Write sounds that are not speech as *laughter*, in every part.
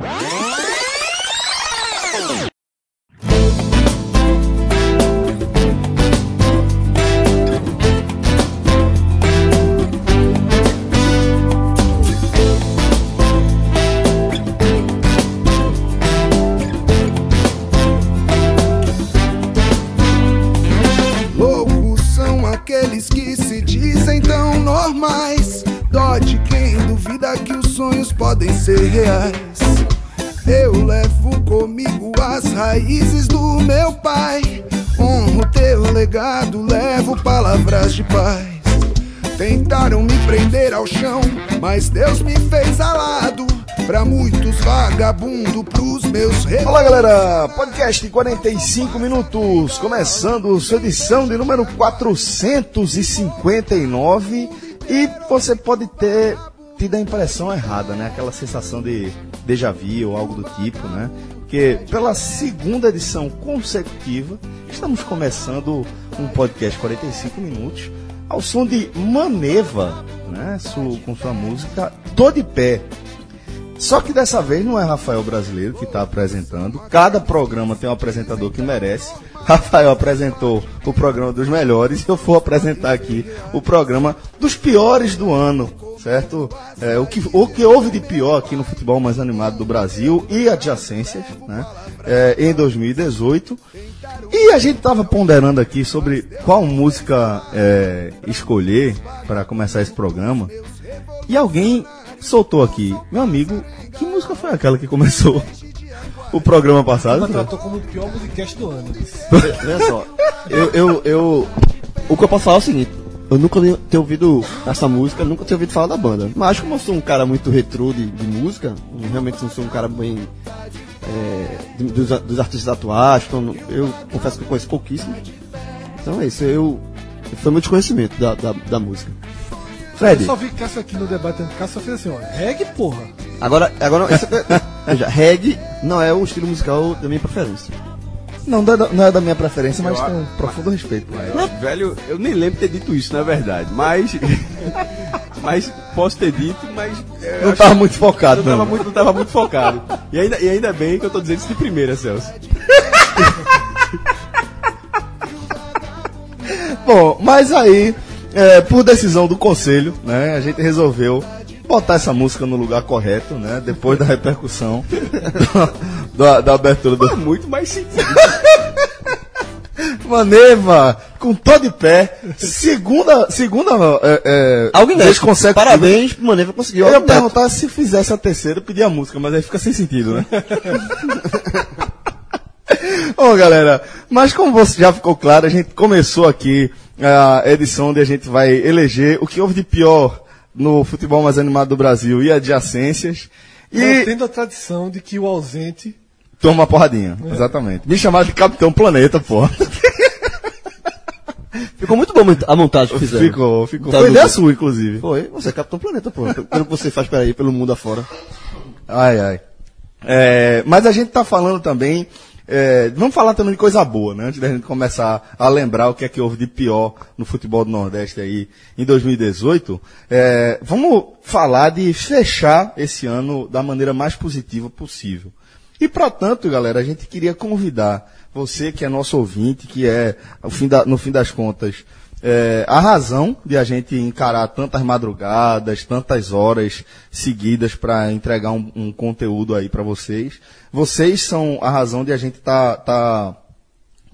What? Deus me fez alado. Pra muitos vagabundo, pros meus reis. Olá, galera! Podcast 45 minutos, começando sua edição de número 459. E você pode ter tido a impressão errada, né? Aquela sensação de déjà vu ou algo do tipo, né? Porque pela segunda edição consecutiva, estamos começando um podcast 45 minutos ao som de Maneva, né? Com sua música Tô de Pé. Só que dessa vez não é Rafael Brasileiro que está apresentando. Cada programa tem um apresentador que merece. *laughs* Rafael apresentou o programa dos melhores. Eu vou apresentar aqui o programa dos piores do ano, certo? É, o, que, o que houve de pior aqui no futebol mais animado do Brasil e adjacências, né? É, em 2018. E a gente estava ponderando aqui sobre qual música é, escolher para começar esse programa. E alguém soltou aqui, meu amigo, que música foi aquela que começou o programa passado? Ela tratou como o pior musicast do ano. *laughs* Olha só, eu, eu, eu. O que eu posso falar é o seguinte: eu nunca tinha ouvido essa música, nunca tinha ouvido falar da banda. Mas como eu sou um cara muito retrô de, de música, realmente não sou um cara bem. é, de- dos, dos artistas atuais, então eu confesso que eu conheço pouquíssimos. Então é isso, eu. Foi meu desconhecimento da, da, da música. Fred, Eu só vi Cássio aqui no debate, Cássio só fez assim, ó, reggae, porra. Agora, agora essa, *laughs* veja, reggae não é o estilo musical da minha preferência. não, da- não é da minha preferência, mas tem um profundo respeito. por ela. Velho, eu nem lembro de ter dito isso, na verdade. Mas. *laughs* mas posso ter dito, mas. é, eu Não acho tava que muito focado, não tava não. muito, não tava muito focado. E ainda, e ainda bem que eu tô dizendo isso de primeira, Celso. *laughs* Bom, mas aí, é, por decisão do conselho, né, a gente resolveu botar essa música no lugar correto, né, depois da repercussão do- *laughs* da, da abertura do Muito mais sentido. Maneva, com todo de pé, segunda, segunda é, é, Alguém vez ganha. consecutiva. Parabéns pro Maneva conseguiu. Eu ia algo perguntar se fizesse a terceira, eu pedia a música, mas aí fica sem sentido, né? *laughs* Bom, galera, mas como você já ficou claro, a gente começou aqui a edição onde a gente vai eleger o que houve de pior no futebol mais animado do Brasil e adjacências. E Mantendo a tradição de que o ausente toma uma porradinha, exatamente. Me chamaram de Capitão Planeta, pô. *laughs* Ficou muito bom a montagem que fizeram. Ficou, ficou. Tá Foi ideia sua, inclusive. Foi, você é Capitão Planeta, pô. Pelo que você faz por aí, pelo mundo afora. Ai, ai. É, mas a gente tá falando também. É, vamos falar também de coisa boa, né? Antes da gente começar a lembrar o que é que houve de pior no futebol do Nordeste aí em 2018. é, vamos falar de fechar esse ano da maneira mais positiva possível. E, portanto, galera, a gente queria convidar você que é nosso ouvinte, que é, ao fim da- no fim das contas, é, a razão de a gente encarar tantas madrugadas, tantas horas seguidas para entregar um, um conteúdo aí para vocês. Vocês são a razão de a gente tá, tá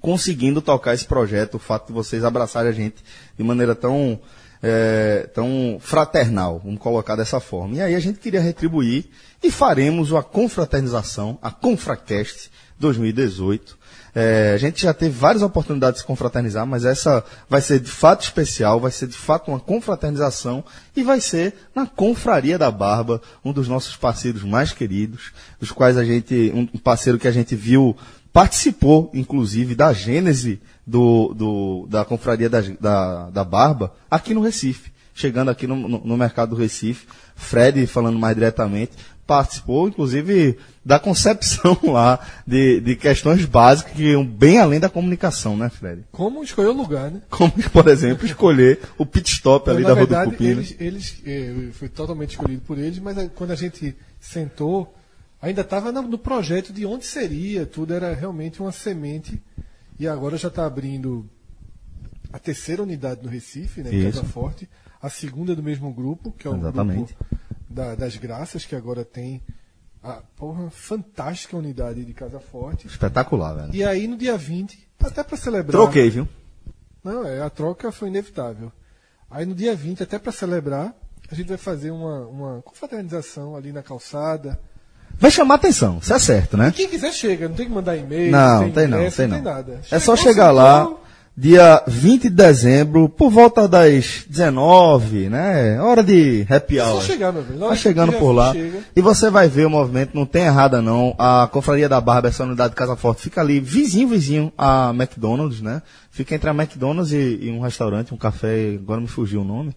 conseguindo tocar esse projeto, o fato de vocês abraçarem a gente de maneira tão, é, tão fraternal, vamos colocar dessa forma. E aí a gente queria retribuir e faremos a confraternização, a Confracast 2018. É, a gente já teve várias oportunidades de se confraternizar, mas essa vai ser de fato especial, vai ser de fato uma confraternização e vai ser na Confraria da Barba, um dos nossos parceiros mais queridos, dos quais a gente, um parceiro que a gente viu participou, inclusive, da gênese do, do- da confraria da, da, da Barba aqui no Recife. Chegando aqui no, no, no mercado do Recife, Fred, falando mais diretamente, participou, inclusive, da concepção *laughs* lá de, de questões básicas que iam bem além da comunicação, né, Fred? Como escolher o lugar, né? Como, por exemplo, escolher o pit stop ali da Rua do verdade, Cupim. né? eles, eles eh, foi totalmente escolhido por eles, mas eh, quando a gente sentou, ainda estava no projeto de onde seria, tudo era realmente uma semente. E agora já está abrindo a terceira unidade no Recife, né, em Isso. Casa Forte, a segunda do mesmo grupo, que é o Exatamente. grupo da- das Graças, que agora tem a porra, fantástica unidade de Casa Forte. Espetacular, velho. E aí no dia 20, até para celebrar. Troquei, viu? Não, é, a troca foi inevitável. Aí no dia 20, até para celebrar, a gente vai fazer uma, uma confraternização ali na calçada. Vai chamar atenção, isso é certo, né? Quem quiser chega, não tem que mandar e-mail, Não, tem não, ingresso, tem não não. tem nada. É só chegar lá, dia 20 de dezembro, por volta das 19, né? Hora de happy hour. Na hora Tá chegando por lá. chega. E você vai ver o movimento, não tem errada não. A Confraria da Barba, essa unidade de Casa Forte, fica ali, vizinho, vizinho, a McDonald's, né? Fica entre a McDonald's e, e um restaurante, um café, agora me fugiu o nome.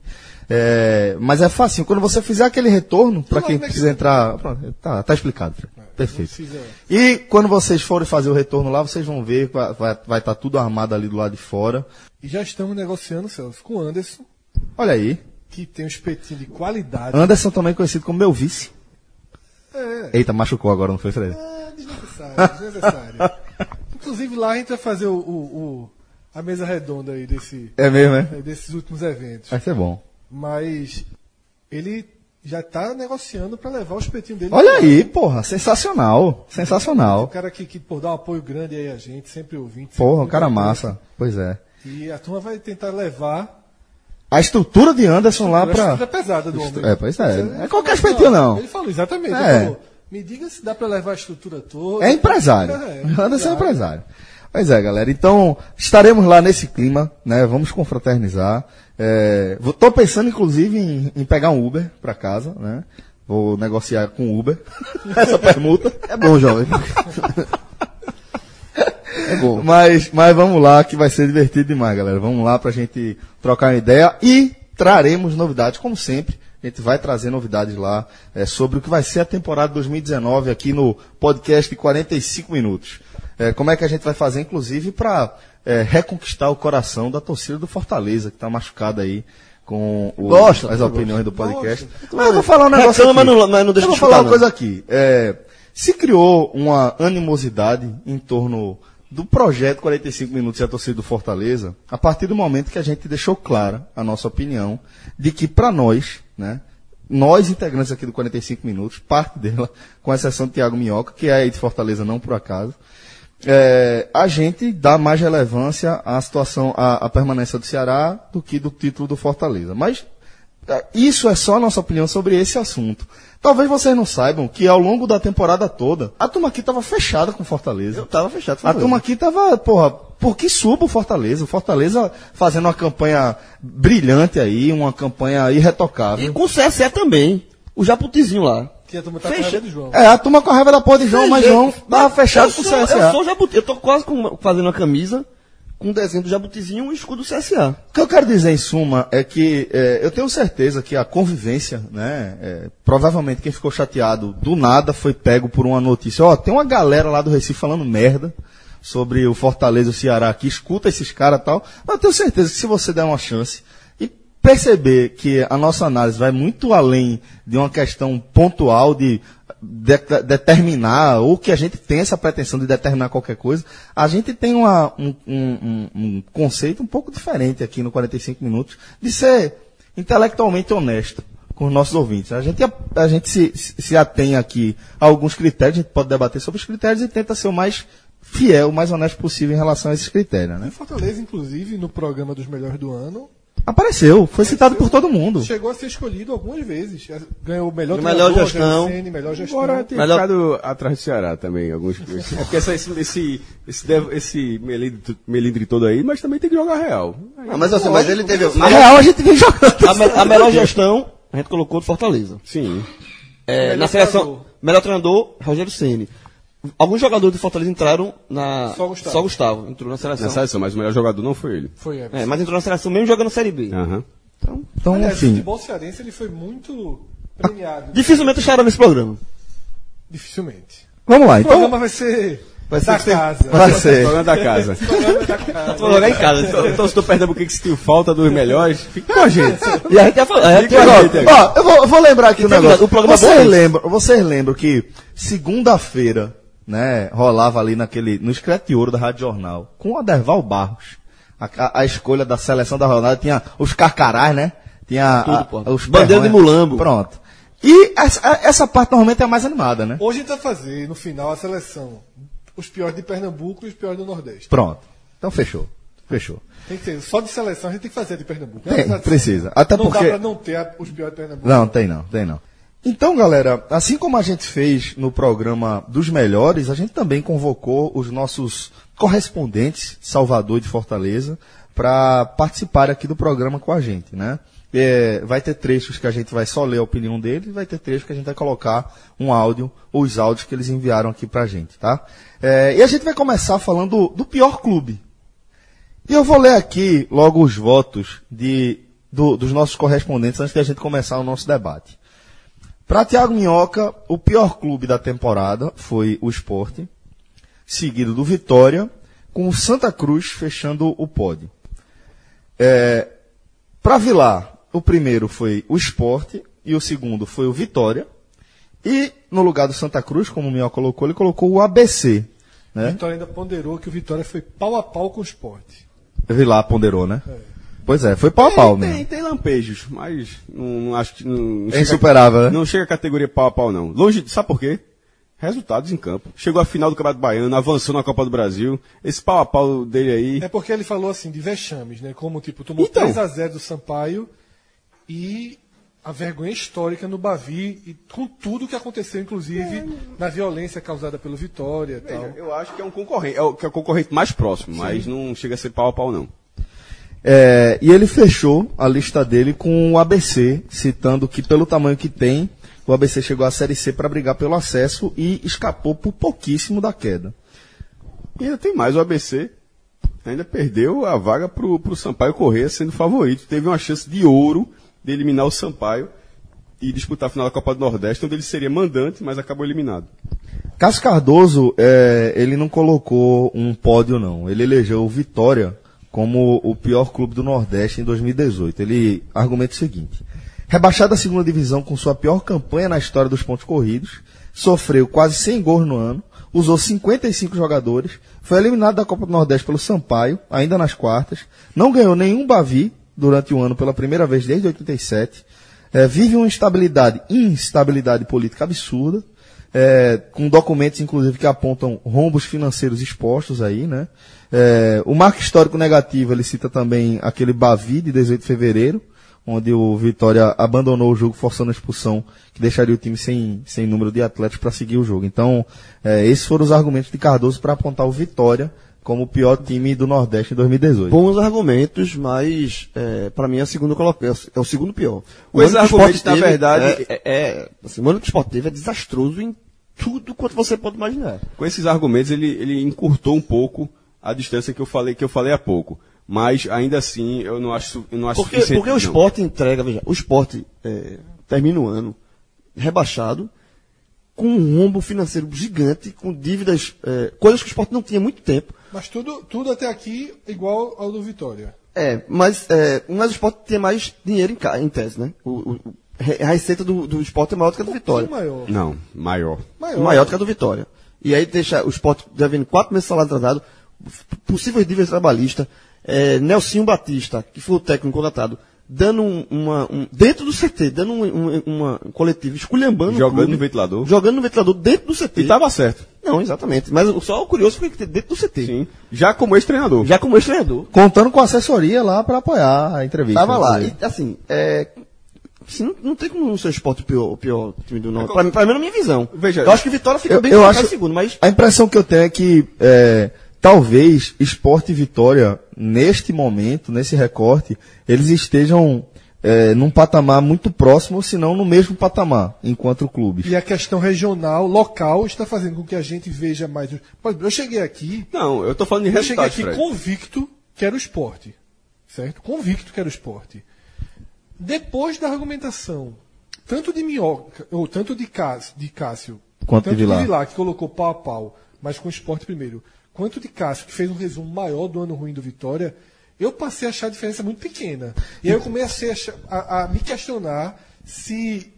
É, mas é fácil, quando você fizer aquele retorno, para quem precisa entrar, pronto, tá, tá explicado. Fred. Perfeito. E quando vocês forem fazer o retorno lá, vocês vão ver, vai estar vai tá tudo armado ali do lado de fora. E já estamos negociando, Celso, com o Anderson, Olha aí, que tem um espetinho de qualidade. Anderson também conhecido como meu vice. É, Eita, machucou agora, não foi, Fred? é desnecessário, desnecessário. *laughs* Inclusive lá a gente vai fazer o, o- o- a mesa redonda aí desse, É mesmo, é? é, desses últimos eventos. Vai ser bom. Mas ele já está negociando para levar o espetinho dele. Olha aí, porra, sensacional, O sensacional. cara que, que por dar um apoio grande aí a gente, sempre ouvinte. Porra, sempre um cara muito massa. Pois é. E a turma vai tentar levar A estrutura de Anderson lá a estrutura pra. pesada do homem. É, pois é. Não é qualquer espetinho, não. Ele falou, exatamente. É. Ele falou, me diga se dá para levar a estrutura toda. É empresário. É, Anderson é empresário. Pois é, galera. Então, estaremos lá nesse clima, né? Vamos confraternizar. É, vou- tô pensando, inclusive, em, em pegar um Uber pra casa, né? Vou negociar com o Uber *laughs* essa permuta. É bom, jovem. *laughs* é bom. Mas, mas vamos lá, que vai ser divertido demais, galera. Vamos lá pra gente trocar uma ideia e traremos novidades, como sempre. A gente vai trazer novidades lá é, sobre o que vai ser a temporada 2019 aqui no podcast de 45 minutos. É, como é que a gente vai fazer, inclusive, para reconquistar o coração da torcida do Fortaleza, que está machucada aí com o- Gosta, as gosta. opiniões do podcast. Mas eu vou falar um negócio Reclama, aqui. mas não- mas não deixa eu vou falar uma coisa aqui. É, se criou uma animosidade em torno do projeto 45 minutos e a torcida do Fortaleza, a partir do momento que a gente deixou clara a nossa opinião de que para nós, né, nós integrantes aqui do 45 minutos, parte dela, com exceção de Thiago Minhoca, que é aí de Fortaleza não por acaso, é, a gente dá mais relevância à situação, à, à permanência do Ceará do que do título do Fortaleza. Mas é, isso é só a nossa opinião sobre esse assunto. Talvez vocês não saibam que ao longo da temporada toda, a turma aqui estava fechada com o Fortaleza. Eu tava fechado. A turma aqui tava, porra, por que suba o Fortaleza? O Fortaleza fazendo uma campanha brilhante aí, uma campanha irretocável. E com o CSE também. O Japutizinho lá. Que a turma tá Fecha. com raiva de João. É, a turma com a raiva da porra de João, mas. João tava fechado com o CSA. Eu sou Jabuti. Eu tô quase com- fazendo uma camisa com um desenho do Jabutizinho e um escudo do CSA. O que eu quero dizer, em suma, é que é, eu tenho certeza que a convivência, né? é, provavelmente quem ficou chateado do nada foi pego por uma notícia. Ó, tem uma galera lá do Recife falando merda sobre o Fortaleza e o Ceará aqui, escuta esses caras e tal. Mas eu tenho certeza que se você der uma chance perceber que a nossa análise vai muito além de uma questão pontual de de- determinar, ou que a gente tem essa pretensão de determinar qualquer coisa, a gente tem uma- um, um- um- conceito um pouco diferente aqui no 45 Minutos, de ser intelectualmente honesto com os nossos ouvintes. A gente, a gente se, se atém aqui a alguns critérios, a gente pode debater sobre os critérios e tenta ser o mais fiel, o mais honesto possível em relação a esses critérios. Né? Fortaleza, inclusive, no programa dos melhores do ano, Apareceu, foi citado por todo mundo. chegou a ser escolhido algumas vezes. Ganhou o melhor, Melhor treinador, gestão. Rogério Ceni, melhor gestão. Agora tem Melhor- ficado atrás do Ceará também, alguns. *laughs* É porque essa- esse, esse, esse, esse melindre, melindre todo aí, mas também tem que jogar real. Ah, mas, assim, mas ele teve. Na real, a gente vem jogando. A, me- a melhor gestão, a gente colocou do Fortaleza. Sim. É, Melhor na seleção, treinador. melhor treinador, Rogério Ceni. Alguns jogadores do Fortaleza entraram na. Só Gustavo. Só Gustavo entrou na seleção. Na seleção, mas o melhor jogador não foi ele. Foi Everson. É, mas entrou na seleção mesmo jogando Série B. Aham. Então, Aliás, o enfim. futebol cearense ele foi muito premiado. Dificilmente estará nesse programa. Dificilmente. Vamos lá, O então. programa vai ser Vai Da ser você- casa. Vai ser. Programa da casa. Programa da casa. Vou jogar em casa. Então, então se tu Pernambuco que sentiu falta dos melhores, fica com a gente. E a gente ia falar. a gente aí, Ó, eu vou, eu vou lembrar aqui um Tem negócio. o programa vocês, é esse. lembram, vocês lembram que segunda-feira, né, rolava ali naquele, no Escrete Ouro da Rádio Jornal, com o Aderval Barros. A, a- a escolha da seleção da rodada tinha os carcarás, né? Tinha Tudo, a- os Bandeira de mulambo. Pronto. E essa, essa parte normalmente é a mais animada, né? Hoje a gente vai fazer, no final, a seleção. Os piores de Pernambuco e os piores do Nordeste. Pronto. Então fechou. Fechou. Tem que ter. Só de seleção a gente tem que fazer de Pernambuco. É Tem, precisa. Até não porque- dá pra não ter a- os piores de Pernambuco. Não, tem não, tem não. Então, galera, assim como a gente fez no programa dos melhores, a gente também convocou os nossos correspondentes de Salvador e de Fortaleza para participar aqui do programa com a gente, né? É, vai ter trechos que a gente vai só ler a opinião deles, vai ter trechos que a gente vai colocar um áudio, ou os áudios que eles enviaram aqui pra gente, tá? É, e a gente vai começar falando do pior clube, e eu vou ler aqui logo os votos de, do- dos nossos correspondentes antes de a gente começar o nosso debate. Para Thiago Minhoca, o pior clube da temporada foi o Esporte, seguido do Vitória, com o Santa Cruz fechando o pódio. Para Vilar, o primeiro foi o Esporte e o segundo foi o Vitória. E no lugar do Santa Cruz, como o Minhoca colocou, ele colocou o ABC. Né? Vitória ainda ponderou que o Vitória foi pau a pau com o esporte. Vilar ponderou, né? Pois é, foi pau a pau tem, mesmo. tem lampejos, mas não, não acho que. Não, não É insuperável, né? Não chega a categoria pau a pau, não. Longe, sabe por quê? Resultados em campo. Chegou à final do Campeonato Baiano, avançou na Copa do Brasil. Esse pau a pau dele aí. É porque ele falou assim, de vexames, né? Como, tipo, tomou Então. 3x0 do Sampaio e a vergonha histórica no Bavi e com tudo que aconteceu, inclusive, na violência causada pelo Vitória e tal. Eu acho que é um concorrente, é o, que é o concorrente mais próximo, mas não chega a ser pau a pau, não. É, e ele fechou a lista dele com o ABC, citando que pelo tamanho que tem, o ABC chegou à Série C para brigar pelo acesso e escapou por pouquíssimo da queda. E ainda tem mais, o ABC ainda perdeu a vaga pro, pro Sampaio Corrêa sendo favorito. Teve uma chance de ouro de eliminar o Sampaio e disputar a final da Copa do Nordeste, onde ele seria mandante, mas acabou eliminado. Cássio Cardoso, é, ele não colocou um pódio não, ele elegeu o Vitória como o pior clube do Nordeste em 2018. Ele argumenta o seguinte, rebaixado à segunda divisão com sua pior campanha na história dos pontos corridos, sofreu quase 100 gols no ano, usou 55 jogadores, foi eliminado da Copa do Nordeste pelo Sampaio, ainda nas quartas, não ganhou nenhum Bavi durante o ano pela primeira vez desde 87, é, vive uma instabilidade, instabilidade política absurda, é, com documentos, inclusive, que apontam rombos financeiros expostos aí, né? É, o marco histórico negativo, ele cita também aquele Bavi de 18 de fevereiro, onde o Vitória abandonou o jogo forçando a expulsão, que deixaria o time sem, sem número de atletas para seguir o jogo. Então, é, esses foram os argumentos de Cardoso para apontar o Vitória como o pior time do Nordeste em 2018. Bons argumentos, mas é, para mim é o segundo coloca- é o- é o segundo pior. O argumentos, Sport na verdade- é, é, é, assim, o ano que o Sport teve é desastroso em tudo quanto você pode imaginar. Com esses argumentos, ele, ele encurtou um pouco a distância que eu falei, que eu falei há pouco. Mas ainda assim, eu não acho, eu não acho Porque, suficiente, porque o não. esporte entrega, veja, o esporte é, termina o ano rebaixado, com um rombo financeiro gigante, com dívidas, é, coisas que o esporte não tinha há muito tempo. Mas tudo, tudo até aqui igual ao do Vitória. É, mas, é, mas o esporte tem mais dinheiro em, ca- em tese, né? O, o- o- a receita do, do esporte é maior do que a do Vitória. Um maior. Não, maior. Maior. Maior do que a do Vitória. E aí deixa o esporte devendo quatro meses de salário atrasado, possíveis dívidas trabalhistas, é, Nelsinho Batista, que foi o técnico contratado, dando um- uma. um- dentro do CT, dando um, um, uma, um coletivo, esculhambando o Jogando clube, no ventilador. Jogando no ventilador dentro do CT. E tava certo. Não, exatamente. Mas o- só o curioso foi que dentro do CT. Sim. Já como ex-treinador. Já como ex-treinador. Contando com a assessoria lá para apoiar a entrevista. Tava lá. E, assim, é, assim, não, não tem como não ser o esporte o pior, o pior time do Norte. Pra, pra mim, na minha visão. Veja, eu acho que Vitória fica Eu, bem eu acho, segundo, mas a impressão que eu tenho é que é, talvez Esporte e Vitória, neste momento, nesse recorte, eles estejam é, num patamar muito próximo, ou se não no mesmo patamar, enquanto clubes. E a questão regional, local, está fazendo com que a gente veja mais. Eu cheguei aqui, Não, eu tô falando de eu cheguei aqui Fred. convicto que era o esporte. Certo? Convicto que era o esporte. Depois da argumentação, tanto de Minhoca, ou tanto de Cássio, de Cássio Quanto de tanto Vilar. que colocou pau a pau, mas com o esporte primeiro, quanto de Cássio, que fez um resumo maior do ano ruim do Vitória, eu passei a achar a diferença muito pequena. E aí eu comecei a, a- a me questionar se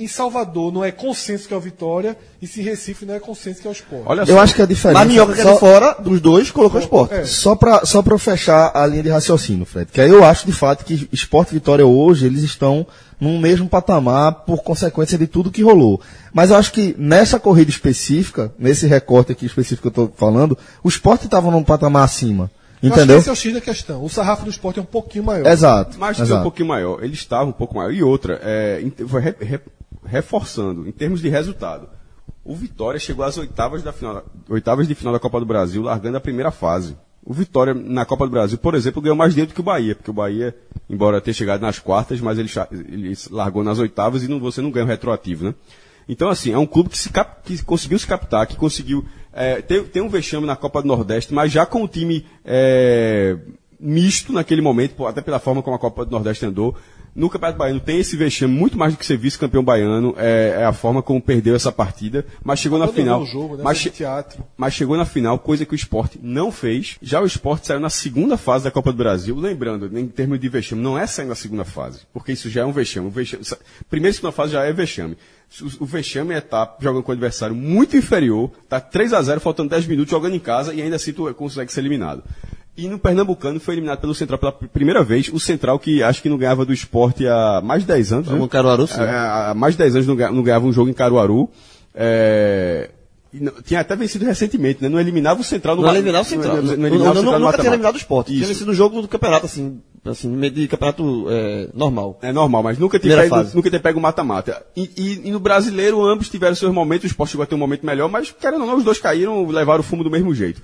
em Salvador não é consenso que é o Vitória e se em Recife não é consenso que é o esporte. Olha Eu só. acho que a diferença. Mas Minhoca que é só- fora, dos dois, colocou o esporte. É. Só pra, só eu fechar a linha de raciocínio, Fred, que aí eu acho de fato que Esporte e Vitória hoje, eles estão num mesmo patamar por consequência de tudo que rolou. Mas eu acho que nessa corrida específica, nesse recorte aqui específico que eu tô falando, o Esporte estava num patamar acima. Eu Entendeu? esse é o X da questão. O sarrafo do esporte é um pouquinho maior. Exato. Mas tem um exato. pouquinho maior. Ele estava um pouco maior. E outra, é, foi re- re- reforçando, em termos de resultado. O Vitória chegou às oitavas, da final, oitavas de final da Copa do Brasil, largando a primeira fase. O Vitória, na Copa do Brasil, por exemplo, ganhou mais dinheiro do que o Bahia, porque o Bahia, embora tenha chegado nas quartas, mas ele, ele largou nas oitavas e não, você não ganha o retroativo, né? Então, assim, é um clube que, se cap- que conseguiu se captar, que conseguiu é, ter, ter um vexame na Copa do Nordeste, mas já com o time é, misto naquele momento, até pela forma como a Copa do Nordeste andou. No Campeonato Baiano tem esse vexame muito mais do que ser vice-campeão baiano, é, é a forma como perdeu essa partida, mas chegou na Abandonou final. o jogo, né? mas, mas chegou na final, coisa que o esporte não fez. Já o esporte saiu na segunda fase da Copa do Brasil. Lembrando, em termos de vexame, não é sair na segunda fase, porque isso já é um vexame. O vexame primeira e segunda fase já é vexame. O, o vexame é estar jogando com um adversário muito inferior, tá 3 a 0 faltando 10 minutos, jogando em casa e ainda assim tu consegue ser eliminado. E no Pernambucano foi eliminado pelo Central pela pr- primeira vez. O Central que acho que não ganhava do esporte há mais de 10 anos. né? Caruaru, sim. É, há mais de 10 anos não ganha- não ganhava um jogo em Caruaru. É, não- tinha até vencido recentemente, né? Não eliminava o Central no Não eliminava o Central. Não, Não, não não, eliminava o não, Central no nunca tinha eliminado o esporte. Tinha Isso. vencido o jogo do campeonato, assim, assim, de campeonato é, normal. É normal, mas nunca Primeira pego, nunca tem pego o mata-mata. E, e- e no brasileiro, ambos tiveram seus momentos, o esporte chegou a ter um momento melhor, mas, querendo ou não, os dois caíram, levaram o fumo do mesmo jeito.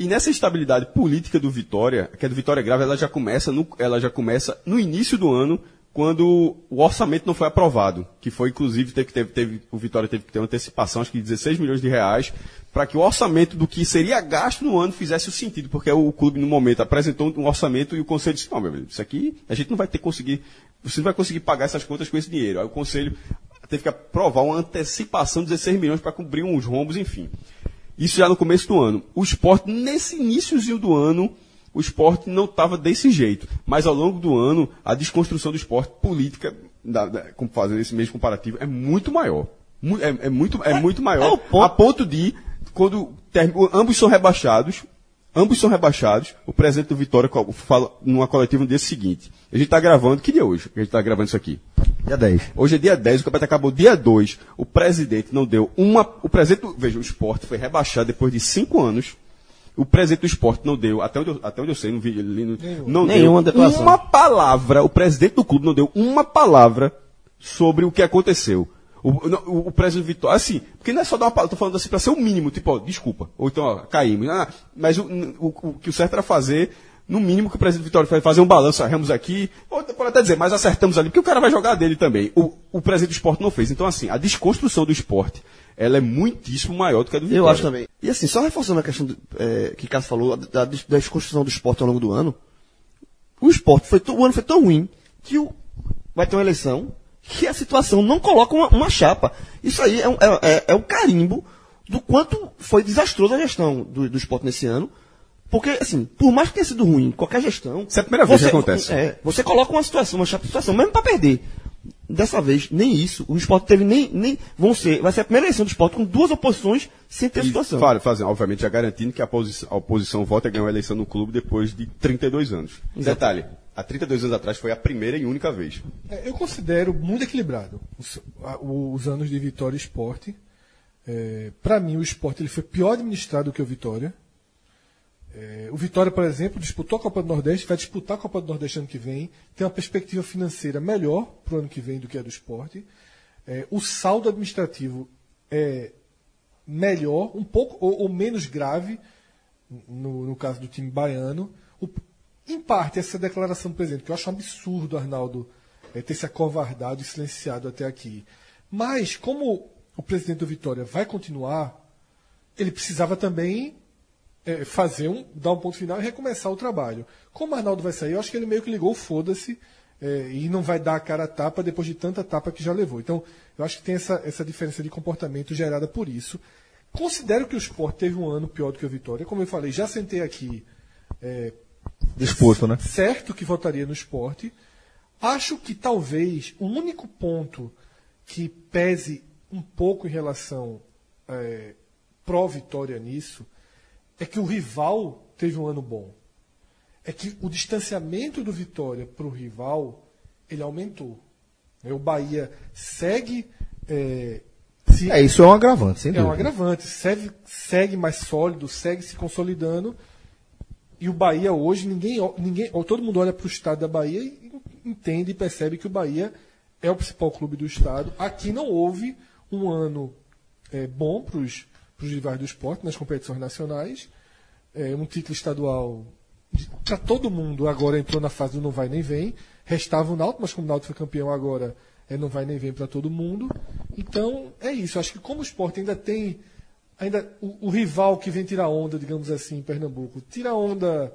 E nessa estabilidade política do Vitória, que é do Vitória Grave, ela já começa no, ela já começa no início do ano, quando o orçamento não foi aprovado, que foi inclusive teve, teve, teve o Vitória teve que ter uma antecipação, acho que de 16 milhões de reais, para que o orçamento do que seria gasto no ano fizesse o sentido, porque o clube no momento apresentou um orçamento e o conselho disse: "Não, meu amigo, isso aqui a gente não vai ter conseguir, você não vai conseguir pagar essas contas com esse dinheiro". Aí o conselho teve que aprovar uma antecipação de 16 milhões para cobrir uns rombos, enfim. Isso já no começo do ano. O esporte, nesse iníciozinho do ano, o esporte não estava desse jeito. Mas ao longo do ano, a desconstrução do esporte política, da, da, como fazer esse mesmo comparativo, é muito maior. É, é muito, é muito maior. é ponto. A ponto de, quando term- ambos são rebaixados, ambos são rebaixados, o presidente do Vitória fala numa coletiva no dia seguinte. A gente está gravando, que dia é hoje? A gente está gravando isso aqui. Dia 10. Hoje é dia 10, o campeonato acabou dia 2. O presidente não deu uma. O presidente. do- Veja, o esporte foi rebaixado depois de 5 anos. O presidente do esporte não deu, até onde eu, até onde eu sei, não vi no, não Nenhuma deu declaração. uma palavra. O presidente do clube não deu uma palavra sobre o que aconteceu. O, não, o, o presidente Vitória, assim, porque não é só dar uma palavra, tô falando assim para ser o mínimo, tipo, ó, desculpa. Ou então, ó, caímos. Ah, mas o, o, o que o certo era fazer, no mínimo que o presidente Vitória faz, fazer um balanço, erramos aqui, ou pode até dizer, mas acertamos ali, porque o cara vai jogar dele também. O, o presidente do esporte não fez. Então, assim, a desconstrução do esporte, ela é muitíssimo maior do que a do Vitória. Eu acho também. E assim, só reforçando a questão do, é, que Cássio falou, da, da desconstrução do esporte ao longo do ano, o esporte foi, o ano foi tão ruim que o, vai ter uma eleição que a situação não coloca uma, uma chapa. Isso aí é, um, é, é- é o carimbo do quanto foi desastrosa a gestão do, do esporte nesse ano. Porque, assim, por mais que tenha sido ruim, qualquer gestão. Isso é a primeira vez que acontece. É, você coloca uma situação, uma chapa de situação, mesmo para perder. Dessa vez, nem isso. O esporte teve nem. nem vão ser, vai ser a primeira eleição do esporte com duas oposições sem ter E, situação. Claro, fazendo, obviamente, já garantindo que a, posi- a oposição volta a ganhar uma eleição no clube depois de 32 anos. Detalhe, há 32 anos atrás foi a primeira e única vez. É, Eu considero muito equilibrado os, a- os anos de Vitória e Esporte. É, Para mim, o Esporte ele foi pior administrado que o Vitória. É, o Vitória, por exemplo, disputou a Copa do Nordeste, vai disputar a Copa do Nordeste ano que vem, tem uma perspectiva financeira melhor para o ano que vem do que a do Esporte. É, o saldo administrativo é melhor, um pouco ou, ou menos grave, no, no caso do time baiano. O- em parte, essa declaração do presidente, que eu acho um absurdo, Arnaldo, é, ter se acovardado e silenciado até aqui. Mas, como o presidente do Vitória vai continuar, ele precisava também é, fazer um, dar um ponto final e recomeçar o trabalho. Como o Arnaldo vai sair, eu acho que ele meio que ligou o foda-se é, e não vai dar a cara a tapa depois de tanta tapa que já levou. Então, eu acho que tem essa, essa diferença de comportamento gerada por isso. Considero que o Sport teve um ano pior do que o Vitória. Como eu falei, já sentei aqui é, Disposto, né? certo que votaria no esporte. Acho que talvez o único ponto que pese um pouco em relação é, pró-vitória nisso é que o rival teve um ano bom. É que o distanciamento do Vitória para o rival ele aumentou. O Bahia segue. É, se- É, isso é um agravante, sem é um dúvida. agravante. Segue, segue mais sólido, segue se consolidando. E o Bahia hoje, ninguém, ninguém, todo mundo olha para o estado da Bahia e entende e percebe que o Bahia é o principal clube do estado. Aqui não houve um ano é, bom para os rivais do esporte nas competições nacionais. É, um título estadual para todo mundo agora entrou na fase do não vai nem vem. Restava o Náutico, mas como o Náutico foi campeão agora, é não vai nem vem para todo mundo. Então, é isso. Acho que como o esporte ainda tem ainda o, o rival que vem tirar onda, digamos assim, em Pernambuco, tira onda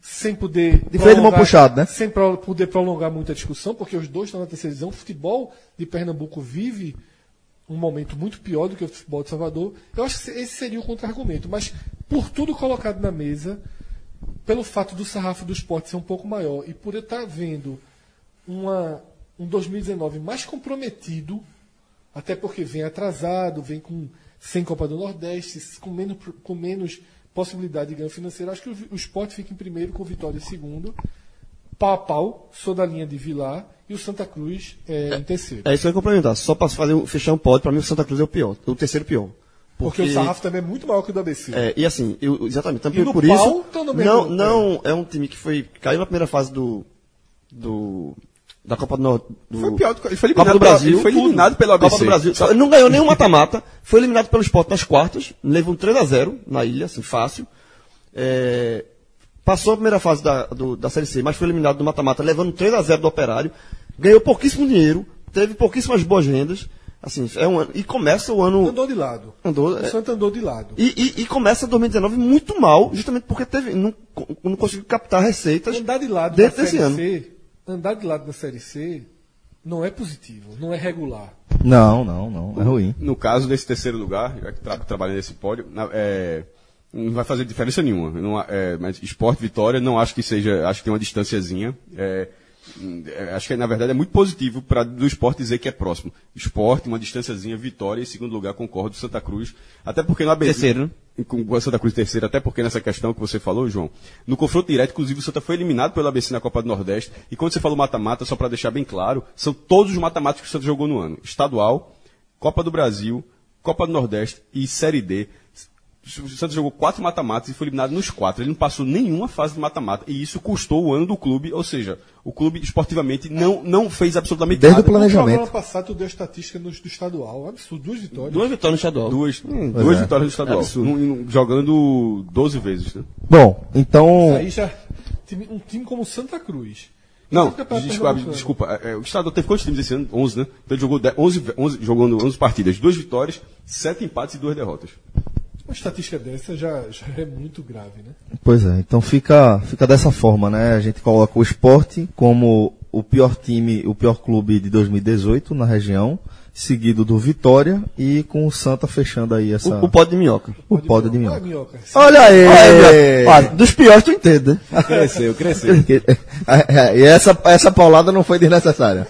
sem poder. De freio de mão puxado, né? Sem pro- poder prolongar muita discussão, porque os dois estão na terceira divisão. O futebol de Pernambuco vive um momento muito pior do que o futebol de Salvador. Eu acho que esse seria o contra-argumento. Mas, por tudo colocado na mesa, pelo fato do sarrafo do esporte ser um pouco maior e por eu estar vendo uma, um 2019 mais comprometido, até porque vem atrasado, vem com sem Copa do Nordeste, com menos, com menos possibilidade de ganho financeiro, acho que o, o esporte fica em primeiro com Vitória em segundo, pau a pau, sou da linha de Vilar, e o Santa Cruz é, em terceiro. É isso que eu ia complementar. Só para fazer, um- fechar um pódio, para mim o Santa Cruz é o pior. O terceiro pior. porque, o sarrafo também é muito maior que o do ABC. É, e assim, eu, exatamente. Também E no por pau, isso. mesmo- não, não é um time que foi. Caiu na primeira fase do. do da Copa do Norte. Do, Foi pior do que- ele foi Copa eliminado do pela- Brasil. foi eliminado tudo. pelo Copa ABC. do Brasil. Ele não ganhou nenhum mata-mata. Foi eliminado pelo Sport nas quartas. Levou um 3x0 na ilha, assim, fácil. É, passou a primeira fase da, do- da Série C, mas foi eliminado do mata-mata, levando 3x0 do Operário. Ganhou pouquíssimo dinheiro. Teve pouquíssimas boas rendas. Assim, é um ano, e começa o ano. Andou de lado. Andou, O é, Santa andou de lado. e, e- e começa 2019 muito mal, justamente porque teve, não, não conseguiu captar receitas Andar de lado dentro na desse Série ano. C, andar de lado na Série C não é positivo, não é regular. Não, não, não. É ruim. No caso desse terceiro lugar, já que tra trabalhando nesse pódio, na- é, não vai fazer diferença nenhuma. Não, é, mas esporte vitória, não acho que seja, acho que tem uma distânciazinha. É, é, acho que na verdade é muito positivo para do esporte dizer que é próximo. Esporte, uma distânciazinha, vitória, em segundo lugar, concordo, Santa Cruz. Até porque no ABC. Terceiro, né? E Com Santa Cruz terceiro, até porque nessa questão que você falou, João, no confronto direto, inclusive o Santa foi eliminado pelo ABC na Copa do Nordeste. E quando você falou mata-mata, só para deixar bem claro, são todos os mata-matas que o Santa jogou no ano: estadual, Copa do Brasil, Copa do Nordeste e Série D. O Santos jogou quatro mata-matas e foi eliminado nos quatro. Ele não passou nenhuma fase de mata-mata. E isso custou o ano do clube, ou seja, o clube esportivamente não, não fez absolutamente Desde nada. o planejamento. No programa passado, tu deu estatística no, do estadual. Absurdo, duas vitórias. Duas vitórias no estadual. Duas, Pois duas é. vitórias no estadual. Num- jogando 12 vezes. Né? Bom, então. Aí já. um time como o Santa Cruz. Não, campeonato desculpa, desculpa. é, é, o estadual teve quantos times esse ano? 11, né? Então ele jogou 10, 11, ve- 11, jogando 11 partidas, duas vitórias, sete empates e duas derrotas. Uma estatística dessa já, já é muito grave, né? Pois é, então fica, fica dessa forma, né? A gente coloca o esporte como o pior time, o pior clube de 2018 na região, seguido do Vitória e com o Santa fechando aí essa. O, o pódio de minhoca. o pódio de Olha, minhoca. minhoca. Olha aí! Olha, dos piores tu entende, né? Cresceu, cresceu. *laughs* e essa, essa paulada não foi desnecessária.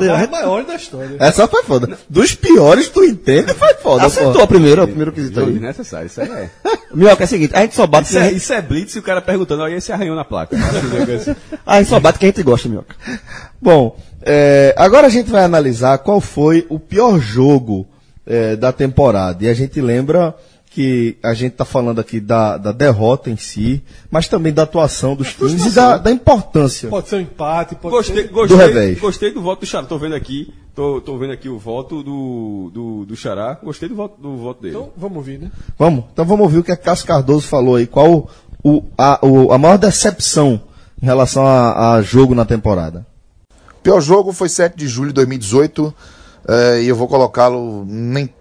É a maior da história. Essa foi foda. Dos piores, tu entende? Foi foda, Acertou a primeira, o primeiro quesito Não, aí. desnecessário, isso aí é. Minhoca é o seguinte, a gente só bate Isso é, isso é blitz e o cara perguntando, olha, esse arranhou na placa. *laughs* a gente só bate quem a gente gosta, Minhoca. Bom, é, agora a gente vai analisar qual foi o pior jogo é, da temporada. E a gente lembra que a gente está falando aqui da, da derrota em si, mas também da atuação dos times e da, da importância. Pode ser um empate, pode Gostei, ser. Do revés. gostei, gostei do voto do Xará. Tô vendo aqui, tô, tô vendo aqui o voto do, do, do Xará. Gostei do voto, do voto dele. Então, vamos ouvir, né? Vamos, então vamos ouvir o que a Cássio Cardoso falou aí. Qual o, a, o- a maior decepção em relação a, a jogo na temporada? Pior jogo foi 7 de julho de 2018 eh, e eu vou colocá-lo nem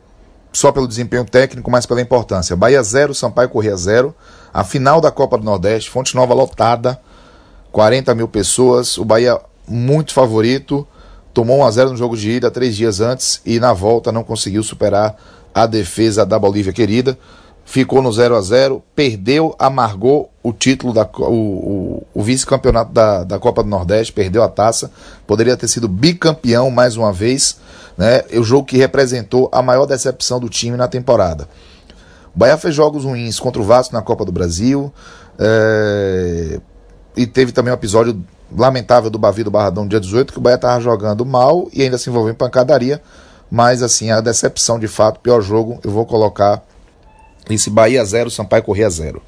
só pelo desempenho técnico, mas pela importância. Bahia 0, Sampaio Corrêa 0. A final da Copa do Nordeste, Fonte Nova lotada, 40 mil pessoas. O Bahia muito favorito, tomou 1 a 0 no jogo de ida três dias antes e na volta não conseguiu superar a defesa da Bolívia querida. Ficou no 0 a 0 perdeu, amargou o título, da, o, o, o vice-campeonato da, da Copa do Nordeste, perdeu a taça. Poderia ter sido bicampeão mais uma vez. Né? O jogo que representou a maior decepção do time na temporada. O Bahia fez jogos ruins contra o Vasco na Copa do Brasil. É... E teve também um episódio lamentável do Bavi do Barradão dia 18, que o Bahia estava jogando mal e ainda se envolveu em pancadaria. Mas assim, a decepção de fato, pior jogo, eu vou colocar esse Bahia 0, Sampaio Corrêa 0.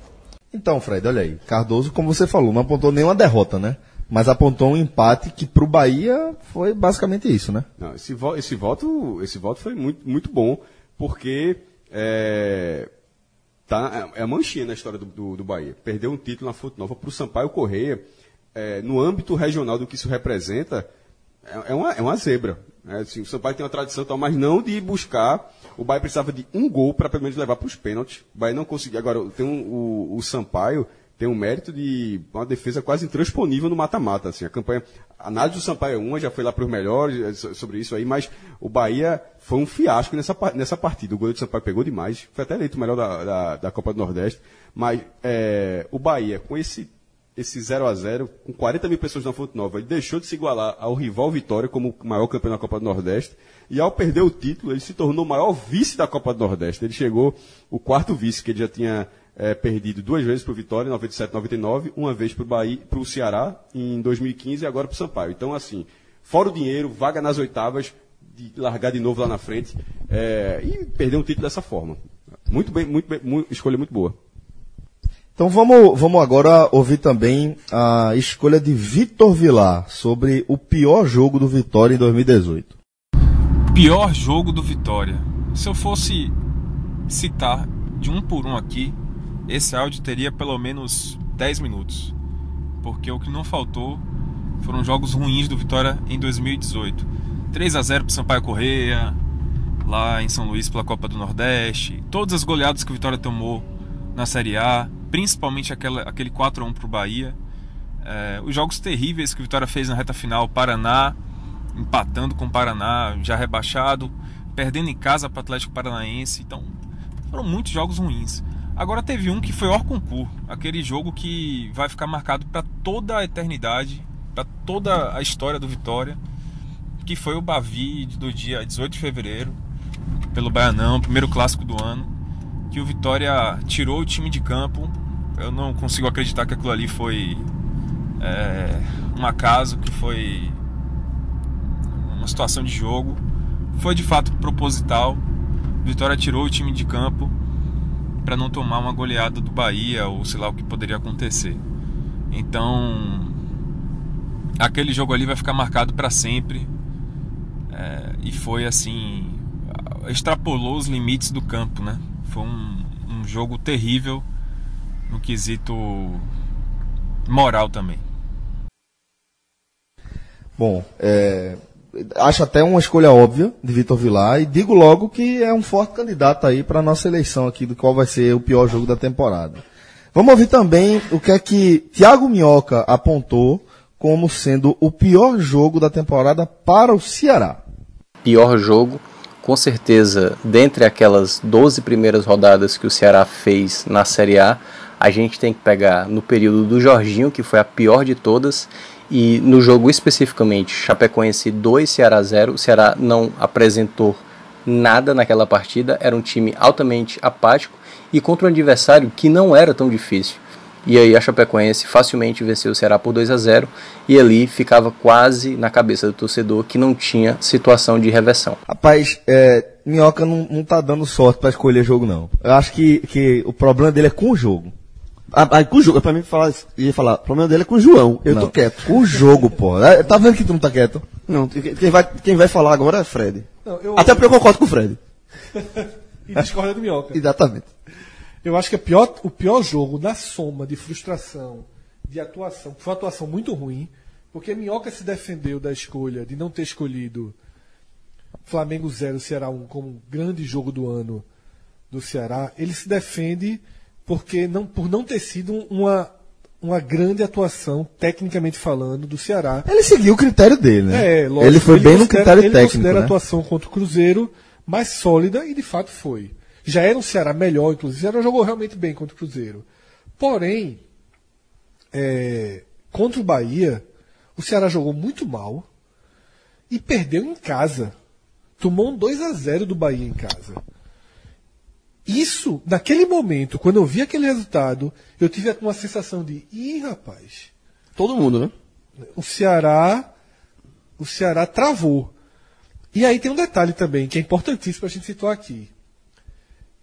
Então, Fred, olha aí. Cardoso, como você falou, não apontou nenhuma derrota, né? Mas apontou um empate que pro Bahia foi basicamente isso, né? Não, esse, vo esse, voto, esse voto foi muito, muito bom, porque é, tá, é a manchinha na história do, do, do Bahia. Perdeu um título na Fonte Nova para o Sampaio Correia, é, no âmbito regional do que isso representa, é, é uma, é uma zebra. Né? Assim, o Sampaio tem uma tradição tal, mas não de buscar. O Bahia precisava de um gol para pelo menos levar para os pênaltis. O Bahia não conseguiu. Agora, tem um, o, o Sampaio tem um mérito de uma defesa quase intransponível no mata-mata. Assim, a campanha, a análise do Sampaio 1 já foi lá para os melhores é, sobre isso aí, mas o Bahia foi um fiasco nessa, nessa partida. O goleiro do Sampaio pegou demais, foi até eleito o melhor da, da, da Copa do Nordeste. Mas é, o Bahia, com esse esse 0 a 0 com 40 mil pessoas na Fonte Nova, ele deixou de se igualar ao rival Vitória como maior campeão da Copa do Nordeste. E ao perder o título, ele se tornou o maior vice da Copa do Nordeste. Ele chegou o quarto vice, que ele já tinha é, perdido duas vezes para o Vitória, em 97 99, uma vez para o Ceará em 2015 e agora para o Sampaio. Então, assim, fora o dinheiro, vaga nas oitavas, de largar de novo lá na frente é, e perder um título dessa forma. Muito bem, muito bem, muito, escolha muito boa. Então vamos, vamos agora ouvir também a escolha de Vitor Vilar sobre o pior jogo do Vitória em 2018. Pior jogo do Vitória. Se eu fosse citar de um por um aqui, esse áudio teria pelo menos 10 minutos. Porque o que não faltou foram jogos ruins do Vitória em 2018. 3 a 0 para Sampaio Correia, lá em São Luís pela Copa do Nordeste, todas as goleadas que o Vitória tomou na Série A, principalmente aquela, aquele 4 a 1 para o Bahia. É, os jogos terríveis que o Vitória fez na reta final, Paraná, empatando com o Paraná, já rebaixado, perdendo em casa para o Atlético Paranaense. Então, foram muitos jogos ruins. Agora teve um que foi hors concurso, aquele jogo que vai ficar marcado para toda a eternidade, para toda a história do Vitória, que foi o Bavi do dia 18 de fevereiro, pelo Baianão, primeiro clássico do ano, que o Vitória tirou o time de campo eu não consigo acreditar que aquilo ali foi é, um acaso, que foi uma situação de jogo. Foi de fato proposital. Vitória tirou o time de campo para não tomar uma goleada do Bahia ou sei lá o que poderia acontecer. Então, aquele jogo ali vai ficar marcado para sempre. É, e foi assim, extrapolou os limites do campo, né? Foi um, um jogo terrível no quesito moral também. Bom, é, acho até uma escolha óbvia de Vitor Vilar e digo logo que é um forte candidato aí para a nossa eleição aqui do qual vai ser o pior jogo da temporada. Vamos ouvir também o que é que Thiago Minhoca apontou como sendo o pior jogo da temporada para o Ceará. Pior jogo, com certeza, dentre aquelas 12 primeiras rodadas que o Ceará fez na Série A, a gente tem que pegar no período do Jorginho, que foi a pior de todas, e no jogo especificamente, Chapecoense 2, Ceará 0, o Ceará não apresentou nada naquela partida, era um time altamente apático e contra um adversário que não era tão difícil. E aí a Chapecoense facilmente venceu o Ceará por 2 a 0 e ali ficava quase na cabeça do torcedor que não tinha situação de reversão. Rapaz, é, Minhoca não, não tá dando sorte para escolher jogo não. Eu acho que, que o problema dele é com o jogo. Ah, ah, com o jogo, pra mim falar, ia falar, o problema dele é com o João. Eu não. tô quieto. Com o jogo, pô. É, Tá vendo que tu não tá quieto? Não, quem vai, quem vai falar agora é Fred. Não, eu- Até porque eu concordo com o Fred. *laughs* E discorda do Minhoca. Exatamente. Eu acho que é pior, o pior jogo na soma de frustração, de atuação, foi uma atuação muito ruim, porque Minhoca se defendeu da escolha de não ter escolhido Flamengo 0, Ceará 1 como um grande jogo do ano do Ceará. Ele se defende porque não, por não ter sido uma, uma grande atuação, tecnicamente falando, do Ceará. Ele seguiu o critério dele, né? É, lógico, ele foi bem no considera- critério ele técnico, considera a né? atuação contra o Cruzeiro mais sólida e de fato foi. Já era um Ceará melhor, inclusive. O Ceará jogou realmente bem contra o Cruzeiro. Porém, é, contra o Bahia, o Ceará jogou muito mal e perdeu em casa. Tomou um 2 a 0 do Bahia em casa. Isso, naquele momento, quando eu vi aquele resultado, eu tive uma sensação de, ih, rapaz, Todo mundo, né? o Ceará, o Ceará travou. E aí tem um detalhe também que é importantíssimo para a gente situar aqui.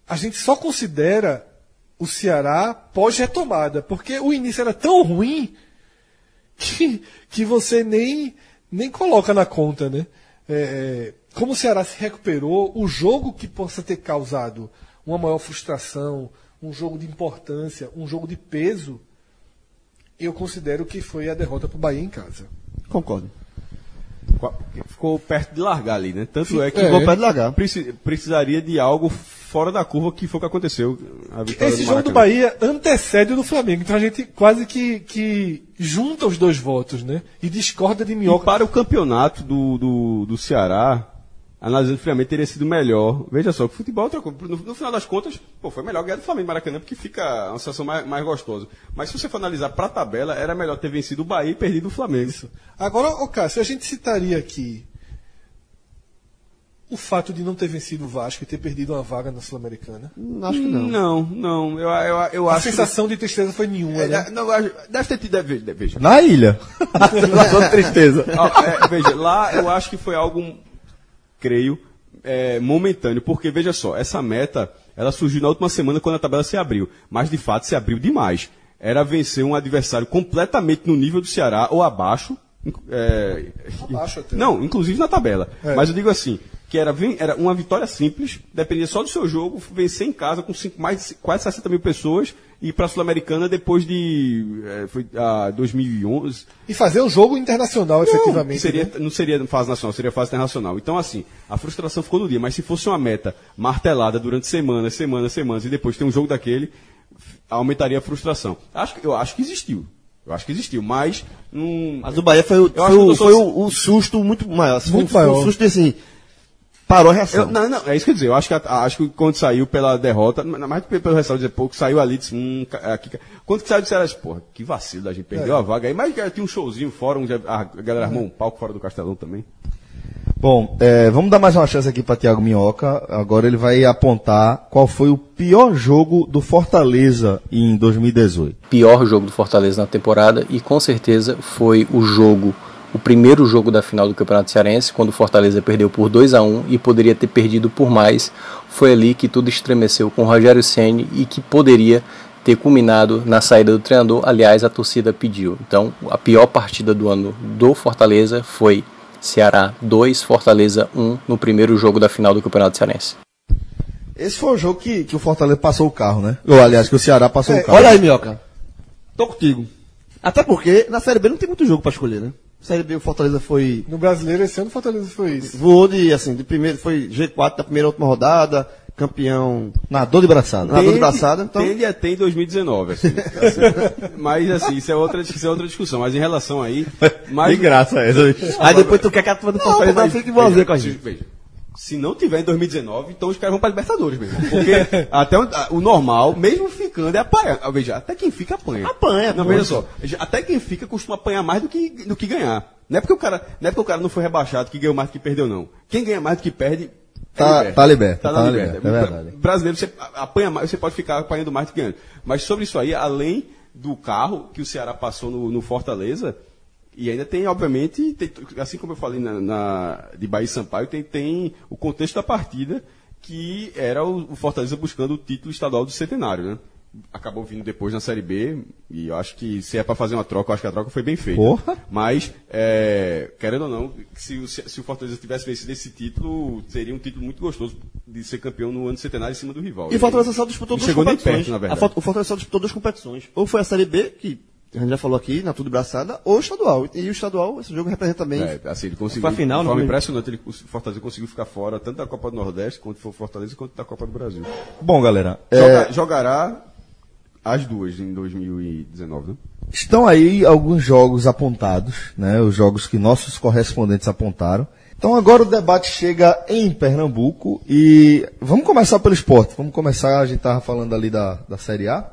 A gente só considera o Ceará pós-retomada, porque o início era tão ruim que, que você nem, nem coloca na conta, né? É, é, como o Ceará se recuperou, o jogo que possa ter causado uma maior frustração, um jogo de importância, um jogo de peso, eu considero que foi a derrota para o Bahia em casa. Concordo. Ficou perto de largar ali, né? Tanto é que É. Ficou perto de largar. preci- precisaria de algo fora da curva que foi o que aconteceu. Esse jogo do. Bahia antecede o do Flamengo, então a gente quase que, que junta os dois votos, né? E discorda de E Minhoca. para o campeonato do, do, do Ceará, analisando friamente, teria sido melhor. Veja só, que o futebol, é outra coisa. no, no final das contas, pô, foi melhor ganhar do Flamengo e Maracanã, porque fica uma situação mais, mais gostosa. Mas se você for analisar para a tabela, era melhor ter vencido o Bahia e perdido o Flamengo. Agora, ô Cássio, a gente citaria aqui o fato de não ter vencido o Vasco e ter perdido uma vaga na Sul-Americana. Acho que não. Não, não. Eu, eu, eu A acho. sensação de tristeza foi nenhuma, É, né? não, deve ter tido. Deve, deve- veja. Na ilha. *laughs* Sensação de tristeza. Ah, é, veja, lá eu acho que foi algo, creio, é, momentâneo, porque veja só, essa meta, ela surgiu na última semana quando a tabela se abriu, mas de fato se abriu demais. Era vencer um adversário completamente no nível do Ceará ou abaixo. é, Abaixo até. Não, inclusive na tabela. É. Mas eu digo assim, que era, era uma vitória simples, dependia só do seu jogo, vencer em casa com cinco- mais de quase 60 mil pessoas e ir para a Sul-Americana depois de é, foi, ah, 2011. E fazer um jogo internacional, Não, efetivamente. seria, né? não seria fase nacional, seria fase internacional. Então, assim, a frustração ficou no dia. Mas se fosse uma meta martelada durante semanas, semanas, semanas, e depois ter um jogo daquele, aumentaria a frustração. Acho, que- eu acho que existiu. Eu acho que existiu, mas. Não, Mas o Bahia foi, o- foi, o, sou- foi o, o susto muito maior. Foi Muito um- foi maior. Um susto assim. Parou a eu- reação. não, não, é isso que eu ia dizer. Eu acho que, acho que quando saiu pela derrota, mais do que pelo ressalto dizer pouco, saiu ali, disse, hum, ca- aqui, quando que saiu, disseram, porra, que vacilo da gente, perdeu a vaga aí, mas cara, tinha um showzinho fora, onde a, a galera armou um palco fora do Castelão também. Bom, é, vamos dar mais uma chance aqui para Thiago Minhoca. Agora ele vai apontar qual foi o pior jogo do Fortaleza em 2018. pior jogo do Fortaleza na temporada e com certeza foi o jogo, o primeiro jogo da final do Campeonato Cearense, quando o Fortaleza perdeu por 2 a 1 e poderia ter perdido por mais. Foi ali que tudo estremeceu com o Rogério Ceni e que poderia ter culminado na saída do treinador. Aliás, a torcida pediu. Então, a pior partida do ano do Fortaleza foi Ceará 2, Fortaleza 1 no primeiro jogo da final do Campeonato Cearense. Esse foi o jogo que, que o Fortaleza passou o carro, né? Ou, aliás, que o Ceará passou o carro. Olha aí, Minhoca. Tô contigo. Até porque na Série B não tem muito jogo pra escolher, né? Série B o Fortaleza foi. No brasileiro, esse ano, o Fortaleza foi isso. Voou de, assim, de primeiro, foi G4 da primeira e última rodada, campeão Nadou de braçada. na dor de braçada, então. Tende a ter em 2019, assim. Assim, *laughs* mas assim, isso é, outra, isso é outra discussão. Mas em relação aí. *laughs* Mas, graça essa. Aí depois tu quer que a turma do Não, Fortaleza fique igualzinha com a veja, gente. veja, se não tiver em 2019, então os caras vão para Libertadores mesmo. Porque *laughs* até o, a- o normal, mesmo ficando, é apanhar. Ah, Veja, até quem fica apanha. Apanha, Não, veja só. Até quem fica costuma apanhar mais do que, do que ganhar. Não é, porque o cara, não é porque o cara não foi rebaixado que ganhou mais do que perdeu, não. Quem ganha mais do que perde. é Tá- tá liberto, Tá, tá na liberto, liberta. é verdade. Brasileiro, você apanha mais, você pode ficar apanhando mais do que ganhando. Mas sobre isso aí, além do carro que o Ceará passou no, no Fortaleza, e ainda tem, obviamente, tem- assim como eu falei na, na- de Bahia e Sampaio, tem, tem o contexto da partida, que era o, o Fortaleza buscando o título estadual do centenário, né? Acabou vindo depois na Série B, e eu acho que se é para fazer uma troca, eu acho que a troca foi bem feita. Porra! Mas, é, querendo ou não, se, o- se o Fortaleza tivesse vencido esse título, seria um título muito gostoso de ser campeão no ano centenário em cima do rival. E o Fortaleza só disputou duas competições. perto, na verdade. A o Fortaleza só disputou duas competições. Ou foi a Série B, que a gente já falou aqui, na tudo braçada, ou o estadual. E o estadual, esse jogo representa bem. É, assim, ele conseguiu. Foi a final, de forma impressionante, ele, o Fortaleza conseguiu ficar fora tanto da Copa do Nordeste, quanto foi o Fortaleza, quanto da Copa do Brasil. Bom, galera, é, Joga- jogará as duas em 2019, né? estão aí alguns jogos apontados, né? Os jogos que nossos correspondentes apontaram. Então agora o debate chega em Pernambuco e vamos começar pelo esporte. Vamos começar, a gente estava falando ali da, da Série A.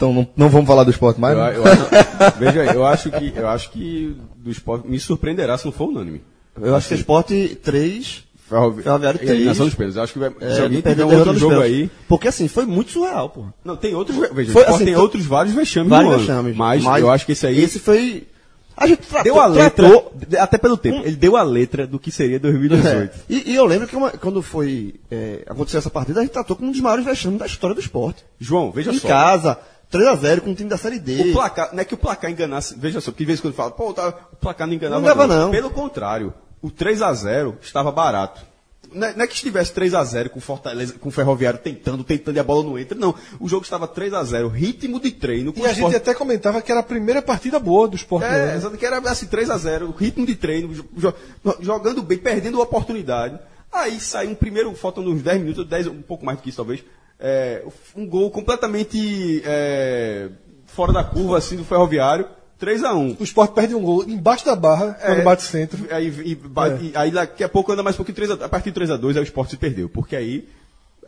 Então não, não vamos falar do esporte mais? Eu, né? eu acho, veja aí, eu acho que eu acho que do esporte me surpreenderá se não for unânime. Eu acho que o Esporte 3 Ferrovi- Ferroviário e a eliminação três. dos pênaltis. Acho que vai, é, se alguém perdeu tiver um outro jogo aí, Porque assim, foi muito surreal, pô. não tem outros, veja, Foi assim, tem foi- outros vários vexames Vários vexames. mas, eu acho que esse aí Esse foi. A gente tratou, deu a letra, tratou- até pelo tempo, ele deu a letra do que seria 2018. É. E, e eu lembro que uma- quando foi é, aconteceu essa partida, a gente tratou como um dos maiores vexames da história do esporte. João, veja em só. casa, 3x0 com o time da Série D. O placar, não é que o placar enganasse, veja só, porque de vez em quando fala, pô, tá, o placar não enganava. Não engana, não. Pelo contrário, o 3 a 0 estava barato. Não é, não é que estivesse 3 a 0 com Fortaleza, com o Ferroviário tentando, tentando e a bola não entra, não. O jogo estava 3 a 0 ritmo de treino. com E o a gente Sport- até comentava que era a primeira partida boa do esporte. É, né? exato, que era assim, 3 a 0 ritmo de treino, jo- jo- jogando bem, perdendo a oportunidade. Aí sai um primeiro, faltando uns 10 minutos, 10, um pouco mais do que isso talvez, é, um gol completamente é, fora da curva, assim, do Ferroviário, 3 a 1 O esporte perde um gol embaixo da barra, quando É, bate centro. Aí, e ba- É. e- aí daqui a pouco anda mais um pouquinho, 3 a, a partir de 3x2, aí o esporte se perdeu. Porque aí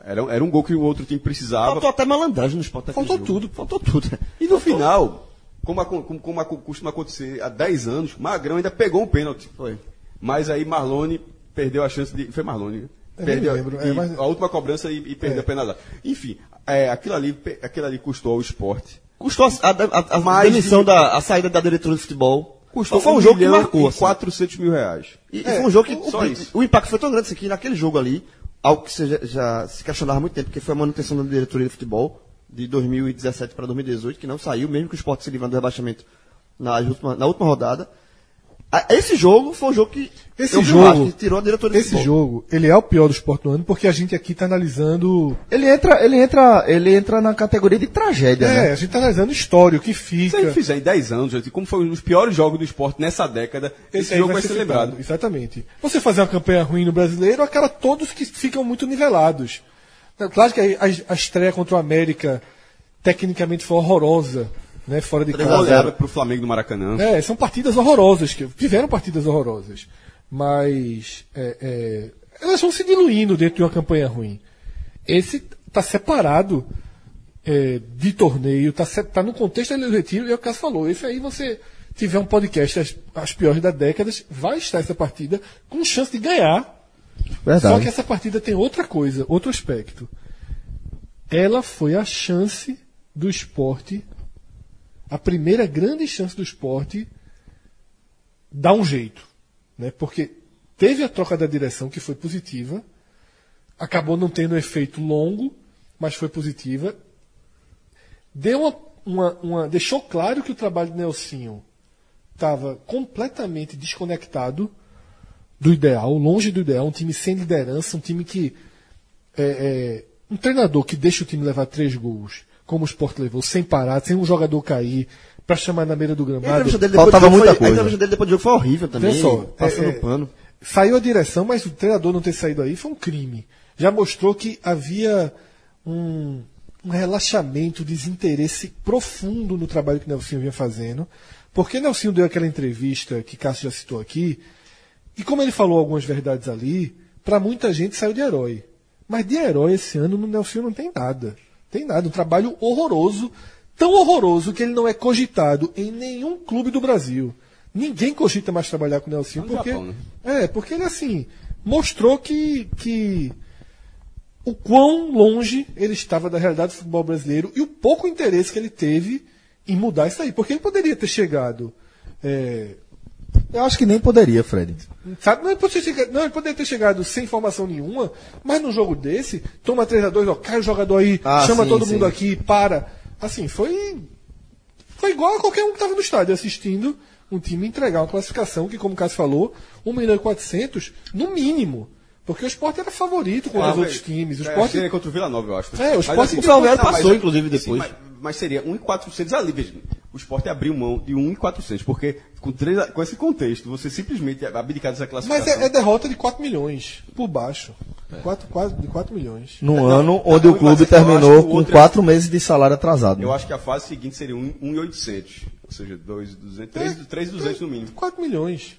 era, era um gol que o outro time precisava. Faltou até malandragem no esporte. naquele Faltou jogo. tudo. Faltou tudo. E no final, como, como, como costuma acontecer há 10 anos, Magrão ainda pegou um pênalti. Foi. Mas aí Marlone perdeu a chance de. Foi Marlone. Eu Perdeu lembro, e- é, mas- a última cobrança e, e perdeu É. a penalidade. Enfim, é, aquilo, ali, aquilo ali custou ao esporte. Custou a, a, a, a Mais demissão de- da a saída da diretoria de futebol. Custou foi um jogo que marcou. e assim. 400 mil reais. E, e É, foi um jogo que só o, isso. o impacto foi tão grande assim, que naquele jogo ali, algo que você já, já se questionava há muito tempo, que foi a manutenção da diretoria de futebol de 2017 para 2018, que não saiu, mesmo que o esporte se livrando do rebaixamento na última, na última rodada. Ah, Esse jogo foi um jogo que Esse jogo- que tirou a diretoria de Esse futebol. jogo, ele é o pior do esporte do ano, porque a gente aqui está analisando. Ele entra, ele entra, ele entra na categoria de tragédia, É, né? a gente está analisando história, o que Se fica. ele fizer em 10 anos, gente, como foi um dos piores jogos do esporte nessa década, esse, aí jogo vai ser, citado, lembrado. Exatamente. Você fazer uma campanha ruim no brasileiro, acaba todos que ficam muito nivelados. Claro que a, a- a estreia contra o América, tecnicamente, foi horrorosa, né? Fora de Uma casa. olhada pro Flamengo do Maracanã. É, são partidas horrorosas, que tiveram partidas horrorosas. Mas é, é, elas vão se diluindo dentro de uma campanha ruim. Esse está separado é, de torneio, está no contexto do retiro, e é o que o Cássio falou. Esse aí você tiver um podcast as, as piores da décadas, vai estar essa partida com chance de ganhar. Verdade. Só que essa partida tem outra coisa, outro aspecto. Ela foi a chance do esporte, a primeira grande chance do esporte dar um jeito. Né? Porque teve a troca da direção, que foi positiva, acabou não tendo um efeito longo, mas foi positiva. Deu uma, uma- uma- deixou claro que o trabalho de Nelsinho estava completamente desconectado do ideal, longe do ideal, um time sem liderança, um time que. é, é, um treinador que deixa o time levar três gols, como o Sport levou, sem parar, sem um jogador cair, para chamar na beira do a gramado. entrevista dele depois Faltava muita foi, coisa. A entrevista dele depois do jogo foi horrível também. Só, passando é, pano. Saiu a direção, mas o treinador não ter saído aí foi um crime. Já mostrou que havia um, um relaxamento, desinteresse profundo no trabalho que Nelsinho vinha fazendo. Porque Nelsinho deu aquela entrevista que Cássio já citou aqui, e como ele falou algumas verdades ali, para muita gente saiu de herói. Mas de herói esse ano no Nelsinho não tem nada. Tem nada. Um trabalho horroroso, tão horroroso que ele não é cogitado em nenhum clube do Brasil. Ninguém cogita mais trabalhar com o Nelsinho no porque. Japão, né? É, porque ele assim mostrou que, que o quão longe ele estava da realidade do futebol brasileiro e o pouco interesse que ele teve em mudar isso aí. Porque ele poderia ter chegado. é, Eu acho que nem poderia, Fred. Sabe? Não, ele poderia ter chegado- não, ele poderia ter chegado sem informação nenhuma, mas num jogo desse, toma 3 a 2 ó, cai o jogador aí, Ah, chama sim, todo sim. mundo aqui, para. Assim, foi. Foi igual a qualquer um que estava no estádio assistindo um time entregar uma classificação que, como o Cássio falou, 1 milhão e 400, no mínimo. Porque o esporte era favorito contra os Ah, outros velho, times. O é, esporte. seria contra o Vila Nova, eu acho. É, o Mas, Sport- o Ferroviário tá, passou, mas- inclusive, sim, depois. mas, mas seria 1,400 ali, veja. O esporte abriu mão de 1,400, porque com, três, com esse contexto, você simplesmente abdicar dessa classificação. Mas é, é derrota de 4 milhões por baixo. Quatro, quase de 4 milhões. Num Não, ano não, onde não, o clube terminou com outro é- quatro meses de salário atrasado. né? Eu acho que a fase seguinte seria 1,800. Ou seja, 2,200, 3,200 no mínimo. 4 milhões.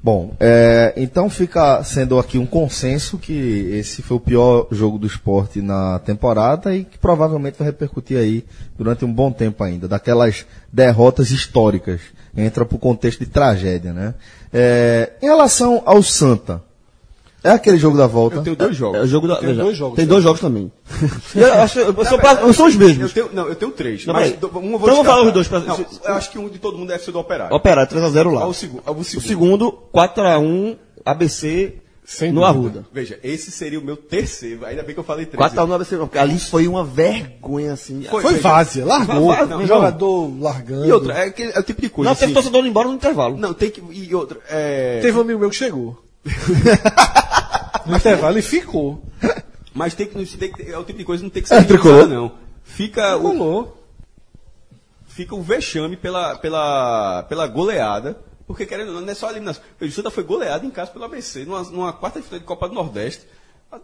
Bom, é, então fica sendo aqui um consenso que esse foi o pior jogo do esporte na temporada e que provavelmente vai repercutir aí durante um bom tempo ainda, daquelas derrotas históricas. Entra pro contexto de tragédia, né? É, em relação ao Santa, é aquele jogo da volta. Eu tenho dois jogos. É o jogo da, Tem veja, dois jogos, Tem dois jogos também. *laughs* eu, acho, eu, sou pra- eu sou os Eu mesmos. tenho, não, eu tenho três. Não, mas do- um eu vou Então vamos falar os dois pra- Não, eu acho que um de todo mundo deve ser do Operário. Operário 3x0 lá. Ah, o, segu, ah, o O segundo. segundo, 4x1, ABC Sem no dúvida. Arruda. Veja, esse seria o meu terceiro. Ainda bem que eu falei três. 4x1 no ABC, porque ali foi uma vergonha assim. Foi. Foi várzea, largou. Vai- vai- um jogador largando. E outra, é, aquele- é o tipo de coisa. Não, teve assim, torcedor indo embora no intervalo. Não, tem que. E outra, é. Teve um amigo meu que chegou. *laughs* no intervalo e ficou. Mas tem que, tem que. É o tipo de coisa que não tem que ser tricolor? minimizada, não. Fica o, fica o vexame pela, pela, pela goleada. Porque querendo não, não é só a eliminação. O Santa foi goleado em casa pelo ABC, numa, numa quarta final de Copa do Nordeste.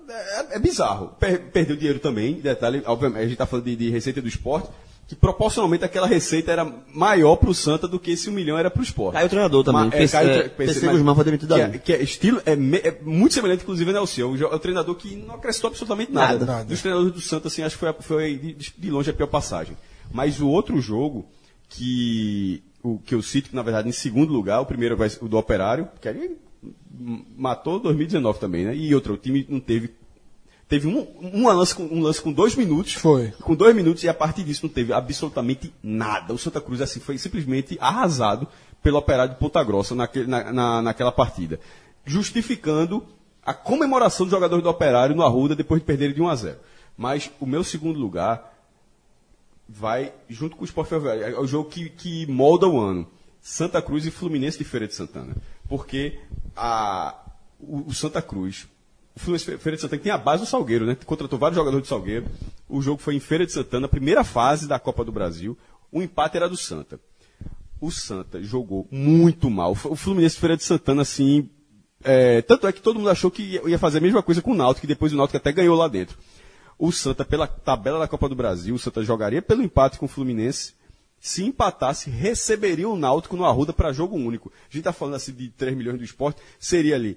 É, é bizarro. Per- perdeu dinheiro também, detalhe, obviamente, a gente está falando de, de receita do esporte, que proporcionalmente aquela receita era maior para o Santa do que esse um milhão era para o esporte. Caiu o treinador também. Ma- Pense- caiu o é, tre- pense- PC mas- Guzmán foi demitido que é, que é estilo, é, me- é muito semelhante, inclusive, ao Nelson. O, jo- é o treinador que não acrescentou absolutamente nada. Nada. Dos treinadores do Santa, assim, acho que foi, foi de, longe a pior passagem. Mas o outro jogo, que, o, que eu cito, que na verdade, em segundo lugar, o primeiro vai o do Operário, que ali matou 2019 também, né? E outro, o time não teve. Teve um, um, lance, com, um lance com dois minutos. Foi. Com dois minutos e a partir disso não teve absolutamente nada. O Santa Cruz assim foi simplesmente arrasado pelo Operário de Ponta Grossa naquele, na, na- naquela partida. Justificando a comemoração dos jogadores do Operário no Arruda depois de perderem de 1 a 0. Mas o meu segundo lugar vai junto com o Sport Ferroviário. É o jogo que, que molda o ano. Santa Cruz e Fluminense de Feira de Santana. Porque a, o, o Santa Cruz, o Feira de Santana que tem a base do Salgueiro, né? Contratou vários jogadores do Salgueiro. O jogo foi em Feira de Santana, primeira fase da Copa do Brasil. O empate era do Santa. O Santa jogou muito mal. O Fluminense Feira de Santana, assim. é, tanto é que todo mundo achou que ia- ia fazer a mesma coisa com o Náutico, que depois o Náutico até ganhou lá dentro. O Santa, pela tabela da Copa do Brasil, o Santa jogaria pelo empate com o Fluminense. Se empatasse, receberia o Náutico no Arruda para jogo único. A gente está falando assim de 3 milhões do esporte, seria ali.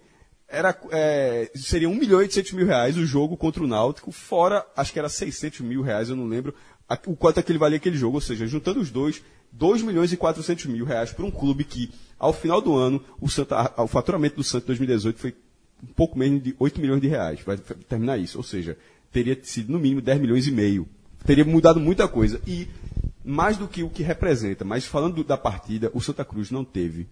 Era, é, seria 1 milhão e 800 mil reais o jogo contra o Náutico, fora, acho que era 600 mil reais, eu não lembro, a- o quanto é que ele valia aquele jogo. Ou seja, juntando os dois, 2 milhões e 400 mil reais para um clube que, ao final do ano, o, Santa, o faturamento do Santa em 2018 foi um pouco menos de 8 milhões de reais. Vai terminar isso. Ou seja, teria sido no mínimo 10 milhões e meio. Teria mudado muita coisa. E mais do que o que representa, mas falando do- da partida, o Santa Cruz não teve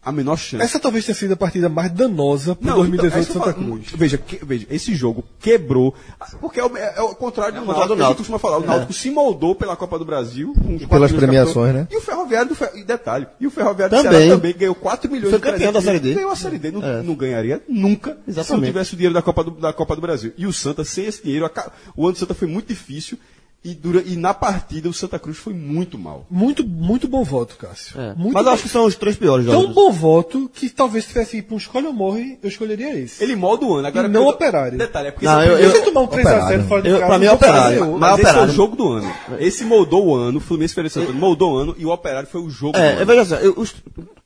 a menor chance. Essa talvez tenha sido a partida mais danosa para 2018 então, Santa Cruz. Veja, que- veja, esse jogo quebrou. Porque é o, é o contrário do contrário Náutico. do A gente Náutico. costuma falar. O Náutico se moldou pela Copa do Brasil. E pelas de premiações, né? E o Ferroviário do Fer... e detalhe. E o Ferroviário do Também. Ceará também ganhou 4 milhões Foi e campeão 300 da Série D. Ganhou a Série D. Não, É. não ganharia nunca se não Exatamente. tivesse o dinheiro da Copa do, da Copa do Brasil. E o Santa, sem esse dinheiro, o ano do Santa foi muito difícil. E, dura... e na partida o Santa Cruz foi muito mal. Muito, muito bom voto, Cássio. É. Muito Mas eu acho que são os três piores Tão jogos. bom voto que talvez se tivesse ido para um escolhe ou morre, eu escolheria esse. Ele molda o ano. Agora, E não porque- Operário. Detalhe, é porque Não, é eu- Se tomar um 3x0 fora de Eu- casa, pra mim é eu Operário. Mas Mas esse é o Operário. jogo do ano. Esse moldou o ano, o Fluminense de Santana moldou o ano e o Operário foi o jogo do É, ano. é, veja só, eu- os,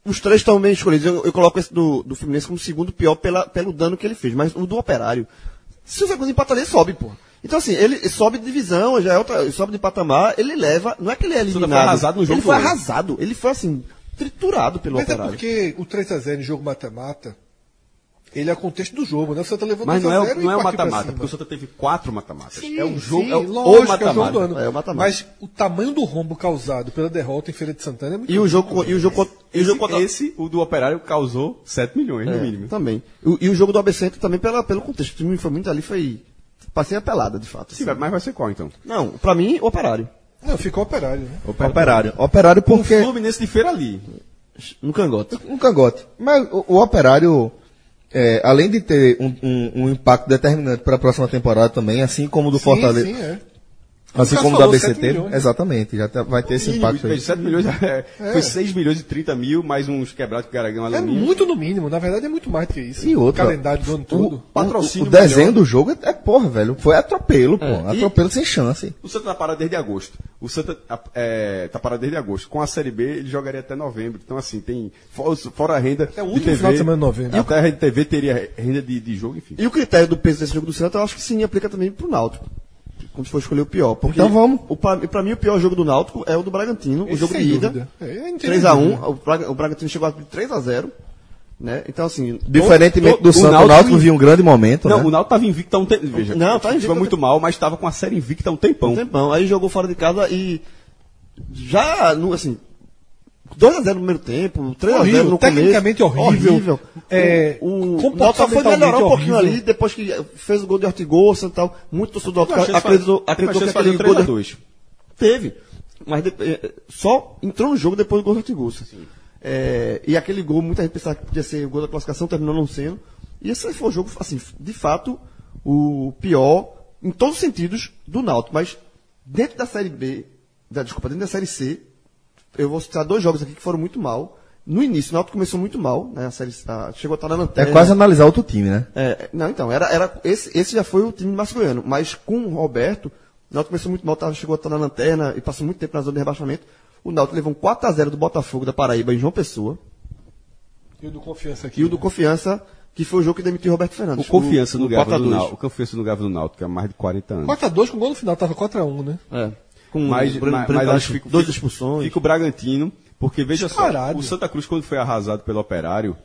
os três estão bem escolhidos. Eu, eu coloco esse do, do Fluminense como o segundo pior pela, pelo dano que ele fez. Mas o do Operário, se o Zé Cruz empatar, ele sobe, pô. Então, assim, ele sobe de divisão, já é outra, sobe de patamar, ele leva. Não é que ele é Santa foi eliminado. arrasado no jogo ele foi arrasado. Ele foi, assim, triturado pelo Mas é Operário. porque o 3x0 em jogo mata-mata, ele é o contexto do jogo, né? O Santa levou Mas não é, 2x0 o- e não é o pra mata-mata, porque o Santa teve quatro mata-matas. É um jogo, sim, é o, lógico, o é o jogo do mata-mata. ano. É o mata-mata. Mas o tamanho do rombo causado pela derrota em Feira de Santana é muito E o jogo, e o jogo, contra- e o jogo contra. Esse, o do Operário, causou 7 milhões, no É, mínimo. Também. O- e o jogo do ABC também pela, pelo contexto. O time foi muito ali, foi. Passei a pelada, de fato. Sim, assim. mas vai ser qual, então? Não, pra mim, o Operário. Não, ficou operário, né? Operário. Operário O porque. Fluminense de Feira ali. No cangote. Um cangote. Mas o, o Operário, é, além de ter um, um- um impacto determinante para a próxima temporada também, assim como o do Sim, Fortaleza. sim, é. Assim como o do falou, ABC 7 teve. milhões. Exatamente, já tá- vai ter esse Mínimo, impacto aí. 7 milhões, *laughs* é, Foi 6 milhões e 30 mil, mais uns quebrados que Garagão É muito no mínimo, na verdade é muito mais do que isso. E outra, O calendário do ano todo. O, Patrocínio o, o desenho melhor. do jogo é, é porra, velho. Foi atropelo, pô. É, e- Atropelo sem chance. O Santa tá parado desde agosto. O Santa é, tá parado desde agosto. Com a Série B, ele jogaria até novembro. Então, assim, tem. Fora, a renda. É o de último TV, final de semana de novembro. Até a rede TV teria renda de, de jogo, enfim. E o critério do peso desse jogo do Santa, eu acho que sim aplica também pro Náutico. Quando for escolher o pior. Porque Então vamos. O, pra, pra mim, o pior jogo do Náutico é o do Bragantino, o Esse jogo sem de ida. É, eu entendo 3x1. O, Braga- o Bragantino chegou a 3x0. Né? Então, assim. Diferentemente todo- do o Santos, o Náutico- Náutico viu um grande momento, Não, né? o Náutico tava invicto há um tempo. Veja, Não, tá invicto Foi muito mal, mas tava com a série invicta há um tempão. Um tempão. Aí jogou fora de casa e. Já, assim. 2x0 no primeiro tempo, 3x0 Horrível, no tecnicamente começo. horrível. É, o, o, só foi melhorar um pouquinho horrível. ali, depois que fez o gol de Ortigosa e tal. Muito torcedor do chance acreditou, de acreditou que de aquele gol de 3x2. Teve. Mas de- eh, só entrou no jogo depois do gol do Ortigosa. É, e aquele gol, muita gente pensava que podia ser o gol da classificação, terminou não sendo. E esse foi o jogo, assim, de fato, o pior, em todos os sentidos, do Náutico. Mas dentro da Série B, da, desculpa, dentro da Série C, eu vou citar dois jogos aqui que foram muito mal. No início, o Náutico começou muito mal, né? A série, a- chegou a estar na É lanterna. quase analisar outro time, né? É, não, então, era, era, esse, esse já foi o time masculino, mas com o Roberto, o Náutico começou muito mal, tava, chegou a estar na lanterna e passou muito tempo na zona de rebaixamento. O Náutico levou um 4x0 do Botafogo da Paraíba em João Pessoa. E o do confiança aqui. E o do Confiança, que foi o jogo que demitiu o Roberto Fernandes. O confiança no 4 a do 2. Náutico. O confiança no Gava do Náutico, há mais de 40 anos. 4x2 com gol no final, tava 4x1, né? É. Com Mas, mas, mas acho fica, duas expulsões. Fica o Bragantino, porque veja Disparado. só, o Santa Cruz, quando foi arrasado pelo Operário,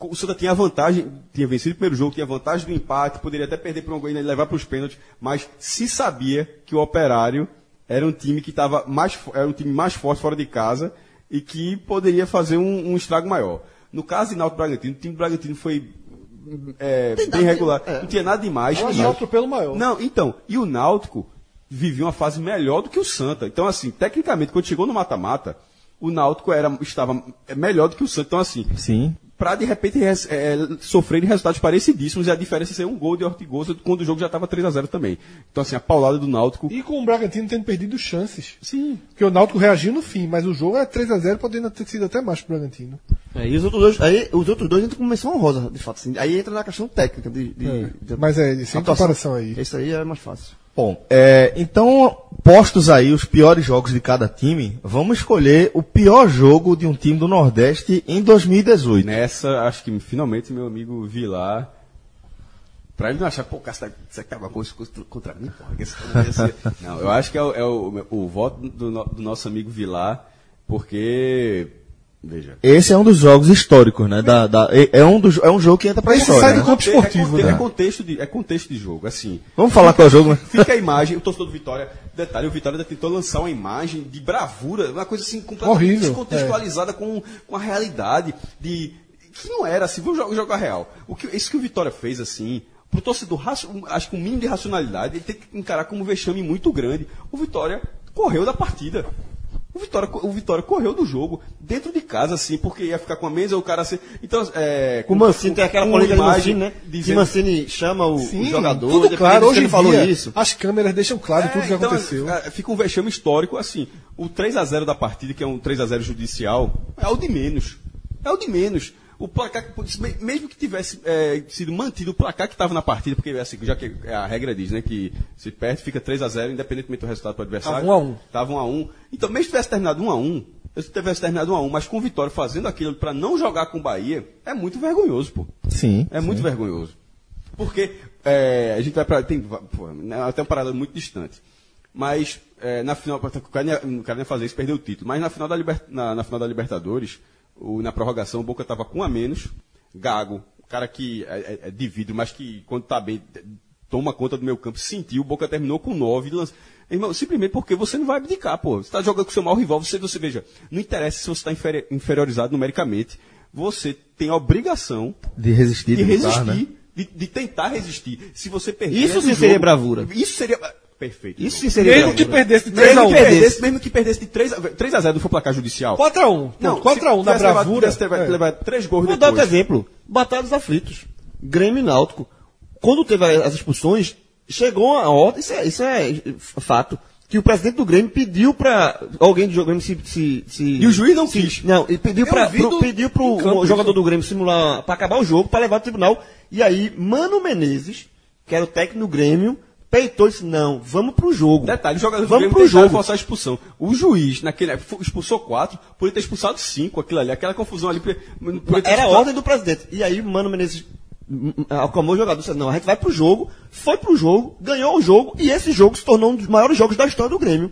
o Santa tinha a vantagem, tinha vencido o primeiro jogo, tinha a vantagem do empate, poderia até perder por um gol e levar para os pênaltis, mas se sabia que o Operário era um time que estava mais, era um time mais forte fora de casa e que poderia fazer um, um estrago maior. No caso de Náutico Bragantino, o time do Bragantino foi é, bem regular, não tinha nada demais. Atropelo maior. Não, então, e o Náutico vivia uma fase melhor do que o Santa. Então, assim, tecnicamente, quando chegou no mata-mata, o Náutico era, estava melhor do que o Santa. Então, assim, Sim. para de repente res- é, sofrer resultados parecidíssimos e a diferença ser um gol de Ortigosa quando o jogo já estava 3 a 0 também. Então, assim, a paulada do Náutico. E com o Bragantino tendo perdido chances. Sim. Porque o Náutico reagiu no fim, mas o jogo é 3x0, podendo ter sido até mais pro Bragantino. É, e os outros dois, aí, os outros dois entram com menção honrosa, de fato. Assim. Aí entra na questão técnica de. de, de Mas é, sem atuação. comparação aí. Esse aí é mais fácil. Bom, é, então, postos aí os piores jogos de cada time, vamos escolher o pior jogo de um time do Nordeste em 2018. Nessa, acho que finalmente meu amigo Vilar. Pra ele não achar, pô, cara, você tá com coisa contra, mim, porra. que esse *laughs* não eu acho que é, o, é o, o voto do, do nosso amigo Vilar, porque. Veja. Esse é um dos jogos históricos, né? Da, da- é, é um dos, é um jogo que entra pra Esse história. sai do né? campo esportivo, é, né? é contexto de, é contexto de jogo, assim. Vamos falar qual é o jogo, né? Fica a imagem, o torcedor do Vitória, detalhe, o Vitória ainda tentou lançar uma imagem de bravura, uma coisa assim completamente Horrível, descontextualizada com, com a realidade de que não era assim, vamos jogar, jogar real. O que, isso que o Vitória fez assim, pro torcedor, acho que um mínimo de racionalidade, ele tem que encarar como um vexame muito grande. O Vitória correu da partida. O Vitória, o Vitória correu do jogo, dentro de casa, assim, porque ia ficar com a mesa, o cara assim. Então, é. O Mancini tem aquela polêmica de imagem Mancini, né? Que dizendo- Mancini chama o, o Sim, jogador, tudo claro. ele Hoje ele falou isso. as câmeras deixam claro tudo o que então, aconteceu. é, Fica um vexame histórico, assim. O 3 a 0 da partida, que é um 3 a 0 judicial, é o de menos. É o de menos. O placar, mesmo que tivesse é, sido mantido o placar que estava na partida, porque assim, já que a regra diz, né, que se perde, fica 3 a 0 independentemente do resultado para o adversário. Tava 1 a 1. Tava 1 a 1. Então, mesmo que tivesse terminado 1 a 1, se tivesse terminado 1 a 1, mas com o Vitória fazendo aquilo para não jogar com o Bahia, é muito vergonhoso, pô. Sim. É muito vergonhoso. Porque é, a gente vai para. Tem pô, né, até um parada muito distante. Mas é, na final, o cara, não ia, fazer isso, perdeu o título. Mas na final da, na, na final da Libertadores, o- na prorrogação, o Boca estava com um a menos. Gago, cara que é, é- é de vidro, mas que quando tá bem, toma conta do meu campo, sentiu, o Boca terminou com nove. lança- Irmão, simplesmente porque você não vai abdicar, pô. Você está jogando com o seu maior rival, você, você veja, não interessa se você está inferi- inferiorizado numericamente, você tem a obrigação De resistir, de de lutar, resistir, né? de, de tentar resistir. Se você perder. Isso sim seria bravura. Isso seria. Perfeito. Isso seria Mesmo que bravura. perdesse de Mesmo 3x1. que perdesse, mesmo que perdesse de 3 a, 3 a 0 não foi placar judicial. 4x1. Não, 4x1 na tivesse levado- bravura. levado, é. levado três gols Vou dar outro exemplo. Batalhas aflitos. Grêmio e Náutico. Quando teve as expulsões, chegou a ordem, isso é, isso é fato, que o presidente do Grêmio pediu pra alguém do Grêmio se... se, se E o juiz não se- quis. Não, e pediu, do- pediu pro campo o jogador isso. do Grêmio simular, pra acabar o jogo, pra levar ao tribunal. E aí, Mano Menezes, que era o técnico do Grêmio, peitou e disse, não, vamos pro jogo. Detalhe, os jogadores Vamos do pro Grêmio tentaram jogo. forçar a expulsão. O juiz, naquele expulsou quatro, poderia ter expulsado cinco, aquilo ali, aquela confusão ali. Era a ordem do presidente. E aí, Mano Menezes acalmou o jogador, disse, não, a gente vai pro jogo, foi pro jogo, ganhou o jogo, e esse jogo se tornou um dos maiores jogos da história do Grêmio.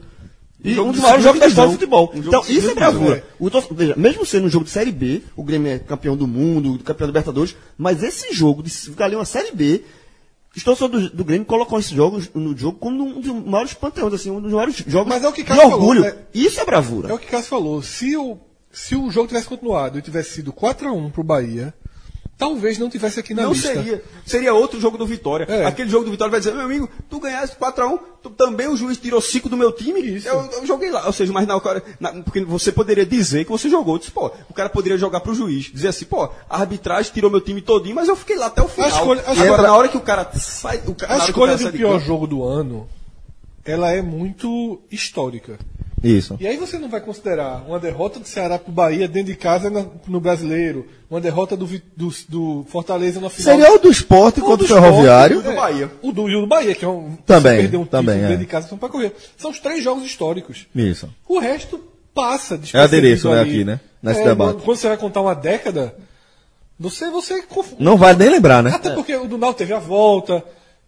E um dos maiores jogos da história do futebol. Um então, isso é bravura. Torce- veja, mesmo sendo um jogo de Série B, o Grêmio é campeão do mundo, campeão da Libertadores, mas esse jogo, de ficar ali uma Série B, os torcedores do, do Grêmio colocam esse jogo no jogo como um dos maiores panteões, assim, um dos maiores jogos Mas é o que de falou, orgulho. né? Isso é bravura. É o que Cássio falou. Se o, se o jogo tivesse continuado e tivesse sido 4x1 pro Bahia, talvez não tivesse aqui na Não lista. seria. Seria outro jogo do Vitória. É. Aquele jogo do Vitória vai dizer, meu amigo, tu ganhaste 4x1, tu, também o juiz tirou 5 do meu time. Isso. Eu, eu joguei lá. Ou seja, mas na, hora- porque você poderia dizer que você jogou. Eu disse, pô, o cara poderia jogar pro juiz. Dizer assim, pô, a arbitragem tirou meu time todinho, mas eu fiquei lá até o final. escolha- a Agora, escolha- na hora que o cara sai. O, ca- na A escolha cara do pior campo- jogo do ano, ela é muito histórica. Isso. E aí você não vai considerar uma derrota do Ceará pro Bahia dentro de casa no Brasileiro, uma derrota do, do, do Fortaleza na final. Seria o do esporte Ou contra o do Ferroviário. Esporte, do Bahia. O do, e o do Bahia, que é um. Também, perdeu um também, é. dentro de casa, são para correr. São os três jogos históricos. Isso. O resto passa É adereço, né, aqui, né? Nesse É, debate. Quando você vai contar uma década, você, você conf- Não vale nem lembrar, né? Até porque o do Náutico teve a volta,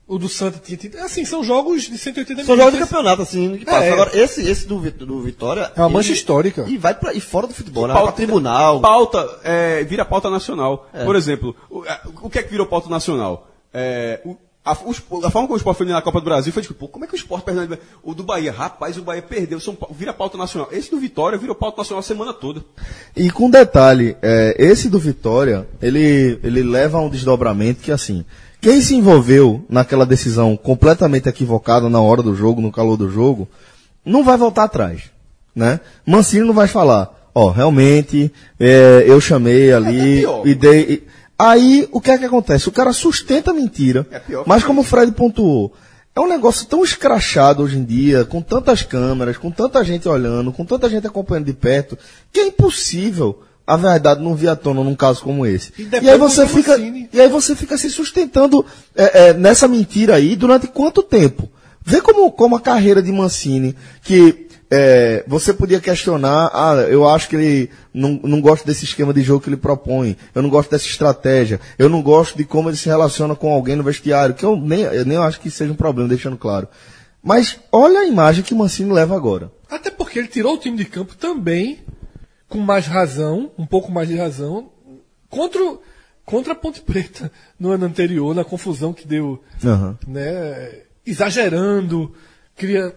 o do Santa tinha tido. Assim, são jogos de 180 São minutos. jogos de campeonato, assim, que passa. É. Agora, esse, esse do, do Vitória. É uma mancha histórica. E vai pra, e fora do futebol, né? Pauta- Vai pra tribunal. Pauta, é, vira pauta nacional. Por exemplo, o, a- o que é que virou pauta nacional? É, o- a, o a forma como o esporte foi na Copa do Brasil foi tipo, pô, como é que o esporte perdeu? O do Bahia, rapaz, o Bahia perdeu, São Paulo, vira pauta nacional. Esse do Vitória virou pauta nacional a semana toda. E com detalhe, é, esse do Vitória, ele, ele leva a um desdobramento que, assim, quem se envolveu naquela decisão completamente equivocada na hora do jogo, no calor do jogo, não vai voltar atrás, né? Mancini não vai falar, ó, realmente, é, eu chamei ali É pior. e dei... e- Aí, o que é que acontece? O cara sustenta a mentira, É pior. mas como o Fred pontuou, é um negócio tão escrachado hoje em dia, com tantas câmeras, com tanta gente olhando, com tanta gente acompanhando de perto, que é impossível a verdade não vir à tona num caso como esse. E E, aí você fica, e aí você fica se sustentando é, é, nessa mentira aí durante quanto tempo? Vê como, como a carreira de Mancini, que é, você podia questionar, ah, eu acho que ele não, não gosta desse esquema de jogo que ele propõe, eu não gosto dessa estratégia, eu não gosto de como ele se relaciona com alguém no vestiário, que eu nem, eu nem acho que seja um problema, deixando claro. Mas olha a imagem que Mancini leva agora. Até porque ele tirou o time de campo também, com mais razão, um pouco mais de razão, contra, contra a Ponte Preta no ano anterior, na confusão que deu, Aham. né, exagerando, cria,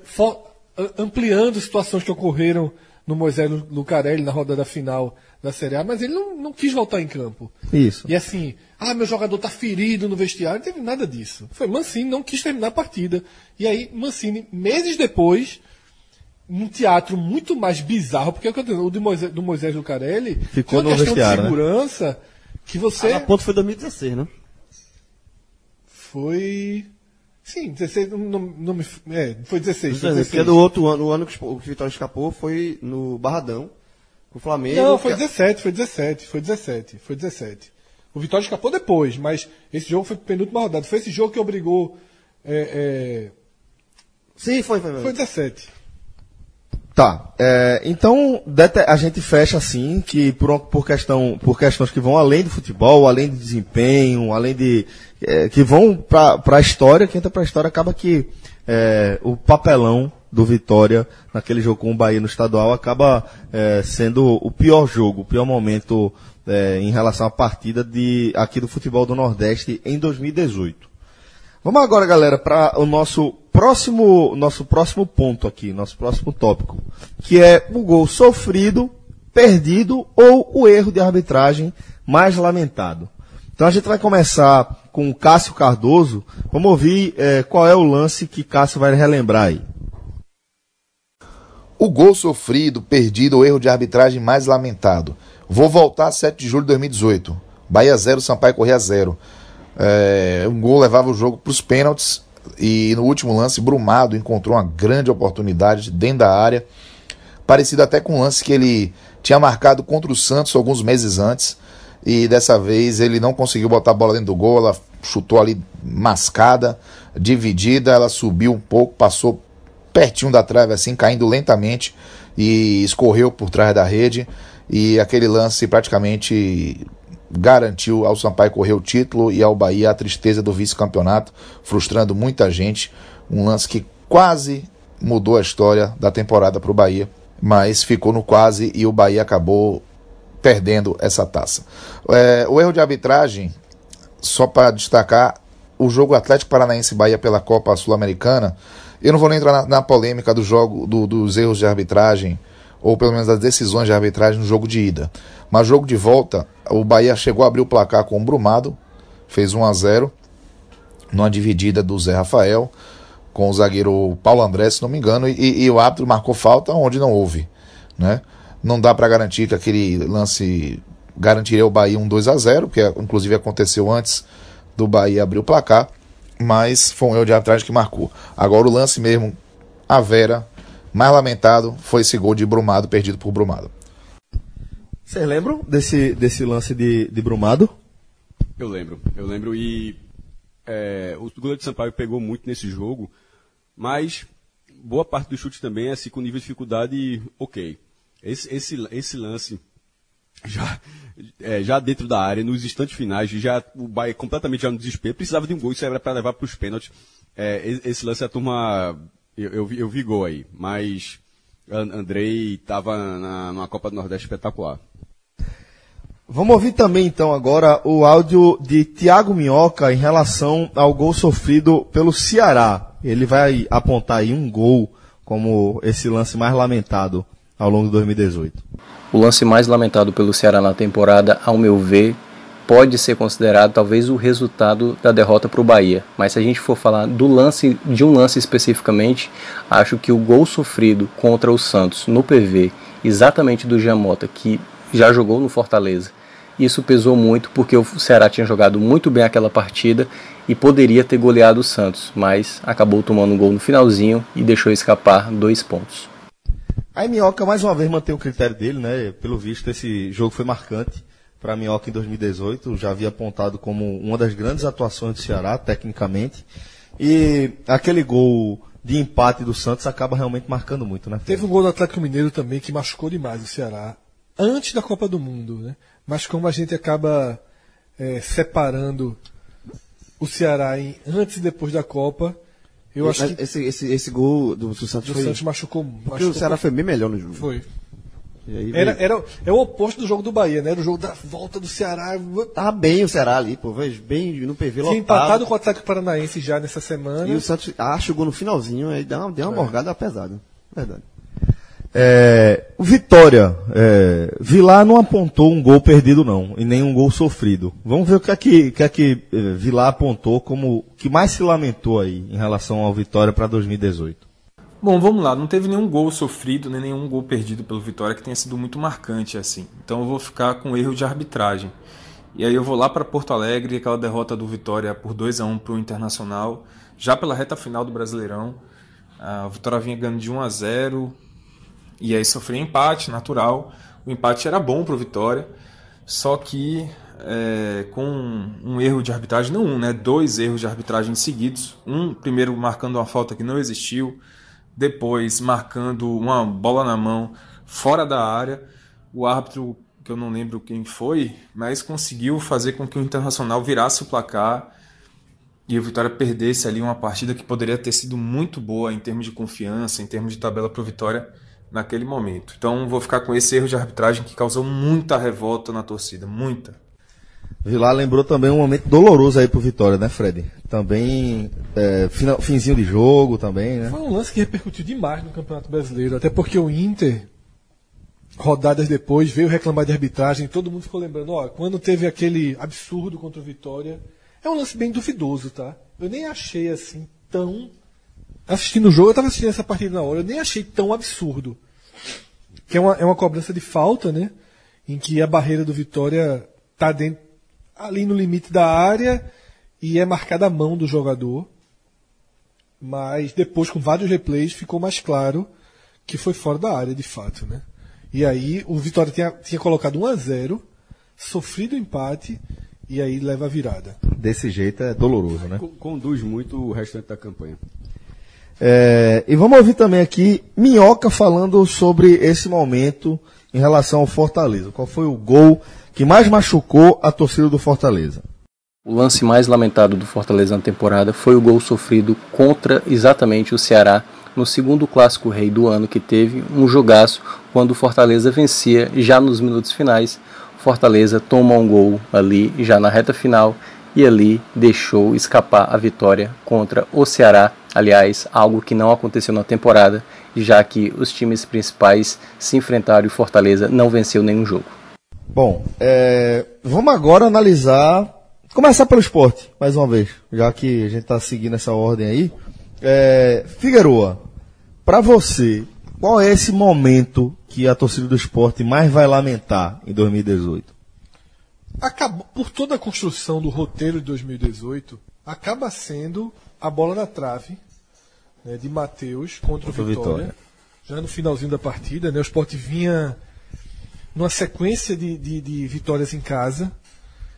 ampliando situações que ocorreram no Moisés Lu- Lucarelli na rodada final da Série A, mas ele não, não quis voltar em campo. Isso. E assim, ah, meu jogador tá ferido no vestiário, não teve nada disso. Foi Mancini, não quis terminar a partida. E aí, Mancini, meses depois, num teatro muito mais bizarro, porque é o que eu tô dizendo, o do Moisés, do Moisés Lucarelli Ficou uma no questão vestiário, né? de segurança que você A ponto foi 2016, né? foi. Sim, 16, não, não. É, foi 16. Foi Porque 16. do outro ano, o ano que o Vitória escapou foi no Barradão, com o Flamengo. Não, foi que- 17, foi 17, foi 17, foi 17. O Vitória escapou depois, mas esse jogo foi penúltima rodada. Foi esse jogo que obrigou. é, Sim, foi, foi. é, foi. foi 17. Tá. é, então a gente fecha assim que por, por questão por questões que vão além do futebol, além de desempenho, além de é, que vão para a história, que entra para a história acaba que é, o papelão do Vitória naquele jogo com o Bahia no estadual acaba é, sendo o pior jogo, o pior momento é, em relação à partida de aqui do futebol do Nordeste em 2018. Vamos agora, galera, para o nosso próximo, nosso próximo ponto aqui, nosso próximo tópico, que é o gol sofrido, perdido ou o erro de arbitragem mais lamentado. Então a gente vai começar com o Cássio Cardoso. Vamos ouvir eh, qual é o lance que Cássio vai relembrar aí. O gol sofrido, perdido ou erro de arbitragem mais lamentado. Vou voltar a 7 de julho de 2018. Bahia 0, Sampaio Corrêa 0. É, um gol levava o jogo para os pênaltis. E no último lance, Brumado encontrou uma grande oportunidade dentro da área, parecido até com o lance que ele tinha marcado contra o Santos alguns meses antes. E dessa vez ele não conseguiu botar a bola dentro do gol, ela chutou ali mascada, dividida, ela subiu um pouco, passou pertinho da trave assim, caindo lentamente e escorreu por trás da rede. E aquele lance praticamente garantiu ao Sampaio correr o título e ao Bahia a tristeza do vice-campeonato, frustrando muita gente. Um lance que quase mudou a história da temporada para o Bahia, mas ficou no quase e o Bahia acabou perdendo essa taça. É, o erro de arbitragem, só para destacar, o jogo Atlético Paranaense Bahia pela Copa Sul-Americana, eu não vou nem entrar na, na polêmica do jogo, do, dos erros de arbitragem, ou pelo menos das decisões de arbitragem no jogo de ida. Mas jogo de volta, o Bahia chegou a abrir o placar com o Brumado, fez 1 a 0 numa dividida do Zé Rafael, com o zagueiro Paulo André, se não me engano, e, e o árbitro marcou falta onde não houve. Né? Não dá para garantir que aquele lance garantiria o Bahia um 2 a 0 que inclusive aconteceu antes do Bahia abrir o placar, mas foi um erro de arbitragem que marcou. Agora o lance mesmo, a Vera, mais lamentado, foi esse gol de Brumado, perdido por Brumado. Vocês lembram desse, desse lance de, de Brumado? Eu lembro, eu lembro e é, o goleiro de Sampaio pegou muito nesse jogo, mas boa parte do chute também é assim, com nível de dificuldade ok. Esse, esse, esse lance já, é, já dentro da área, nos instantes finais, já o Bahia completamente já no desespero, precisava de um gol, isso era para levar para os pênaltis. É, esse lance a turma, eu, eu, vi, eu vi gol aí, mas Andrei estava numa Copa do Nordeste espetacular. Vamos ouvir também então agora o áudio de Tiago Minhoca em relação ao gol sofrido pelo Ceará. Ele vai apontar aí um gol como esse lance mais lamentado ao longo de 2018. O lance mais lamentado pelo Ceará na temporada, ao meu ver, pode ser considerado talvez o resultado da derrota para o Bahia. Mas se a gente for falar do lance, de um lance especificamente, acho que o gol sofrido contra o Santos no PV, exatamente do Jamota, que já jogou no Fortaleza. Isso pesou muito porque o Ceará tinha jogado muito bem aquela partida e poderia ter goleado o Santos, mas acabou tomando um gol no finalzinho e deixou escapar dois pontos. A Minhoca mais uma vez mantém o critério dele, né? Pelo visto, esse jogo foi marcante para a Minhoca em 2018. Já havia apontado como uma das grandes atuações do Ceará, tecnicamente. E aquele gol de empate do Santos acaba realmente marcando muito, né? Teve um gol do Atlético Mineiro também que machucou demais o Ceará antes da Copa do Mundo, né? Mas como a gente acaba é, separando o Ceará em antes e depois da Copa, eu acho que esse, esse, esse gol do, do Santos o foi. Santos machucou, machucou Porque o Ceará foi bem melhor no jogo. Foi. E aí Era, era, é o oposto do jogo do Bahia, né? Era o jogo da volta do Ceará. Tava bem o Ceará ali, pô. Bem no PV Tinha lotado. empatado com o Atlético Paranaense já nessa semana. E o Santos acha o gol no finalzinho, aí deu uma, deu uma morgada pesada. Verdade. É, o Vitória, é, Vilar não apontou um gol perdido não, e nem um gol sofrido. Vamos ver o que é que, que, é que eh, Vilar apontou como o que mais se lamentou aí em relação ao Vitória para 2018. Bom, vamos lá. Não teve nenhum gol sofrido, nem nenhum gol perdido pelo Vitória que tenha sido muito marcante assim. Então eu vou ficar com erro de arbitragem. E aí eu vou lá para Porto Alegre, aquela derrota do Vitória por 2 a 1 para o Internacional, já pela reta final do Brasileirão. A Vitória vinha ganhando de 1 a 0 e aí sofreu empate, natural. O empate era bom para o Vitória, só que é, com um erro de arbitragem, não um, né? Dois erros de arbitragem seguidos. Um, primeiro marcando uma falta que não existiu, depois marcando uma bola na mão fora da área. O árbitro, que eu não lembro quem foi, mas conseguiu fazer com que o Internacional virasse o placar e o Vitória perdesse ali uma partida que poderia ter sido muito boa em termos de confiança, em termos de tabela para o Vitória naquele momento. Então vou ficar com esse erro de arbitragem que causou muita revolta na torcida, muita. Vilar lembrou também um momento doloroso aí pro Vitória, né, Fred? Também, é, final, finzinho de jogo também, né? Foi um lance que repercutiu demais no Campeonato Brasileiro, até porque o Inter, rodadas depois, veio reclamar de arbitragem, todo mundo ficou lembrando, ó, quando teve aquele absurdo contra o Vitória, é um lance bem duvidoso, tá? Eu nem achei assim tão. Assistindo o jogo, eu tava assistindo essa partida na hora, eu nem achei tão absurdo. Que é uma, é uma cobrança de falta, né? Em que a barreira do Vitória tá dentro, ali no limite da área e é marcada a mão do jogador. Mas depois, com vários replays, ficou mais claro que foi fora da área, de fato, né? E aí o Vitória tinha, tinha colocado 1 a 0 sofrido o empate, e aí leva a virada. Desse jeito é doloroso, né? Con- Conduz muito o restante da campanha. É, e vamos ouvir também aqui Minhoca falando sobre esse momento em relação ao Fortaleza. Qual foi o gol que mais machucou a torcida do Fortaleza? O lance mais lamentado do Fortaleza na temporada foi o gol sofrido contra exatamente o Ceará no segundo clássico rei do ano que teve um jogaço quando o Fortaleza vencia já nos minutos finais. Fortaleza toma um gol ali já na reta final e ali deixou escapar a vitória contra o Ceará. Aliás, algo que não aconteceu na temporada, já que os times principais se enfrentaram e o Fortaleza não venceu nenhum jogo. Bom, é, vamos agora analisar. Começar pelo esporte, mais uma vez, já que a gente está seguindo essa ordem aí. É, Figueroa, para você, qual é esse momento que a torcida do esporte mais vai lamentar em 2018? Acabou, por toda a construção do roteiro de 2018, acaba sendo a bola na trave né, de Matheus contra o Contra o Vitória, Vitória. Já no finalzinho da partida, né, o Sport vinha numa sequência de, de- de vitórias em casa.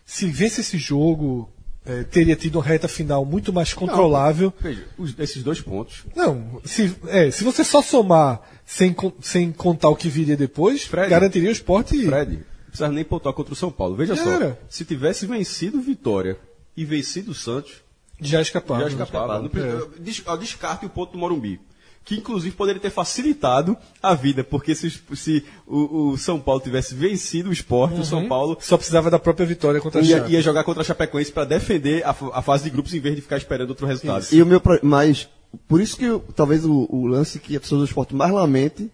Se vence esse jogo, eh, teria tido uma reta final muito mais controlável. Veja, os- esses dois pontos. Não, se, é, se você só somar sem, sem contar o que viria depois, Fred. garantiria o esporte. Fred, não precisava nem pontuar contra o São Paulo. Veja só, se tivesse vencido o Vitória e vencido o Santos, Já escapava. já escapava. Não precisa- É. des- Descarte o ponto do Morumbi. Que inclusive poderia ter facilitado a vida, porque se, se o, o São Paulo tivesse vencido o esporte, o São Paulo Só precisava da própria vitória contra a ia, Chape. ia jogar contra a Chapecoense para defender a, a fase de grupos em vez de ficar esperando outro resultado. E o meu, mas por isso que eu- talvez o, o lance que a torcida do esporte mais lamente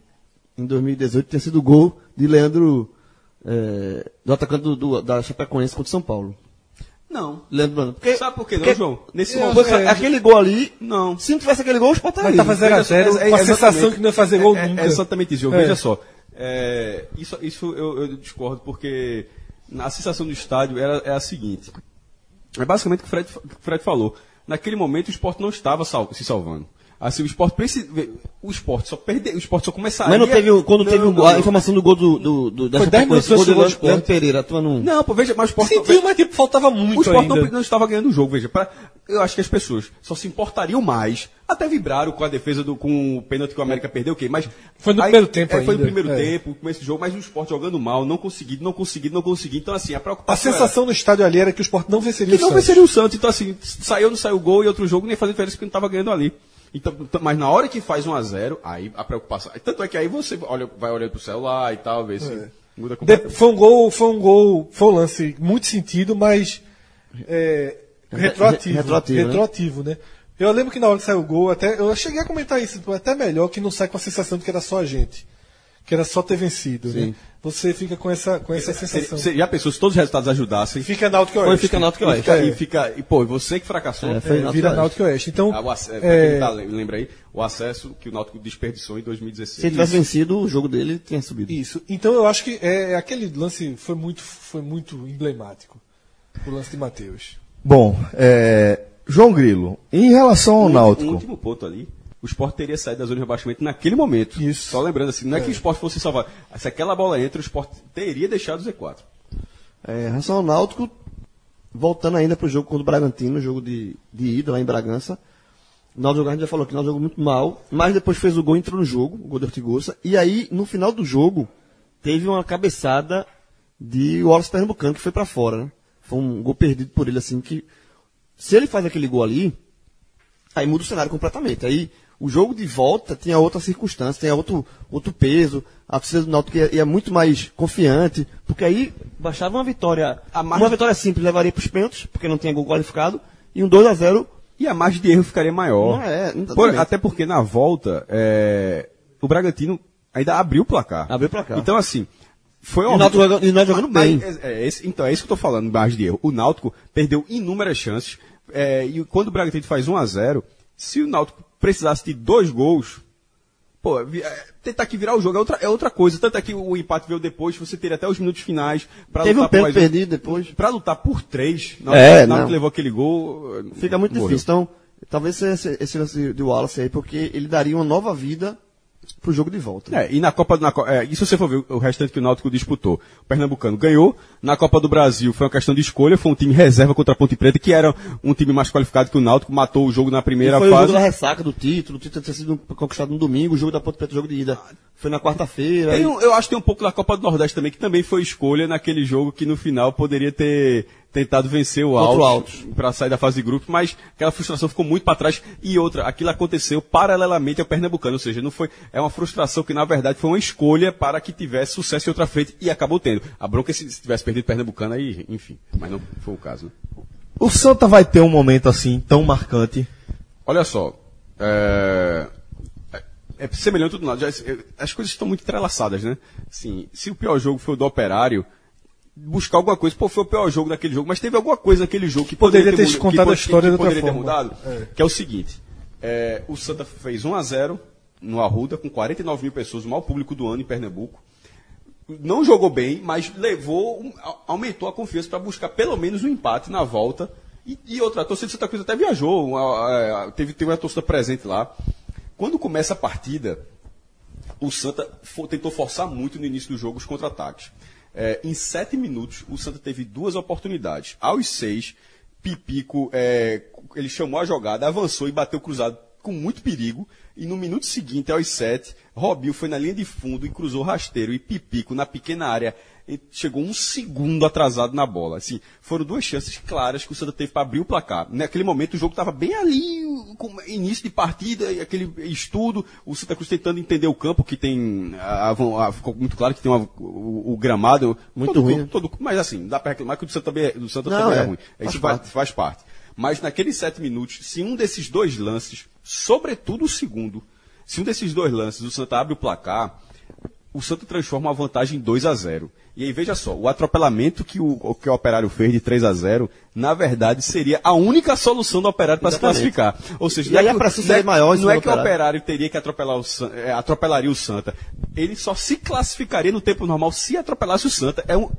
em 2018 tenha sido o gol de Leandro, é, do atacante do, do- da Chapecoense contra o São Paulo. Não. Leandro Brando. Porque, Sabe por quê, não, porque- João? Nesse É, momento. é, aquele gol ali, Não. se não tivesse aquele gol, o esporte Mas estaria. tava 0 a 0 Veja só, com a é- sensação exatamente. que não ia fazer gol É- é- nunca. É exatamente isso, João. É. Veja só. é, isso isso eu, eu discordo, porque a sensação do estádio era, é a seguinte. É basicamente o que o Fred, o Fred falou. Naquele momento o esporte não estava sal- se salvando. Assim, o esporte precisa. O esporte só perde, o esporte só começaria. Mas não teve, o- quando Não, teve não, a não. informação do gol do, do, do da Foi 10 minutos antes do gol do Sport. Pereira, a tua não... Não, pô, veja, mas o esporte. Sentiu, mas tipo, faltava muito O esporte não, ainda. não estava ganhando o jogo, veja. pra- eu acho que as pessoas só se importariam mais, até vibraram com a defesa do com o pênalti que o América perdeu, ok, mas. Foi no primeiro tempo é, Foi no ainda, primeiro é. tempo, começo do jogo, mas o esporte jogando mal, não conseguindo, não conseguindo, não conseguindo. Então, assim, a A preocupação. sensação no estádio ali era que o Sport não venceria era que o não Santos. venceria o Santos. Então, assim, saiu ou não saiu o gol e outro jogo nem fazia diferença porque não estava ganhando ali. Então, mas na hora que faz 1 a 0 aí a preocupação. Tanto é que aí você olha, vai olhando pro celular e tal, ver se muda De- foi um gol, foi um gol, foi um lance muito sentido, mas é, retroativo. retroativo, né? retroativo, né? Eu lembro que na hora que saiu o gol, até eu cheguei a comentar isso, até melhor que não sai com a sensação de que era só a gente, que era só ter vencido, né? Você fica com essa com essa sensação. Você já pensou se todos os resultados ajudassem? Fica Náutico Foi, Oeste. fica Náutico E Oeste. fica, É. e fica. E, pô, você que fracassou. É, foi É, Náutico vira Oeste. Náutico Oeste. Então, Ah, o ac- é, tá, lembra aí, o acesso que o Náutico desperdiçou em 2016. Se ele tivesse vencido, o jogo dele tinha subido. Isso. Então eu acho que é, aquele lance foi muito, foi muito emblemático. O lance de Matheus. Bom, é, João Grilo, em relação ao um, Náutico, Um último ponto ali. O Sport teria saído da zona de rebaixamento naquele momento. Isso. Só lembrando assim, não é, que o Sport fosse salvar. Se aquela bola entra, o Sport teria deixado o Z4. É, relação ao Náutico, voltando ainda pro jogo contra o Bragantino, jogo de, de ida lá em Bragança. O Náutico, a gente já falou que o Náutico jogou muito mal, mas depois fez o gol, entrou no jogo, o gol de Ortigosa. E aí, no final do jogo, teve uma cabeçada de Wallace Pernambucano, que foi pra fora, né? Foi um gol perdido por ele, assim, que se ele faz aquele gol ali, aí muda o cenário completamente. Aí o jogo de volta tinha outra circunstância, tinha outro, outro peso, a torcida do Náutico ia, ia muito mais confiante, porque aí baixava uma vitória, uma vitória simples levaria para os pênaltis, porque não tinha gol qualificado, e um 2 a 0 E a margem de erro ficaria maior. Não é. Por- até porque na volta, é, o Bragantino ainda abriu o placar. Abriu o placar. Então, assim, foi E o. Náutico jogando, e jogando bem. É, é então, é isso que eu tô falando, margem de erro. O Náutico perdeu inúmeras chances. é, e quando o Bragantino faz 1 a 0 se o Náutico precisasse de dois gols, pô, é, tentar que virar o jogo é outra, é outra coisa. Tanto é que o empate veio depois, você teria até os minutos finais para Teve um lutar por mais perdido depois. Pra lutar por três, na É, hora, na hora não. que levou aquele gol. Fica muito morreu. difícil. Então, Talvez esse, esse lance do Wallace aí, porque ele daria uma nova vida pro jogo de volta. É, e na Copa, na, é, e se você for ver o restante que o Náutico disputou, o Pernambucano ganhou, na Copa do Brasil foi uma questão de escolha, foi um time reserva contra a Ponte Preta, que era um time mais qualificado que o Náutico, matou o jogo na E primeira foi o fase. jogo da ressaca do título, o título ter sido conquistado no domingo, o jogo da Ponte Preta, o jogo de ida. Foi na quarta-feira. Um- eu acho que tem um pouco da Copa do Nordeste também, que também foi escolha naquele jogo que no final poderia ter tentado vencer o o Altos para sair da fase de grupos, mas aquela frustração ficou muito para trás. E outra, aquilo aconteceu paralelamente ao Pernambucano, ou seja, não foi, é uma frustração que na verdade foi uma escolha para que tivesse sucesso em outra frente e acabou tendo. A bronca é se, se tivesse perdido o Pernambucano aí, enfim, mas não foi o caso. Né? O Santa vai ter um momento assim tão marcante. Olha só, é, é- é semelhante a tudo nada. É- As coisas estão muito entrelaçadas, né? Assim, se o pior jogo foi o do Operário, buscar alguma coisa, pô, foi o pior jogo daquele jogo, mas teve alguma coisa naquele jogo que Poderia poderia, ter muda- contado que, a história que outra poderia ter mudado, que é o seguinte, é, o Santa fez 1 a 0 no Arruda, com 49 mil pessoas, o maior público do ano em Pernambuco, não jogou bem, mas levou, um- aumentou a confiança para buscar pelo menos um empate na volta. E, e outra, a torcida de Santa Cruz até viajou, uma- a- teve, teve uma torcida presente lá. Quando começa a partida, o Santa fo- tentou forçar muito no início do jogo os contra-ataques. É, em sete minutos, o Santa teve duas oportunidades. Aos seis, Pipico, é, ele chamou a jogada, avançou e bateu cruzado com muito perigo. E no minuto seguinte, aos sete, Robinho foi na linha de fundo e cruzou rasteiro. E Pipico, na pequena área, e chegou um segundo atrasado na bola. Assim, foram duas chances claras que o Santa teve para abrir o placar. Naquele momento, o jogo estava bem ali, com início de partida, e aquele estudo, o Santa Cruz tentando entender o campo, que tem. a- a- ficou muito claro que tem uma- o, o gramado. Muito todo- ruim, né? todo- mas assim, dá para reclamar que o do Santa também é, do Santa Não, também é, é. ruim. Isso faz, faz parte. Mas naqueles sete minutos, se um desses dois lances, sobretudo o segundo, se um desses dois lances o Santa abre o placar, o Santa transforma a vantagem em 2 a 0 E aí, veja só, o atropelamento que o, que o Operário fez de 3 a 0 na verdade, seria a única solução do Operário para se classificar. Ou seja, E não é que- não é- maior Não é que o Operário. Operário teria que atropelar o é, atropelaria o Santa. Ele só se classificaria no tempo normal se atropelasse o Santa. É um,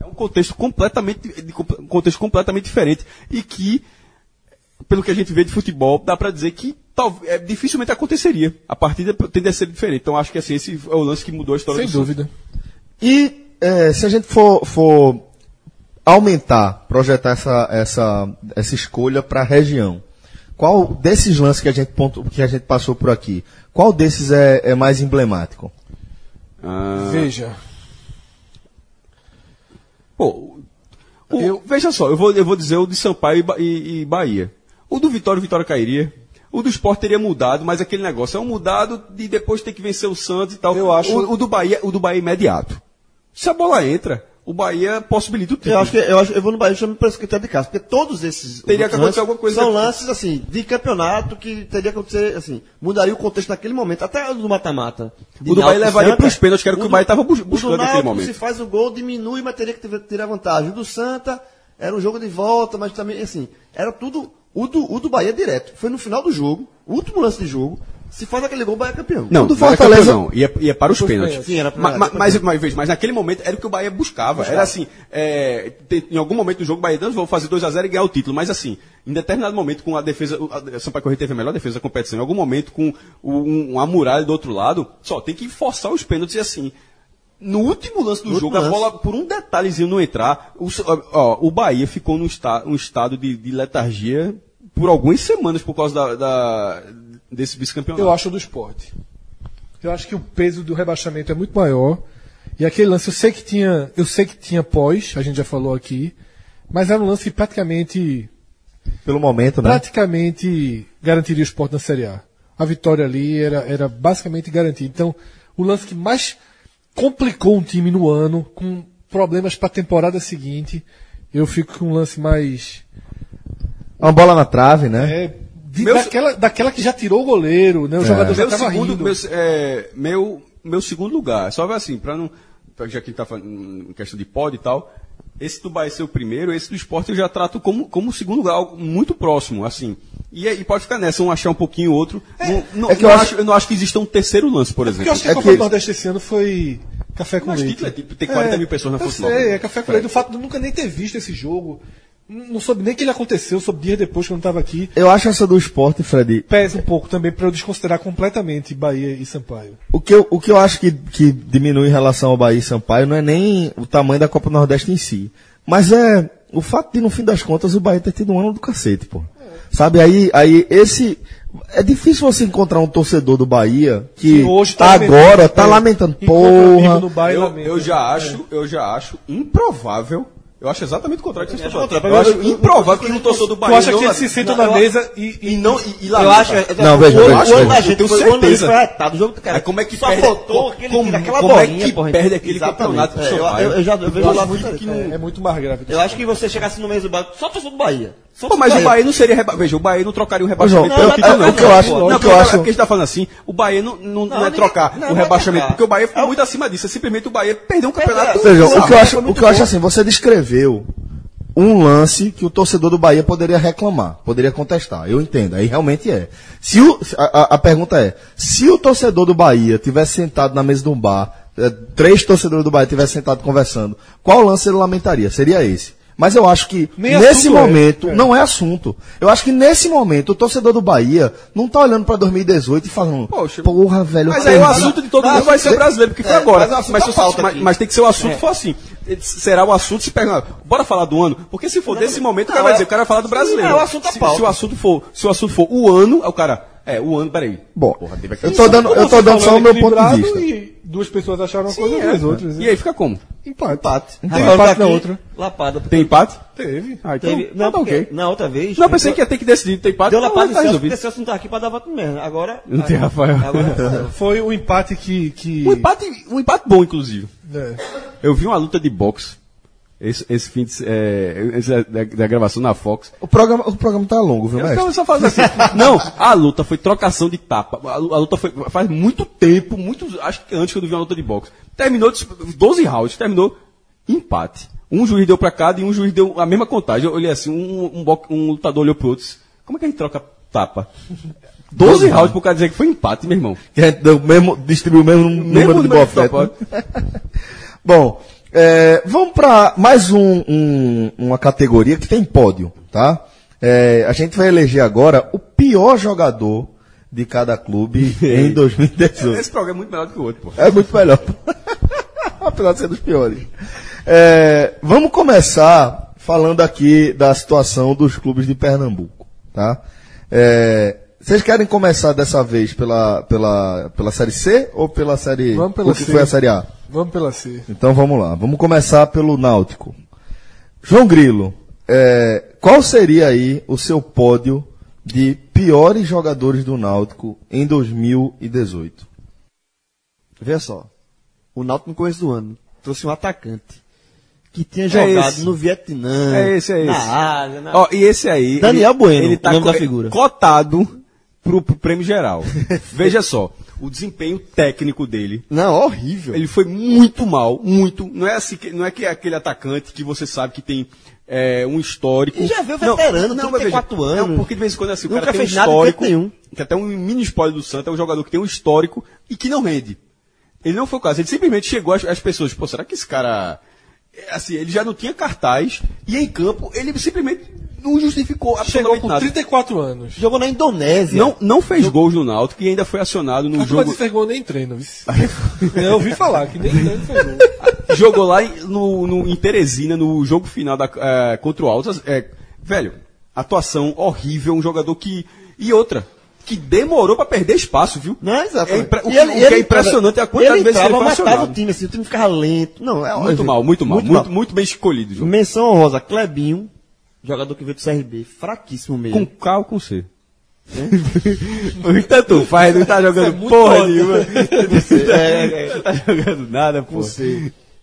é um contexto completamente, de, um contexto completamente diferente. E que, pelo que a gente vê de futebol, dá para dizer que talvez, é, dificilmente aconteceria. A partida tende a ser diferente. Então acho que assim, esse é o lance que mudou a história Sem do Santa. dúvida. E é, se a gente for, for aumentar, projetar essa, essa, essa escolha para a região, qual desses lances que a gente, pontu, que a gente passou por aqui, qual desses é, é mais emblemático? Ah, Veja. Pô, o- veja só, eu vou, eu vou dizer o de Sampaio e, e- e Bahia. O do Vitória, o Vitória cairia. O do Sport teria mudado, mas aquele negócio é um mudado de depois ter que vencer o Santos e tal. Eu acho- O, o do Bahia, o do Bahia é imediato. Se a bola entra, o Bahia possibilita o título. Eu acho que eu, acho, eu vou no Bahia chamo para critério de casa, porque todos esses Teria que acontecer alguma coisa são lances assim de campeonato que teria que acontecer assim, mudaria o contexto naquele momento, até o do mata-mata. O do Bahia levaria Santa, pros pênaltis, que era o que o Bahia tava bus- o do buscando naquele momento. Se faz o gol, diminui, mas teria que ter- tirar vantagem. O do Santa era um jogo de volta, mas também assim, era tudo o do, o do Bahia direto. Foi no final do jogo, último lance de jogo. Se faz aquele gol, o Bahia é campeão. Não, do era Fortaleza- não. Ia, ia para os pênaltis. Sim, era pra- mas, mas, mas naquele momento era o que o Bahia buscava. Era assim, é, te- em algum momento do jogo, o Bahia não vou fazer 2x0 e ganhar o título. Mas assim, em determinado momento, com a defesa, a Sampaio Correia teve a melhor defesa da competição. Em algum momento, com o- um, uma muralha do outro lado, só tem que forçar os pênaltis e assim. No último lance do No jogo, último a lance. bola, por um detalhezinho não entrar, o, ó, o Bahia ficou num esta, um estado de, de letargia por algumas semanas por causa da, da- desse vice-campeonato. Eu acho do esporte. Eu acho que o peso do rebaixamento é muito maior. E aquele lance, eu sei que tinha, eu sei que tinha pós, a gente já falou aqui, mas era um lance que praticamente, Pelo momento, né? praticamente garantiria o esporte na Série A. A vitória ali era, era basicamente garantida. Então, o lance que mais complicou um time no ano, com problemas para a temporada seguinte, eu fico com um lance mais Uma bola na trave, né? é, de- Meu- daquela, daquela que já tirou o goleiro, né? O jogador já meu estava segundo, rindo. meu, é, meu, meu segundo lugar, só ver assim, para não. pra- Já que a gente tá falando em questão de pod e tal, esse do Bahia ser o primeiro, esse do esporte eu já trato como, como o segundo lugar, algo muito próximo, assim. E, aí pode ficar nessa, um achar um pouquinho outro. não, não, é que não eu acho, eu não acho que exista um terceiro lance, por Porque exemplo. eu acho que a É Copa que- do Nordeste esse ano foi café com Mas leite. título é tipo ter 40 mil pessoas na Fonte Nova. é café com leite. O fato de eu nunca nem ter visto esse jogo. Não soube nem que ele aconteceu, soube dias depois que eu não estava aqui. Eu acho essa do esporte, Fred, Pesa um pouco também para eu desconsiderar completamente Bahia e Sampaio. O que eu, o que eu acho que, que diminui em relação ao Bahia e Sampaio não é nem o tamanho da Copa Nordeste em si. Mas é o fato de, no fim das contas, o Bahia ter tido um ano do cacete, pô. Sabe, aí, aí esse. É difícil você encontrar um torcedor do Bahia que Que hoje tá agora lamentando, tá é, lamentando. Porra. no Bahia Eu, eu já acho, eu já acho improvável. Eu acho exatamente o contrário que você está falando. Eu acho Eu- eu- improvável que um torcedor do Tu Bahia acha não que lame- se sentam Não, na eu- mesa e, e, e não e, e Eu lamenta. acho Não, veja, veja, o ano da Eu gente tenho certeza. foi arretado. O jogo, cara, Aí como é que só perde- faltou aquele, como- aquela como é bolinha, que porra. perde aquele campeonato pro É, eu, eu, eu já eu vejo Eu lá acho muito que não- é, é muito mais grave. Eu acho que você chegasse no mês do Bahia, só torcedor do Bahia. Só Pô, mas o do Bahia não seria reba... Veja, o Bahia não trocaria o rebaixamento eu- título, eu- não. o que eu acho- Não, o que eu é acho- porque a gente tá falando assim, o Bahia não, não, não é trocar não, o rebaixamento, porque o Bahia foi É o- muito acima disso. É simplesmente o Bahia perdeu um campeonato. Veja, o que eu acho, eu acho assim, você descreveu um lance que o torcedor do Bahia poderia reclamar, poderia contestar. Eu entendo, aí realmente é. Se o, a, a- pergunta é, se o torcedor do Bahia tivesse sentado na mesa de um bar, eh, três torcedores do Bahia tivessem sentado conversando, qual lance ele lamentaria? Seria esse. Mas eu acho que Nem nesse é, momento é. não é assunto. Eu acho que nesse momento o torcedor do Bahia não tá olhando pra 2018 e falando, Poxa, porra, velho, Mas aí o perdi." assunto de todo mundo vai ser brasileiro, porque foi é, agora. mas o Mas, mas- mas tem que ser o assunto É. for assim. Será o assunto se perguntar, bora falar do ano? Porque se for desse momento, o cara não, vai é- dizer, o cara vai falar do brasileiro. Não, é o assunto da se, pauta. se o assunto for, se o assunto for o ano, aí o cara, é, o ano, peraí. Bom, Porra, eu tô dando, eu tô dando só o meu ponto de vista. E duas pessoas acharam uma Sim, coisa é, e duas outras. E aí fica como? Empate. Empate. Tem Rafael empate na outra. Lapada. Tem empate? Teve. Ah, então, Teve, então não, tá ok. na outra vez. Não, eu pensei que ia ter que decidir, tem empate. Deu não, lapada tá Celso, resolvido. porque Celso não tá aqui pra dar voto mesmo. Agora. *laughs* Não tem Rafael. Agora. *laughs* Foi o empate que. que Um empate, um empate bom, inclusive. é. Eu vi uma luta de boxe. Esse, esse fim de, é, esse é da, da gravação na Fox. O programa, o programa tá longo, viu, Eu mestre? ficava só assim. *laughs* Não, a luta foi trocação de tapa. A, a luta foi faz muito tempo, muito, acho que antes que eu vi uma luta de boxe. Terminou de- 12 rounds, terminou empate. Um juiz deu pra cada e um juiz deu a mesma contagem. Eu olhei assim, um, um, um lutador olhou pro outro. disse, Como é que a gente troca tapa? *laughs* 12 rounds pro cara dizer que foi empate, meu irmão. Que a gente deu mesmo, distribuiu o mesmo número de número de bofete. *laughs* Bom, é, vamos para mais um- um- uma categoria que tem pódio, tá? É, a gente vai eleger agora o pior jogador de cada clube *laughs* em 2018. Esse programa é muito melhor do que o outro, pô. É muito melhor. *laughs* Apesar de ser dos piores. É, vamos começar falando aqui da situação dos clubes de Pernambuco, tá? É, vocês querem começar dessa vez pela, pela, pela Série C ou pela Série... Vamos pela o que C. foi a Série A? Vamos pela C. Então vamos lá. Vamos começar pelo Náutico. João Grilo, é, qual seria aí o seu pódio de piores jogadores do Náutico em 2018? Veja só. O Náutico no começo do ano trouxe um atacante que tinha jogado esse. no Vietnã. É esse, é esse. Na Ásia, na... Ó, e esse aí. Daniel Bueno, ele tá o nome co- da figura. cotado pro, pro prêmio geral. *laughs* Veja só, o desempenho técnico dele. Não, horrível. Ele foi muito mal, muito. Não é assim, que- não é que é aquele atacante que você sabe que tem é, um histórico. E já veio Não, veterano, não, 34 mas veja, anos. Não, porque de vez em quando assim, o Nunca cara tem um histórico. nenhum. Que até um mini spoiler do Santos é um jogador que tem um histórico e que não rende. Ele não foi o caso, ele simplesmente chegou às, às pessoas, pô, será que esse cara. é, Assim, ele já não tinha cartaz e em campo ele simplesmente não justificou Chegou absolutamente com nada. 34 anos. Jogou na Indonésia. Não, não fez gols no Náutico e ainda foi acionado no jogo. de Fergão nem treino. viu? *laughs* Eu ouvi falar que nem treino fez gol. *laughs* jogou lá em- no, no- em Teresina, no jogo final da, eh, contra o Altas. É, velho, atuação horrível, um jogador que. E outra, que demorou pra perder espaço, viu? Não, exato. É impre- o que- o que é impressionante é a quantidade de vezes que ele foi matava acionado. o time, assim, o time ficava lento. Não, é Muito mal, muito mal. Muito, muito, bem escolhido, João. Menção honrosa, Clebinho, jogador que veio do CRB, fraquíssimo mesmo. Com K ou com C? *laughs* Tanto faz, não tá jogando porra nenhuma. *laughs* É, Não tá jogando nada, pô.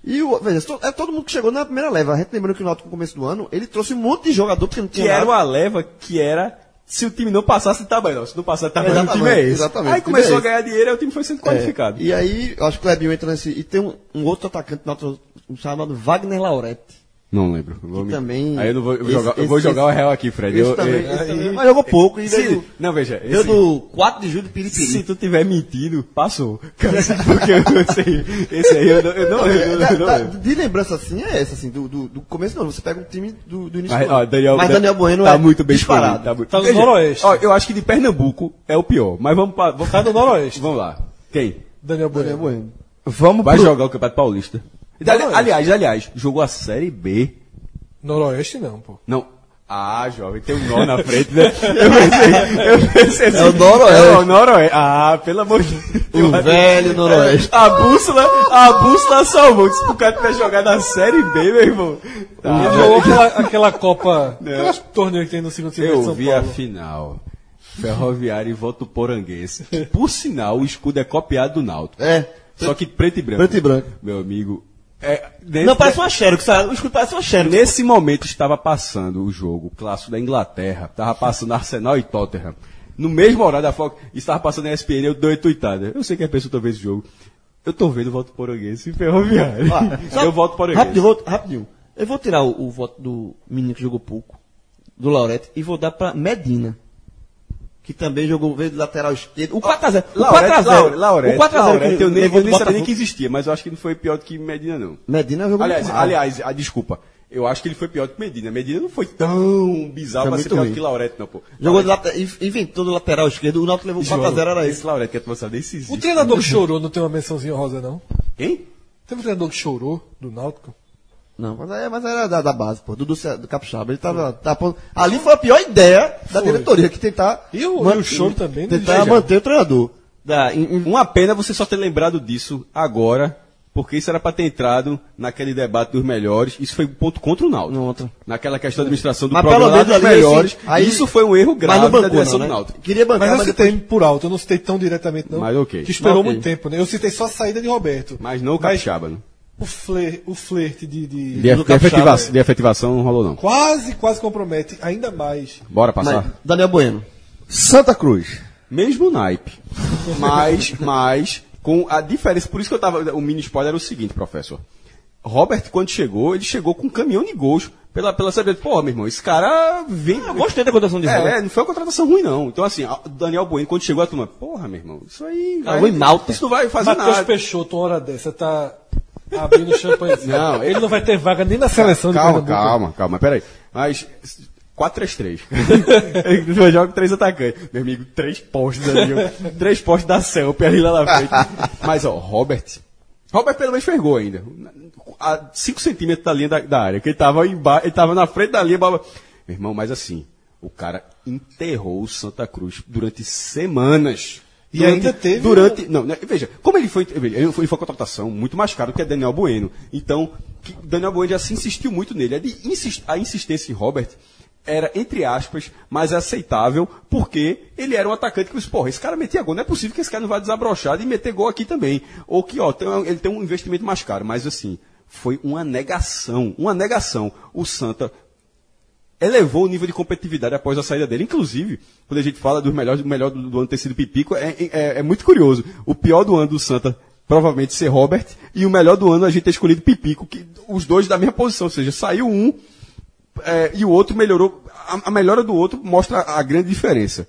E o, veja, é todo mundo que chegou na primeira leva. A gente lembrando que o Náutico no começo do ano, ele trouxe um monte de jogador porque não tinha Que era uma leva que era. Se o time não passasse, tá bem, não. Se não passar, tá bem. O time é esse. exatamente, Aí começou é a ganhar dinheiro e o time foi sendo qualificado. E aí, acho que o Clebinho entra nesse. E tem um, um outro atacante Náutico chamado Wagner Laurete. Não lembro. Eu vou Que me- também- Aí eu, não vou, eu vou esse- jogar, eu vou esse- jogar o real aqui, Fred. Esse Eu- também, eu- esse também. Mas jogou pouco. E Se- veio do, não, veja. esse- do 4 de julho de Piripiri. Se tu tiver mentindo, passou. *laughs* Porque eu. Esse aí eu não, eu não, eu não, não Da- lembro. de lembrança assim, é essa, assim, do, do, do começo não. Você pega um time do, do início Mas, do ó, ano. Daniel, Mas Daniel Bueno tá é muito bem disparado. escolhido, muito- Tá no Veja, Noroeste. Ó, eu acho que de Pernambuco é o pior. Mas vamos para. Vamos, Tá no Noroeste. vamos lá. Quem? Daniel Daniel Bueno. Bueno. Vamos Vai pro... jogar o Campeonato Paulista. Não é. aliás, aliás, jogou a Série B. Noroeste não, pô. Não. Ah, jovem, tem um nó na frente, né? *laughs* Eu pensei, eu pensei assim. É o Noroeste. É o Noroeste. Ah, pelo amor de Deus. O velho Noroeste. A bússola, a bússola salvou. Se o cara tiver jogado a Série B, meu irmão. Ah, Ele jogou aquela, aquela Copa. *laughs* Aquelas torneios que tem no segundo semestre de eu São vi a Paulo. final. Ferroviário e Votuporanguense. Que, por sinal, o escudo é copiado do Náutico. É. Só que preto e branco. Preto e branco. Meu amigo. É, Não, parece uma Xerox, sabe? O parece uma Xerox. Nesse momento estava passando o jogo clássico da Inglaterra, estava passando Arsenal e Tottenham. No mesmo horário da Fox, estava passando a ESPN, eu dou tuitada. Eu sei que a pessoa vendo esse jogo. Eu tô vendo o voto poranguense e ferroviário. Só- *laughs* eu voto poranguense. Rapidinho, rapidinho. Eu vou tirar o, o voto do menino que jogou pouco, do Laurete, e vou dar pra Medina. Que também jogou veio de lateral esquerdo. O 4x0. O 4x0. Laurete, O 4x0 Laurete, eu nem, eu do nem sabia nem que existia, mas eu acho que não foi pior do que Medina, não. Medina jogou Aliás, muito mal. aliás, ah, desculpa. Eu acho que ele foi pior do que Medina. Medina não foi tão bizarro Foi pra ser pior ruim. do que Laurete, não, pô. Jogou de lateral, inventou do lateral esquerdo. O Náutico levou 4x0, era Esse isso. Laurete que é tu sabe nem se existe. O treinador que chorou não tem uma mençãozinha rosa, não? Quem? Teve um treinador que chorou do Náutico? Não, mas, é, mas era da, da base, pô. Do, do, do Capixaba. Ele tava, tava pondo- Ali foi a pior ideia da Foi. diretoria, que tentar. E o- man- e o choro também, né? Tentar manter o treinador. Em- Uma pena você só ter lembrado disso agora, porque isso era pra ter entrado naquele debate dos melhores. Isso foi um ponto contra o Náutico. No outro. Naquela questão da administração do Mas programa pelo menos dos ali, melhores. assim, aí- isso foi um erro mas grave bancou, da direção não, do né? Náutico. Mas Queria bancar, eu mas, citei depois... por alto, eu não citei tão diretamente, não. Mas ok. Que esperou muito tempo, né? Eu citei só a saída de Roberto. Mas não o Capixaba, né? O, fler, o flerte de. de, De, de Capixaba, efetivação, de efetivação não rolou, não. Quase, quase compromete, ainda mais. Bora passar. mas Daniel Bueno. Santa Cruz. Mesmo naipe. Mas, *laughs* mas, com a diferença. Por isso que eu tava. O mini spoiler era o seguinte, professor. Robert, quando chegou, ele chegou com um caminhão de gols pela, pela saber. Pô, meu irmão, esse cara vem. Eu gostei da contratação de É, Robert. não foi uma contratação ruim, não. Então, assim, o Daniel Bueno, quando chegou a turma, porra, meu irmão, isso aí. Ah, o Malta. Isso não vai fazer Matheus nada. Peixoto, uma hora dessa, tá abrindo champanhezinho. Não, ele não vai ter vaga nem na seleção de Calma, calma, calma, peraí. Mas. 4-3-3. Eu jogo três atacantes. Meu amigo, três postes ali. três postes da Celp ali lá na frente. Mas, ó, Robert. Robert pelo menos fez gol ainda. A 5 centímetros da linha da, da área. Que ele tava, emba... ele tava na frente da linha. Bola... Meu irmão, mas assim. O cara enterrou o Santa Cruz durante semanas. E ainda teve Durante. Não, né, veja, como ele foi. Ele foi, ele foi uma contratação muito mais caro que a Daniel Bueno. Então, Daniel Bueno já se insistiu muito nele. A, de insis- a insistência em Robert era, entre aspas, mais aceitável, porque ele era um atacante que disse, porra, esse cara metia gol, não é possível que esse cara não vá desabrochar e meter gol aqui também. Ou que, ó, tem ele tem um investimento mais caro, mas assim, foi uma negação, uma negação. O Santa elevou o nível de competitividade após a saída dele. Inclusive, quando a gente fala dos melhores, o melhor do, do ano ter sido Pipico, é, é- é muito curioso. O pior do ano do Santa provavelmente ser Robert, e o melhor do ano a gente ter escolhido Pipico, que os dois da mesma posição, ou seja, saiu um é, e o outro melhorou. A, a melhora do outro mostra a grande diferença.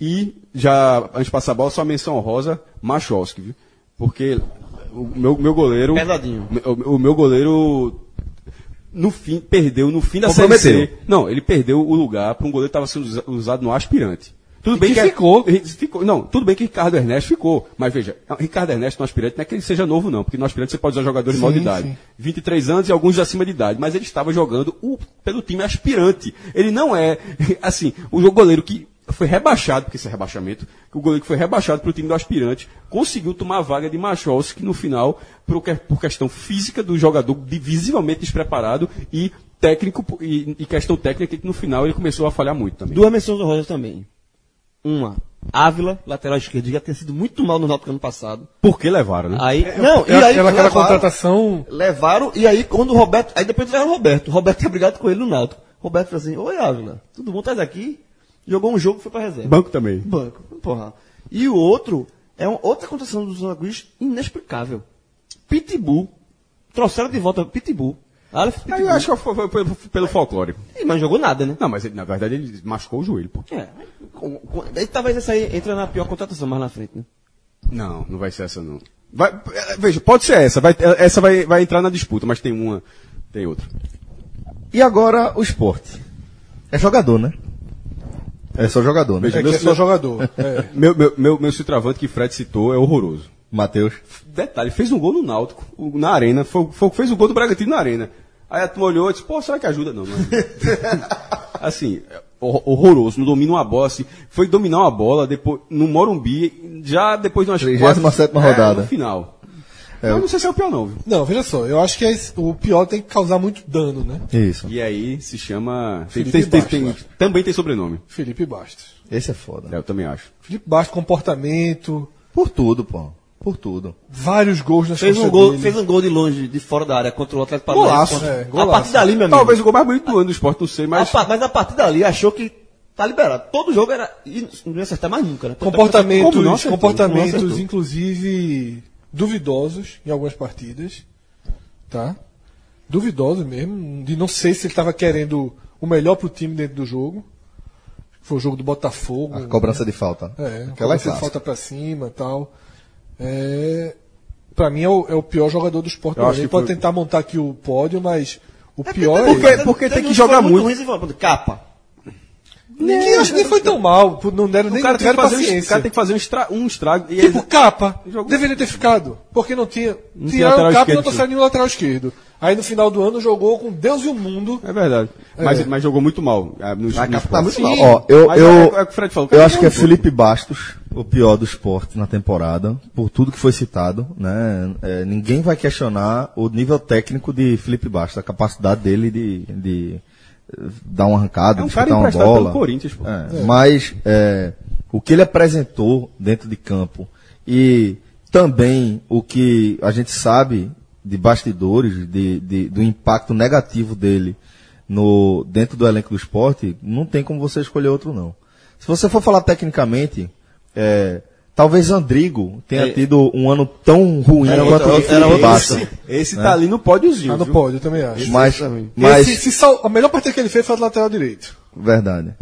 E, já, antes de passar a bola, só a menção honrosa, Machowski, viu? Porque o meu, meu goleiro. Pesadinho. O, o meu goleiro. No fim, perdeu no fim da Série C. Não, ele perdeu o lugar para um goleiro que estava sendo usa- usado no aspirante. Tudo E bem que que, é- ficou. ficou. Não, tudo bem que Ricardo Ernesto ficou. Mas veja, Ricardo Ernesto no aspirante não é que ele seja novo, não, porque no aspirante você pode usar jogadores de maior de idade. sim. 23 anos e alguns acima de idade. Mas ele estava jogando o- pelo time aspirante. Ele não é, *laughs* assim, o goleiro que foi rebaixado, porque isso é rebaixamento, o goleiro que foi rebaixado para o time do aspirante, conseguiu tomar a vaga de Machowski no final, por, que- por questão física do jogador, visivelmente despreparado, e técnico, e, e questão técnica, que no final ele começou a falhar muito também. Duas menções honrosas também. Uma, Ávila, lateral esquerdo, já tinha sido muito mal no Náutico ano passado. Por que levaram, né? Aí, não, e É aí aquela, levaram, contratação. levaram, e aí quando o Roberto, aí depois levaram o Roberto. O Roberto tinha brigado com ele no Náutico. O Roberto falou assim, oi Ávila, tudo bom, tá aqui? Jogou um jogo e foi pra reserva. Banco também. Banco. Porra. E o outro é uma outra contratação do Santa Cruz inexplicável. Pitbull. Trouxeram de volta Pitbull. Aleph Aí eu acho que foi, foi pelo, pelo folclore. Ih, mas não jogou nada, né? Não, mas ele, na verdade ele machucou o joelho, pô. É. Com- com- Ele, talvez essa aí entre na pior contratação mais na frente, né? Não, não vai ser essa não. Vai, é, veja, pode ser essa, vai, essa vai, vai entrar na disputa, mas tem uma, tem outra. E agora o esporte. É jogador, né? É só jogador, né? É que é só jogador. *laughs* É. Meu, meu, meu, meu centroavante que Fred citou é horroroso. Matheus. Detalhe, fez um gol no Náutico, na arena, foi, foi- fez o gol do Bragantino na arena. Aí a turma olhou e disse, pô, será que ajuda? Não, não ajuda. *laughs* assim, é hor- horroroso, não domina uma bola, assim, foi dominar uma bola depois, no Morumbi, já depois de umas 37ª é, rodada. no final. Eu não sei se é o pior não, viu? Não, veja só, eu acho que é- o pior tem que causar muito dano, né? Isso. E aí se chama. Tem, Felipe tem- tem- Bastos, tem- acho. também tem sobrenome. Felipe Bastos. Esse é foda. É, eu também acho. Felipe Bastos, comportamento, Por tudo, pô. Por tudo. vários gols nas Fez um, gol, dele. fez um gol de longe, de fora da área, contra o Atlético Golaço, Contra- é, A golaço. partir dali, meu amigo. Talvez o gol mais bonito do ano do esporte, não sei, mas... mas. A, mas a partir dali achou que tá liberado. Todo jogo era. E não ia acertar mais nunca, né? Comportamentos, comportamentos inclusive, duvidosos em algumas partidas. Tá? Duvidosos mesmo. De não sei se ele estava querendo o melhor pro time dentro do jogo. Foi o jogo do Botafogo. A cobrança de falta. É, Aquela é cobrança de clássica. falta pra cima tal. É, pra mim é o, é o pior jogador do esporte. Ele que pode foi- tentar montar aqui o pódio, mas o pior é Porque, ele. porque tem que uns jogar foram muito. ruins Nem, acho que nem foi tão mal. Não deram nem O cara, tem que fazer um, o paciência. cara tem que fazer um, estra, um estrago. E Tipo, capa. Jogou- Deveria ter ficado. Porque não tinha. tinha Tiraram lateral o capa e não trouxeram nenhum lateral esquerdo. Aí no final do ano jogou com Deus e o mundo. É verdade. Mas, mas jogou muito mal. ah, No, no Vai esporte. captar muito mal. Ó, eu, Mas eu, é- é o que o Fred falou, eu acho que é. Felipe Bastos, o pior do esporte na temporada, por tudo que foi citado, né? É, ninguém vai questionar o nível técnico de Felipe Bastos, a capacidade dele de, de dar uma arrancada, É um uma bola. pelo Corinthians, pô. É, Mas é, o que ele apresentou dentro de campo e também o que a gente sabe de bastidores, de, de- do impacto negativo dele no, dentro do elenco do esporte, não tem como você escolher outro não. Se você for falar tecnicamente, é, talvez Andrigo tenha É. tido um ano tão ruim Era quanto outro- o era Felipe Bastos. Esse tá ali no pódiozinho. Ah, não viu? pode, eu também acho. Mas, mas Esse- se sal- a melhor partida que ele fez foi a do lateral direito. verdade.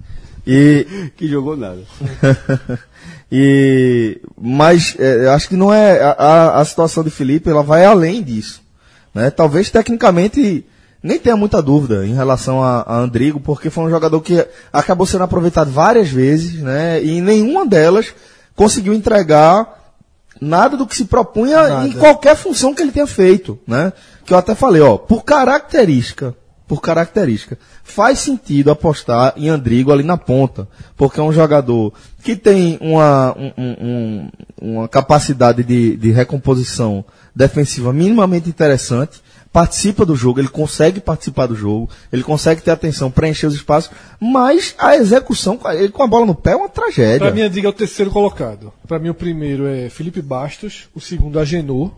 E *laughs* Que jogou nada. *laughs* e mas é, eu acho que não é a, a- a situação de Felipe ela vai além disso né talvez tecnicamente nem tenha muita dúvida em relação a, a Andrigo porque foi um jogador que acabou sendo aproveitado várias vezes né e em nenhuma delas conseguiu entregar nada do que se propunha Nada. em qualquer função que ele tenha feito, né? Que eu até falei, ó, por característica, por característica, faz sentido apostar em Andrigo ali na ponta, porque é um jogador que tem uma, um- um- um- uma capacidade de, de recomposição defensiva minimamente interessante, participa do jogo, ele consegue participar do jogo, ele consegue ter atenção, preencher os espaços, mas a execução, ele com a bola no pé é uma tragédia. Pra mim, a Diga é o terceiro colocado. Pra mim, o primeiro é Felipe Bastos, o segundo, Agenor.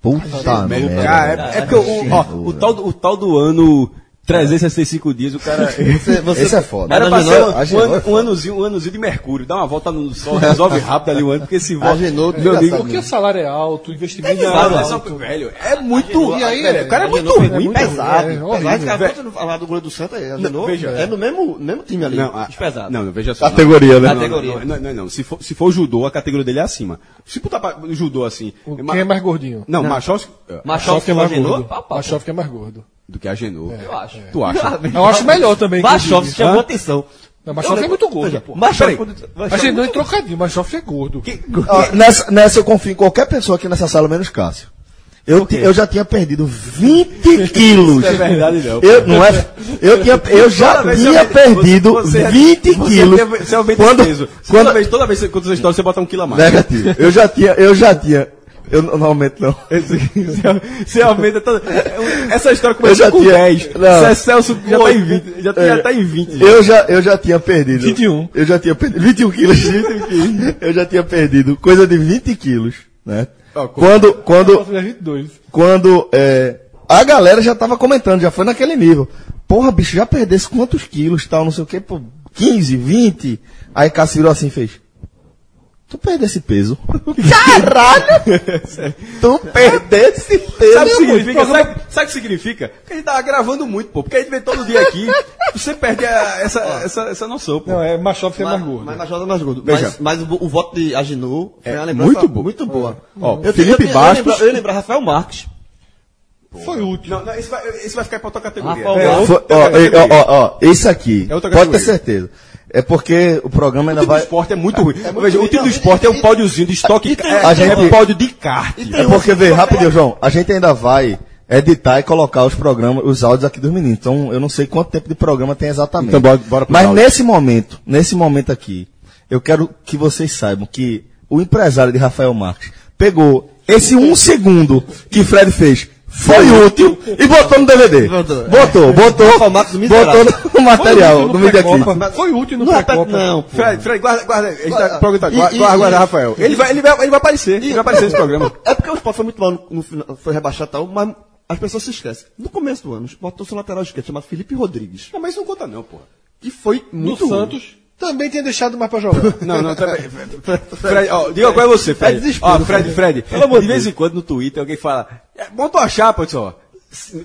Puta merda. Cara, é, é porque o, ó, o, tal, o tal do ano 365 dias, o cara. *laughs* Esse é foda. Era pra ser um, um, é um anozinho, um anozinho de Mercúrio. Dá uma volta no sol, resolve rápido ali o ano, porque se volta. Agenor, meu amigo. Porque o salário é alto, o investimento é, é alto. só, velho, é muito. E aí, velho, o cara é é, muito é ruim, muito pesado. Pesado, É, pesado. horrível. Cara, quando falar do goleiro do Santa, é, veja. é no mesmo, mesmo time ali. Não, a- os pesados. Não, não, veja só. Categoria, né? Não, não, Categoria. Não, não, não. Se for, se for judô, a categoria dele é acima. Se botar pra, judô assim. Quem é mais gordinho? Não, Machowski. é, Machov é mais gordo. que é mais gordo. Do que a Genô. Eu acho. Tu acha? *laughs* Eu acho melhor também. Inclusive. chamou Hã? atenção. Não, Machov é muito gordo, pô. Machov, Agenor é trocadinho, Machov é gordo. Nessa, nessa eu confio em qualquer pessoa aqui nessa sala, menos Cássio. Eu, eu já tinha perdido 20 *laughs* quilos. Isso é verdade, não. Eu, não é, eu, tinha, eu já Toda tinha perdido você- você- 20 você quilos. Você aumenta quando, peso. quando, Toda vez, toda vez que você conta essa história, você bota um quilo a mais. negativo. Eu já tinha, eu já tinha. Eu não não aumento, não. *laughs* Você aumenta toda... Essa história começou com tinha- 10. não. Zé Celso já tá em 20. Já, já tá em 20. já. Eu já, eu já tinha perdido. 21. Eu já tinha perdido 21 *laughs* quilos. eu já tinha perdido coisa de 20 quilos, né? Como- Quando, quando, Quando... 22. quando é, a galera já tava comentando, já foi naquele nível. Porra, bicho, já perdesse quantos quilos, tal, não sei o que, pô, 15, 20. Aí Cássio virou assim e fez. Tu perdesse peso. *laughs* Tu perdesse peso. Sabe o que significa? Sabe, sabe o que significa? Que a gente tava gravando muito, pô. Porque a gente vem todo dia aqui. você perde a- essa, essa, essa noção, pô. Não, é Machop é mais gordo. Mas Major é mais gordo. Veja. Mas, mas o, o voto de Aginu foi É uma lembrança muito bom. Muito boa. Ó, Eu- Felipe eu, eu, Bastos- Eu, lembro- eu lembro Rafael Marques. Foi útil. Não, não, esse vai, esse vai ficar pra outra categoria. Rafael É, Marques. Foi- ó, ó, ó, ó, esse aqui, É outra pode ter certeza. É porque o programa O ainda time do vai. esporte é muito ruim. muito Veja, ruim. o time do esporte e- é um pódiozinho de estoque. e tem- é, a gente- é um pódio de kart. É porque, vê, rapidinho, João, a gente ainda vai editar e colocar os programas, os áudios aqui dos meninos. Então, eu não sei quanto tempo de programa tem exatamente. Então, bora- bora Mas áudios. nesse momento, nesse momento aqui, eu quero que vocês saibam que o empresário de Rafael Marques pegou esse um segundo que Fred fez. Foi útil e botou no DVD. Botou. Botou, botou, botou no material no Media. Clip. Foi útil no pré-copa. não. pô. Fred, Fred, guarda, guarda. A gente tá Guarda. perguntando, guarda, guarda, Rafael. Ele vai, ele, vai, ele vai aparecer. Ele vai aparecer nesse *laughs* programa. É porque o Sport foi muito mal no, no final, foi rebaixado e tal, mas as pessoas se esquecem. No começo do ano, o Sport trouxe um lateral esquerdo chamado Felipe Rodrigues, Não, mas isso não conta não, porra. que foi No muito ruim. Santos, também tinha deixado mais pra jogar. *laughs* Não, não, também. *laughs* Fred, ó, diga qual é você, Fred. É desespero, Ó, Fred, Fred. Pelo amor de vez em quando no Twitter alguém fala, "É, monta uma chapa, só.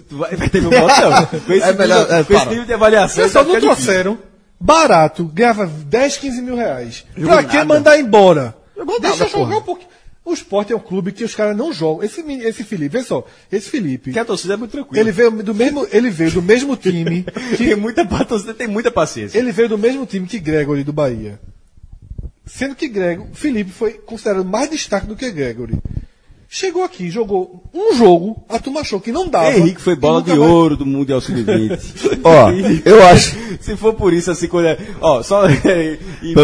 Vai, vai ter meu voto, não. Com esse, É melhor- é, com esse para. nível de avaliação. Vocês só não difícil. trouxeram barato, ganhava 10, 15 mil reais. Jogou pra que nada. mandar embora? Jogou Deixa nada, jogar um pouquinho. O esporte é um clube que os caras não jogam. Esse, esse Felipe, vê só, esse Felipe, Porque a torcida é muito tranquila. ele veio do mesmo, ele veio do mesmo time *laughs* tem que muita, a torcida tem muita paciência. ele veio do mesmo time que Gregory do Bahia. Sendo que Gregory, Felipe foi considerado mais destaque do que Gregory. Chegou aqui, jogou um jogo, a turma achou que não dava. Henrique foi bola de mais- ouro do Mundial Sub-20. *laughs* Ó, eu acho. Se for por isso, assim, quando é. Ó, só. *laughs* e-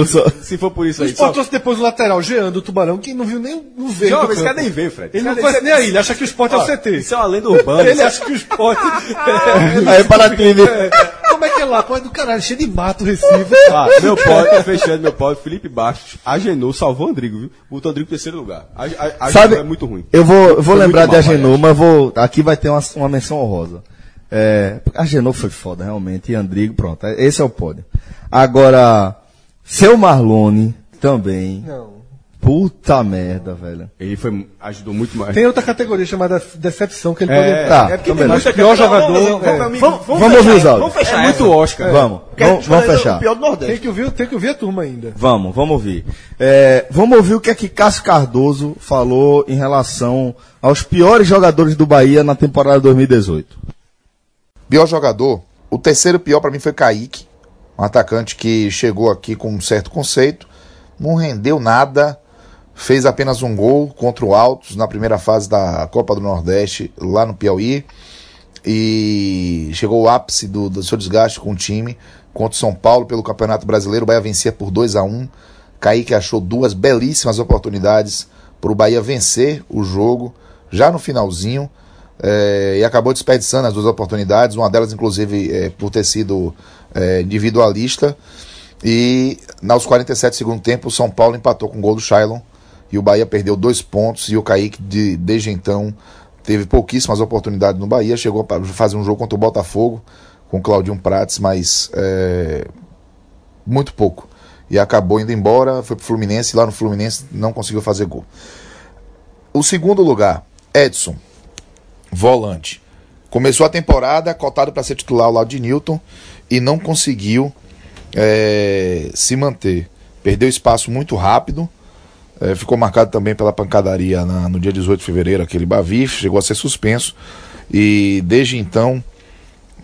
só- se for por isso O aí. Sport Só, trouxe depois o lateral, Jean do Tubarão, que não viu nem no verde. Jovem, esse cara nem veio, Fred. Ele não conhece nem a ilha, *laughs* ele acha que o Sport é Ó, o CT. Isso é uma lenda urbana. Ele acha que o Sport. Aí para é que é lá? Pô, é do caralho, cheio de mato, Recife. Ah, meu pódio, fechando meu pódio, Felipe Bastos, Agenou, salvou o Andrigo, viu? Botou o Andrigo em terceiro lugar. A, a, Sabe, Agenor é muito ruim. Eu vou, eu vou Foi lembrar de mal, Agenor, mas vou. Aqui vai ter uma, uma menção honrosa. É, Agenor foi foda, realmente. E Andrigo, pronto. é- Esse é o pódio. Agora, seu Marlone também. Não. Puta merda, velho. Ele foi, ajudou muito mais. Tem outra categoria chamada Decepção que ele É, pode entrar. Tá, é porque então tem muita Pior jogador, Vamos, é. vamos, vamos, Vamos ouvir os áudios. Vamos fechar É muito essa. Oscar. Vamos, Porque vamos, vamos vai fechar. O pior do Tem Nordeste. que, ouvir, tem que ouvir a turma ainda. Vamos, vamos ouvir. É, vamos ouvir o que é que Cássio Cardoso falou em relação aos piores jogadores do Bahia na temporada 2018. Pior jogador, o terceiro pior pra mim foi Kaique, um atacante que chegou aqui com um certo conceito, não rendeu nada, fez apenas um gol contra o Altos na primeira fase da Copa do Nordeste lá no Piauí e chegou ao ápice do, do seu desgaste com o time contra o São Paulo pelo Campeonato Brasileiro. O Bahia vencia por 2 a 1 Kaique achou duas belíssimas oportunidades para o Bahia vencer o jogo já no finalzinho é, e acabou desperdiçando as duas oportunidades, uma delas, inclusive, é, por ter sido é, individualista. E aos 47 do tempo, o São Paulo empatou com o gol do Shailon e o Bahia perdeu dois pontos. E o Kaique, de, desde então, teve pouquíssimas oportunidades no Bahia. Chegou a fazer um jogo contra o Botafogo com o Claudinho Prates, mas é, muito pouco. E acabou indo embora, foi pro Fluminense, lá no Fluminense não conseguiu fazer gol. O segundo lugar, Edson, volante. Começou a temporada cotado para ser titular ao lado de Newton e não conseguiu é, se manter. Perdeu espaço muito rápido. É, ficou marcado também pela pancadaria na- no dia 18 de fevereiro, aquele Bavi, chegou a ser suspenso. E desde então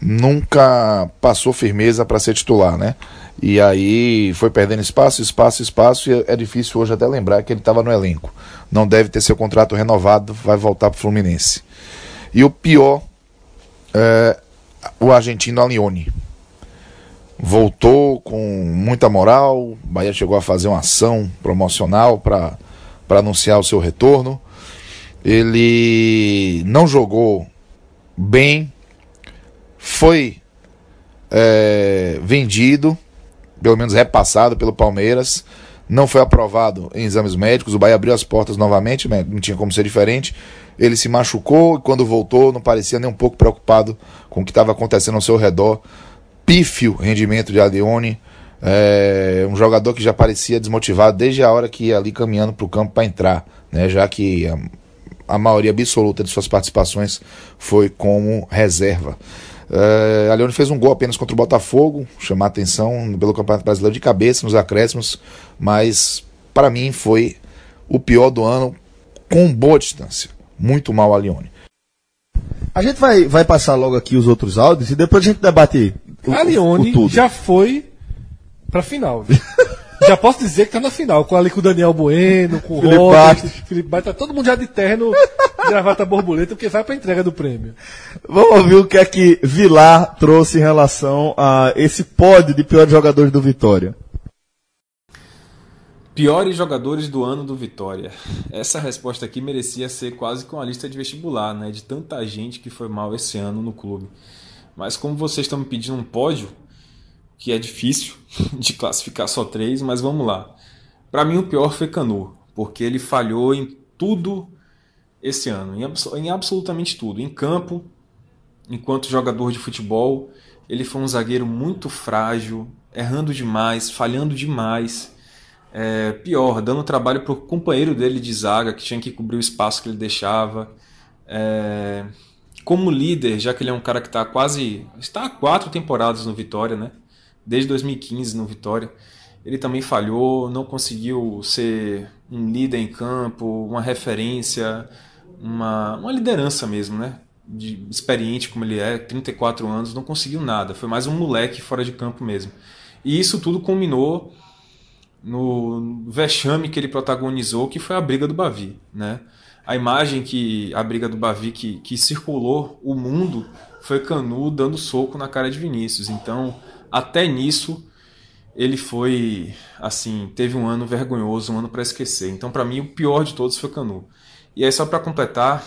nunca passou firmeza para ser titular, né? E aí foi perdendo espaço, espaço, espaço, e é difícil hoje até lembrar que ele estava no elenco. Não deve ter seu contrato renovado, vai voltar para o Fluminense. E o pior é o argentino Alione. Voltou com muita moral, Bahia chegou a fazer uma ação promocional para anunciar o seu retorno. Ele não jogou bem, foi é, vendido, pelo menos repassado pelo Palmeiras, não foi aprovado em exames médicos, o Bahia abriu as portas novamente, não tinha como ser diferente. Ele se machucou e quando voltou não parecia nem um pouco preocupado com o que estava acontecendo ao seu redor. Pífio rendimento de Adeone, É, um jogador que já parecia desmotivado desde a hora que ia ali caminhando para o campo para entrar, né? já que a, a, maioria absoluta de suas participações foi como reserva. É, a Leone fez um gol apenas contra o Botafogo, chamar atenção pelo Campeonato Brasileiro de cabeça nos acréscimos, mas para mim foi o pior do ano com boa distância. Muito mal a Leone. A gente vai, vai passar logo aqui os outros áudios e depois a gente debate a o já foi pra final. *laughs* já posso dizer que tá na final, com ali com o Daniel Bueno, com o Felipe Robert, Bastos. Felipe Bastos, tá todo mundo já de terno, *laughs* gravata borboleta, porque vai pra entrega do prêmio. Vamos ouvir o que é que Vilar trouxe em relação a esse pódio de piores jogadores do Vitória. Piores jogadores do ano do Vitória. Essa resposta aqui merecia ser quase com a lista de vestibular, né? De tanta gente que foi mal esse ano no clube. Mas como vocês estão me pedindo um pódio, que é difícil *laughs* de classificar só três, mas vamos lá. Para mim o pior foi Canu, porque ele falhou em tudo esse ano, em, abs em absolutamente tudo. Em campo, enquanto jogador de futebol, ele foi um zagueiro muito frágil, errando demais, falhando demais. É, pior, dando trabalho para o companheiro dele de zaga, que tinha que cobrir o espaço que ele deixava. É, como líder, já que ele é um cara que está quase. está há quatro temporadas no Vitória, né? Desde 2015 no Vitória. Ele também falhou, não conseguiu ser um líder em campo, uma referência, uma, uma liderança mesmo, né? De, experiente como ele é, 34 anos, não conseguiu nada. Foi mais um moleque fora de campo mesmo. E isso tudo culminou no vexame que ele protagonizou, que foi a briga do Bavi, né? A imagem que a briga do Bavi que, que circulou o mundo foi Canu dando soco na cara de Vinícius. Então, até nisso ele foi assim, teve um ano vergonhoso, um ano para esquecer. Então, para mim, o pior de todos foi Canu. E aí só para completar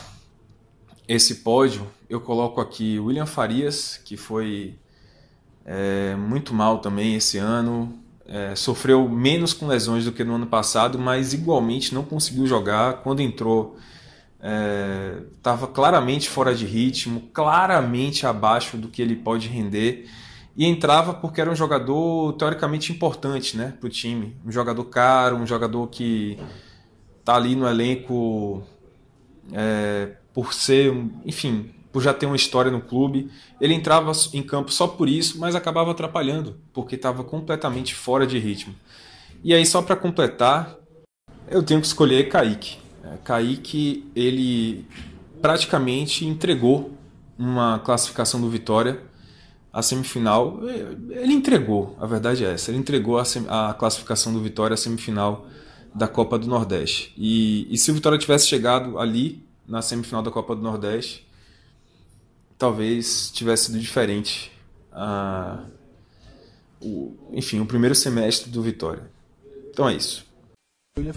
esse pódio, eu coloco aqui William Farias, que foi é, muito mal também esse ano, é, sofreu menos com lesões do que no ano passado, mas igualmente não conseguiu jogar. Quando entrou, estava é, claramente fora de ritmo, claramente abaixo do que ele pode render. E entrava porque era um jogador teoricamente importante né, para o time. Um jogador caro, um jogador que está ali no elenco é, por ser, enfim, por já ter uma história no clube. Ele entrava em campo só por isso, mas acabava atrapalhando, porque estava completamente fora de ritmo. E aí, só para completar, eu tenho que escolher Kaique. É, Kaique, ele praticamente entregou uma classificação do Vitória à semifinal. Ele entregou, a verdade é essa, ele entregou a, a classificação do Vitória à semifinal da Copa do Nordeste. E, e se o Vitória tivesse chegado ali na semifinal da Copa do Nordeste, talvez tivesse sido diferente. Ah, o, enfim, o primeiro semestre do Vitória. Então é isso.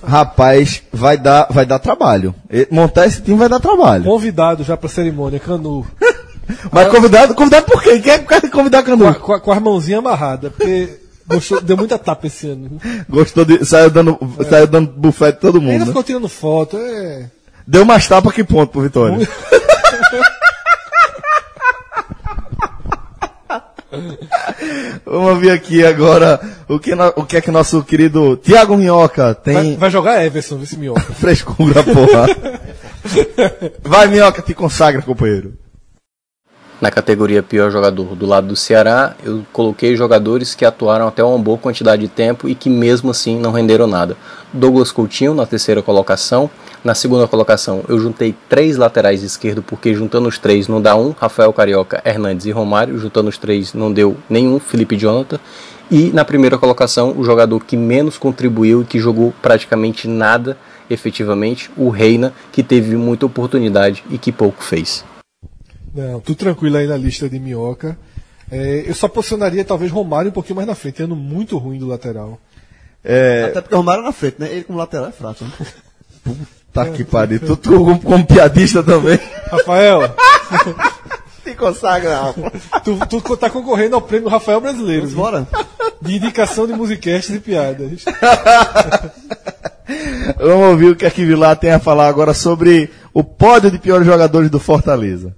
Rapaz, vai dar, vai dar trabalho. Montar esse time vai dar trabalho. Convidado já pra cerimônia, Canu. *laughs* Mas convidado, convidado por quem? Quem é convidar Com a, Canu? com a- com as mãozinhas amarradas, porque gostou- deu muita tapa esse ano. Gostou de. Saiu dando, saiu dando bufete todo Ainda mundo. né? ficou tirando foto, é. Deu mais tapa que ponto pro Vitória. *laughs* Vamos ver aqui agora o que, o que é que nosso querido Tiago Minhoca tem. Vai, vai jogar Everson, vê se minhoca. *laughs* Frescura, porra. *laughs* Vai, Minhoca, te consagra, companheiro. Na categoria pior jogador do lado do Ceará, eu coloquei jogadores que atuaram até uma boa quantidade de tempo e que mesmo assim não renderam nada. Douglas Coutinho na terceira colocação. Na segunda colocação, eu juntei três laterais esquerdo, porque juntando os três não dá um, Rafael Carioca, Hernandes e Romário. Juntando os três não deu nenhum, Felipe Jonathan. E na primeira colocação, o jogador que menos contribuiu e que jogou praticamente nada efetivamente, o Reina, que teve muita oportunidade e que pouco fez. Não, tudo tranquilo aí na lista de minhoca. É, eu só posicionaria talvez Romário um pouquinho mais na frente, ano muito ruim do lateral. Até porque o Romário na frente, né? Ele como lateral é fraco. Né? Tá que pariu. Tu, tu como, como piadista também. Rafael, *laughs* Se consagra, tu, tu tá concorrendo ao prêmio Rafael Brasileiro. Vamos embora? De indicação de musicasts e piadas. *laughs* Vamos ouvir o que a que Vilar tem a falar agora sobre o pódio de piores jogadores do Fortaleza.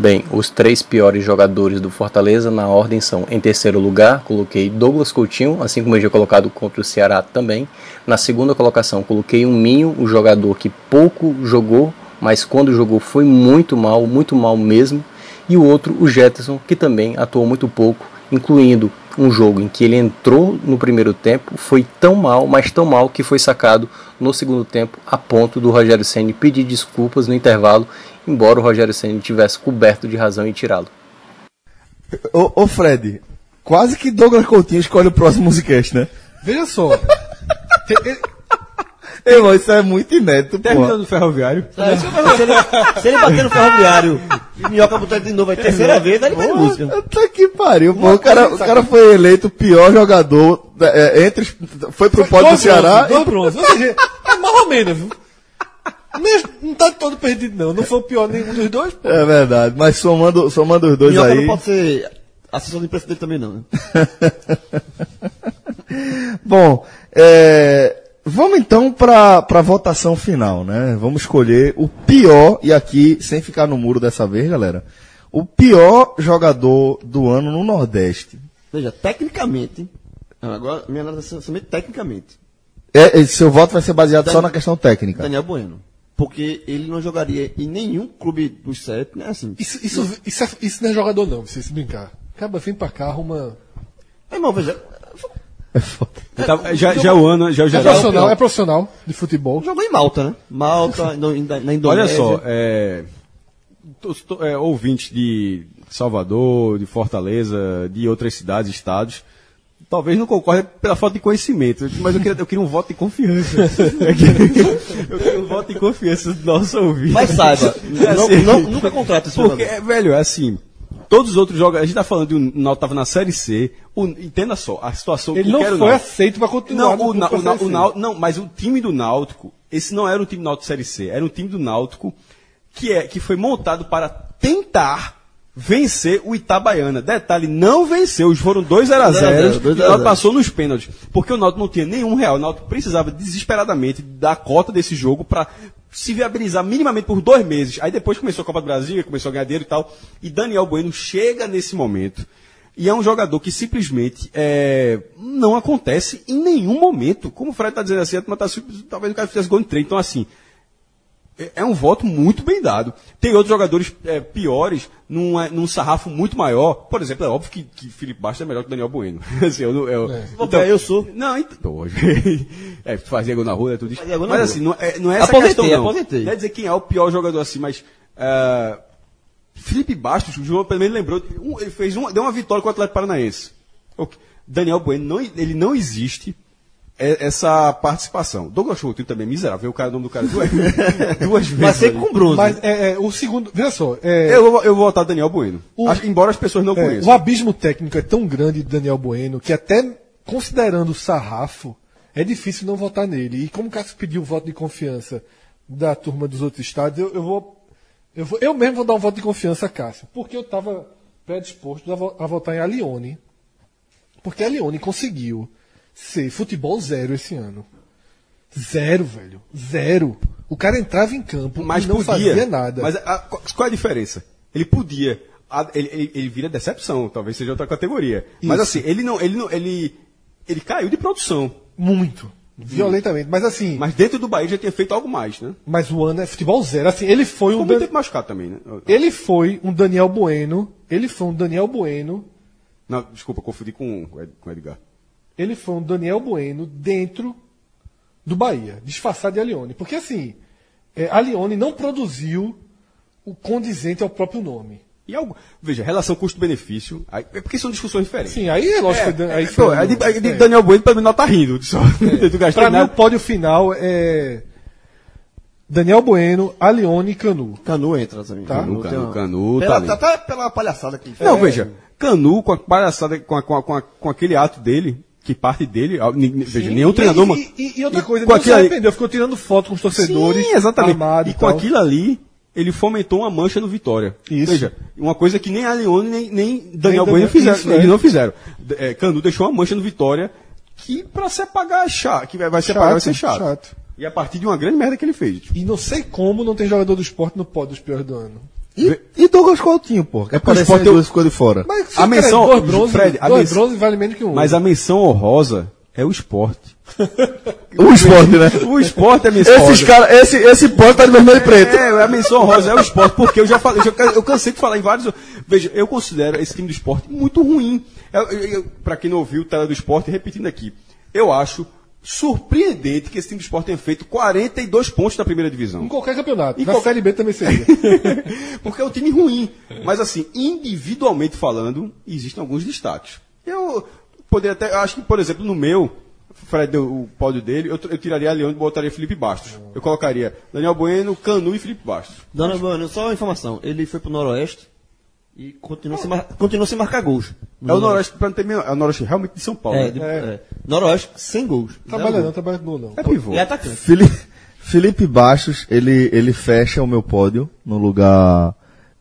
Bem, os três piores jogadores do Fortaleza na ordem são: em terceiro lugar, coloquei Douglas Coutinho, assim como eu já colocado contra o Ceará também. Na segunda colocação, coloquei um Minho, o jogador que pouco jogou, mas quando jogou foi muito mal, muito mal mesmo. E o outro, o Jetson, que também atuou muito pouco, incluindo um jogo em que ele entrou no primeiro tempo, foi tão mal, mas tão mal que foi sacado no segundo tempo, a ponto do Rogério Ceni pedir desculpas no intervalo, embora o Rogério Ceni tivesse coberto de razão em tirá-lo. Ô, ô Fred, quase que Douglas Coutinho escolhe o próximo Musicast, né? Veja só. *laughs* Ele- *laughs* Irmão, isso é muito inédito. Terminando o ferroviário. É, se, ele, se ele bater no ferroviário e minhoca botar de novo a terceira vez, aí ele vai música. Puta que pariu, pô. O cara, o cara foi eleito o pior jogador é, entre. os- Foi pro pódio do Ceará. Dois bronzes. Ou seja, é mais ou menos, viu? Mesmo- Não tá todo perdido, não. Não foi o pior nenhum dos dois, pô. É verdade, mas somando, somando os dois Minhoca aí. não pode ser assessor de imprensa dele também, não. Né? *laughs* Bom, é, vamos então para a votação final, né? Vamos escolher o pior, e aqui, sem ficar no muro dessa vez, galera, o pior jogador do ano no Nordeste. Veja, tecnicamente, agora minha análise é somente tecnicamente, É, esse seu voto vai ser baseado só na questão técnica. Daniel Bueno. Porque ele não jogaria em nenhum clube dos sete, né? Assim. Isso, isso, isso, é- isso não é jogador, não, se se brincar. Acaba vindo pra cá, arruma. Irmão, veja, Tá- já, já o ano, já o É geral. profissional, é profissional de futebol. jogou em Malta, né? Malta, *laughs* na Olha Indonésia. só, é, é, ouvintes de Salvador, de Fortaleza, de outras cidades, estados, talvez não concordem pela falta de conhecimento, mas eu queria, eu queria um voto de confiança. *laughs* Eu queria, um voto de confiança do nosso ouvinte. Mas saiba, É *laughs* não- assim, não- nunca contrata esse Porque, jogador. é, velho, é assim. Todos os outros jogos, a gente tá falando de um Náutico tava na Série C. O, entenda só, a situação Ele que não quero foi aceito pra continuar. Não, no o, Na- o, Na- o C. Náutico- não, mas o time do Náutico, esse não era o time do Náutico Série C, era um time do Náutico que, é, que foi montado para tentar vencer o Itabaiana. Detalhe, não venceu, foram 2 a 0 2 a 0, e o Náutico passou nos pênaltis, porque o Náutico não tinha nenhum real, o Náutico precisava desesperadamente da cota desse jogo para se viabilizar minimamente por dois meses. Aí depois começou a Copa do Brasil, começou a ganhar dinheiro e tal, e Daniel Bueno chega nesse momento e é um jogador que simplesmente é, não acontece em nenhum momento. Como o Fred está dizendo assim, a turma tá, talvez o cara fizesse gol em trem. Então, assim, é- é um voto muito bem dado. Tem outros jogadores é, piores num, é, num sarrafo muito maior. Por exemplo, é óbvio que, que Felipe Bastos é melhor que Daniel Bueno. *laughs* assim, eu, não- eu, Então, eu sou. Não, então. *laughs* Hoje. é, fazia gol na rua, é tudo isso. Mas rua. assim, não é, não é essa Aposentei, questão, não. aposentei. Não é dizer quem é o pior jogador assim, mas. ah, Felipe Bastos, o João pelo menos lembrou, um- ele fez um, deu uma vitória com o Atlético Paranaense. Daniel Bueno, não, ele não existe é- essa participação. Douglas Coutinho também é miserável, o cara, o nome do cara duas, *laughs* duas vezes. Mas sempre com bronze. Mas é, é, o segundo. Veja só. É, Eu, vou- eu vou votar Daniel Bueno. O- Acho- embora as pessoas não é, conheçam. o abismo técnico é tão grande de Daniel Bueno que até considerando o sarrafo, é difícil não votar nele. E como o Cássio pediu o voto de confiança da turma dos outros estados, eu, eu vou, eu vou. Eu mesmo vou dar um voto de confiança a Cássio. Porque eu estava predisposto a, a votar em Alione. Porque a Alione conseguiu ser futebol zero esse ano. Zero, velho. Zero. O cara entrava em campo mas não podia. fazia nada. Mas a- qual qual é a diferença? Ele podia. A- ele, ele, ele vira decepção, talvez seja outra categoria. Mas Isso. assim, ele não, ele não, ele, ele caiu de produção. Muito. Violentamente. Mas assim. Mas dentro do Bahia já tinha feito algo mais, né? Mas o ano é futebol zero. Assim, ele foi um Ficou muito Dan- tempo machucado também, né? ele foi um Daniel Bueno. Ele foi um Daniel Bueno. Não, desculpa, confundi com com o Edgar. Ele foi um Daniel Bueno dentro do Bahia, disfarçado de Alione. Porque assim, é, Alione não produziu o condizente ao próprio nome. E algo, veja, relação custo-benefício, é porque são discussões diferentes. Sim, aí é lógico. É, que aí é, foi é de, é de é. Daniel Bueno, pelo menos, não tá rindo. Só, *laughs* gastou Pra mim, o pódio final é Daniel Bueno, Alione e Canu. Canu entra também. Tá. Canu, Canu, uma- Canu, tá Pela, ali. até pela palhaçada que ele Não, fez. veja, Canu com a palhaçada, com, a- com, a- com aquele ato dele, que parte dele, veja, nenhum treinador. E, mano, e- e outra coisa, ele não se arrependeu, ficou tirando foto com os torcedores. Sim, exatamente. armado E e com aquilo ali, ele fomentou uma mancha no Vitória. Isso. Veja, uma coisa que nem a Leone nem, nem Daniel Nem Bueno fizeram. isso, eles é. não fizeram. É, Canu deixou uma mancha no Vitória que pra se apagar é chato. Que vai, se apagar vai ser chato. chato. E a partir de uma grande merda que ele fez. E não sei como não tem jogador do esporte no pódio dos piores do ano. E, e Douglas Coutinho, pô. É porque o Sport eu- duas ficou de fora. Mas, A menção- dois bronze, Fred, a dois bronze vale menos que um. Mas a menção honrosa é o esporte. *laughs* O esporte, né? O esporte é a menção Esses honrosa. caras, esse, esse ponto tá de vermelho e preto. É, a menção honrosa é o esporte, porque eu já falei, eu, já- eu cansei de falar em vários. Veja, eu considero esse time do esporte muito ruim. Eu, eu, eu, pra quem não ouviu o tela do esporte, repetindo aqui, eu acho surpreendente que esse time do esporte tenha feito 42 pontos na primeira divisão. Em qualquer campeonato. Em Na qualquer- Série B também seria. *laughs* Porque é um time ruim. Mas assim, individualmente falando, existem alguns destaques. Eu poderia até, acho que, por exemplo, no meu, Fred deu o pódio dele, eu, eu tiraria a Leão e botaria Felipe Bastos. Eu colocaria Daniel Bueno, Canu e Felipe Bastos. Dona Bueno, só uma informação. Ele foi pro Noroeste e continua sem, mar... continua sem marcar gols. É o Noroeste, pra não ter é o Noroeste realmente de São Paulo. É, né? de- é. Noroeste, sem gols. trabalha Zero não, trabalha no não. É pivô. E atacante. Felipe Bastos, ele, ele fecha o meu pódio no lugar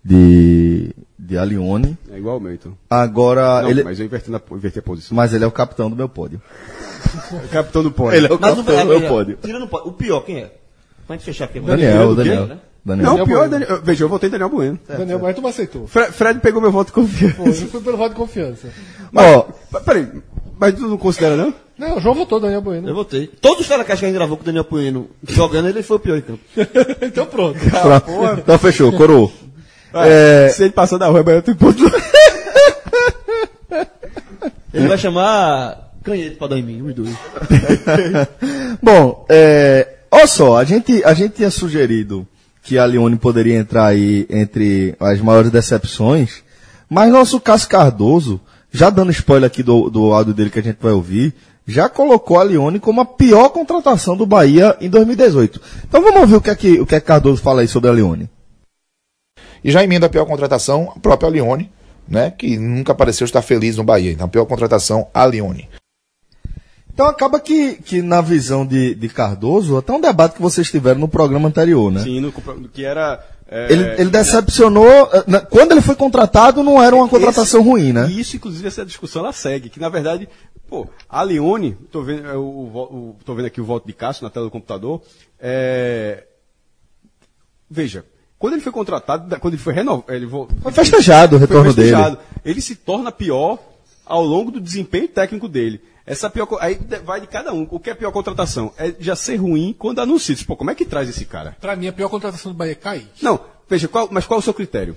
de, de Alione. É igual o meu, então. Agora, Não, ele, mas eu inverti, na, inverti a posição. mas ele é o capitão do meu pódio. O *laughs* capitão do pódio. Ele é o Mas o, capitão do é, meu pódio. Tirando o pódio, o pior, quem é? Pra gente fechar aqui. Daniel, quê? Daniel. Daniel. Não, o pior é Bueno. Daniel. Veja, eu votei Daniel Bueno. Daniel, mas tu me aceitou. Fre- Fred pegou meu voto de confiança. Pô, eu fui pelo voto de confiança. Ó, Mas, Peraí, mas tu não considera, não? Não, o João votou Daniel Bueno. Eu votei. Todos os telecast que a gente gravou com o Daniel Bueno jogando, ele foi o pior em campo. *laughs* então pronto. pronto. *laughs* então fechou, coroou. É... Se ele passar da rua, eu tenho ponto. Ele vai chamar Canhete pra dar em mim, os dois. *laughs* Bom, é, olha só, a gente, a gente tinha sugerido que a Leone poderia entrar aí entre as maiores decepções, mas nosso Cássio Cardoso, já dando spoiler aqui do, do áudio dele que a gente vai ouvir, já colocou a Leone como a pior contratação do Bahia em 2018. Então vamos ouvir o que é que, o que, é que Cardoso fala aí sobre a Leone. E já emenda a pior contratação, a própria Lione, né? Que nunca pareceu estar feliz no Bahia. Então, a pior contratação, a Lione. Então acaba que, que na visão de, de Cardoso, até um debate que vocês tiveram no programa anterior, né? Sim, no, que era. é, Ele, ele decepcionou. eh, na- Quando ele foi contratado, não era uma contratação esse- ruim, né? E isso, inclusive, essa discussão ela segue, que na verdade, pô, a Leone, tô vendo, é, o, o, tô vendo aqui o voto de Cássio na tela do computador. é, veja, quando ele foi contratado, quando ele foi renovado, ele vo- Foi festejado o foi retorno dele. festejado. Ele se torna pior ao longo do desempenho técnico dele. Essa pior, aí vai de cada um. O que é pior contratação? É já ser ruim quando anuncia. Pô, como é que traz esse cara? Pra mim, a pior contratação do Bahia é Kaique. Não, veja, qual- mas qual é o seu critério?